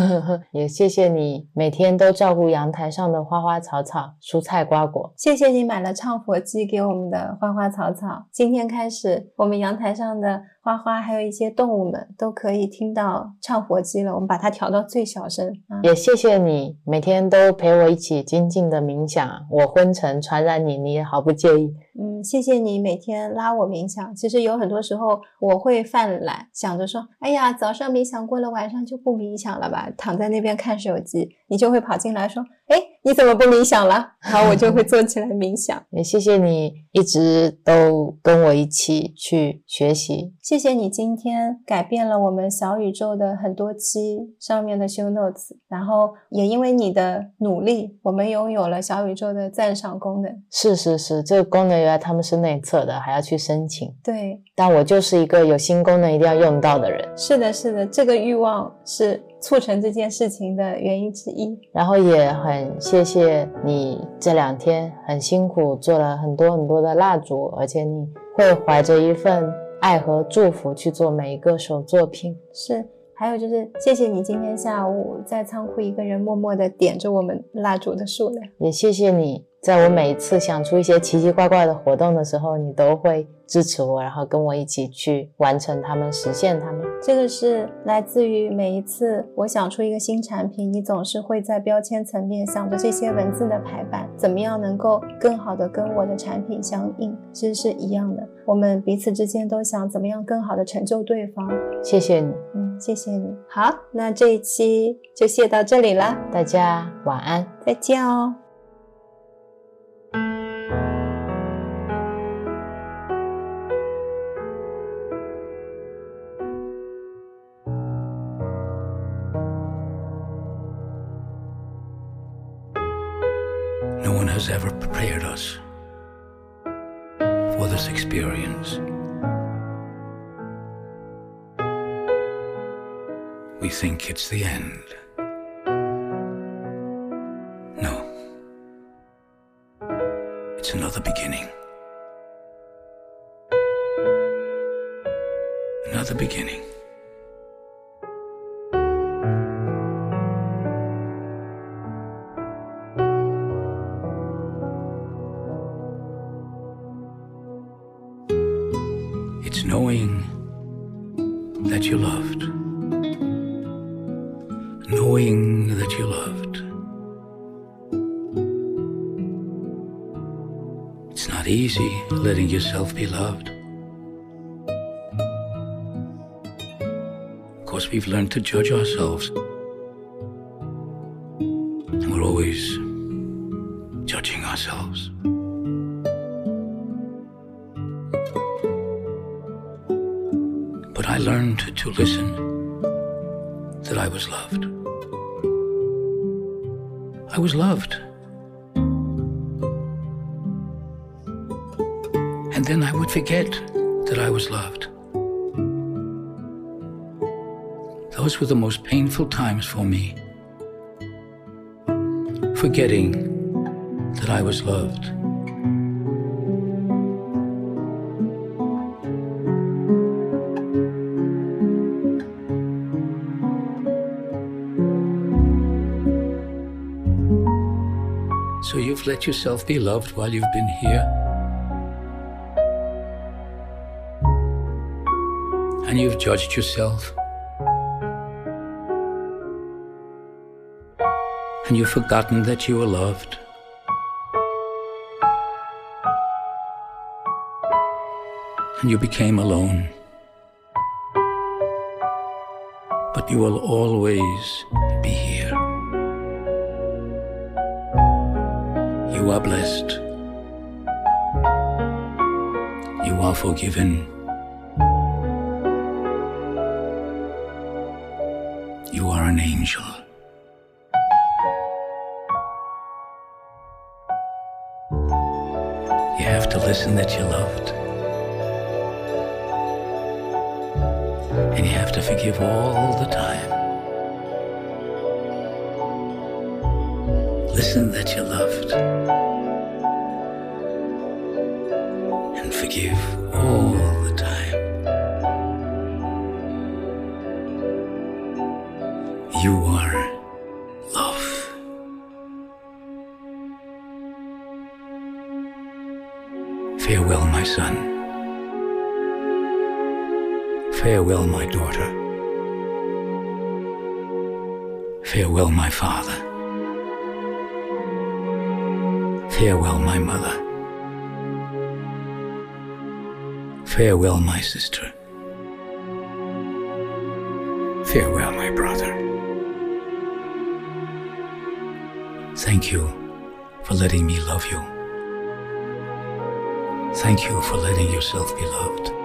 (laughs) 也谢谢你每天都照顾阳台上的花花草草、蔬菜瓜果。谢谢你买了唱佛机给我们的花花草草。今天开始，我们阳台上的花花还有一些动物们都可以听到唱火鸡了。我们把它调到最小声啊。也谢谢你每天都陪我一起精进的冥想，我昏沉传染你，你也毫不介意。嗯，谢谢你每天拉我冥想。其实有很多时候我会犯懒，想着说，哎呀，早上冥想过了，晚上就不冥想了吧，躺在那边看手机，你就会跑进来说，哎，你怎么不冥想了？(laughs) 然后我就会坐起来冥想。(laughs) 也谢谢你一直都跟我一起去学习。谢谢你今天改变了我们小宇宙的很多期上面的 show notes，然后也因为你的努力，我们拥有了小宇宙的赞赏功能。是是是，这个功能原来他们是内测的，还要去申请。对，但我就是一个有新功能一定要用到的人。是的，是的，这个欲望是促成这件事情的原因之一。然后也很谢谢你这两天很辛苦，做了很多很多的蜡烛，而且你会怀着一份爱和祝福去做每一个手作品。是，还有就是谢谢你今天下午在仓库一个人默默的点着我们蜡烛的数量。也谢谢你，在我每一次想出一些奇奇怪怪的活动的时候，你都会支持我，然后跟我一起去完成它们，实现它们。这个是来自于每一次我想出一个新产品，你总是会在标签层面想着这些文字的排版，怎么样能够更好的跟我的产品相应，其实是一样的。我们彼此之间都想怎么样更好的成就对方。谢谢你，嗯，谢谢你。好，那这一期就谢到这里了，大家晚安。再见哦。Has ever prepared us for this experience. We think it's the end. No. It's another beginning. Another beginning. Letting yourself be loved. Of course, we've learned to judge ourselves. And we're always judging ourselves. But I learned to listen that I was loved. I was loved. Then I would forget that I was loved. Those were the most painful times for me. Forgetting that I was loved. So you've let yourself be loved while you've been here? You've judged yourself? And you've forgotten that you were loved? And you became alone? But you will always be here. You are blessed. You are forgiven. My sister. Farewell, my brother. Thank you for letting me love you. Thank you for letting yourself be loved.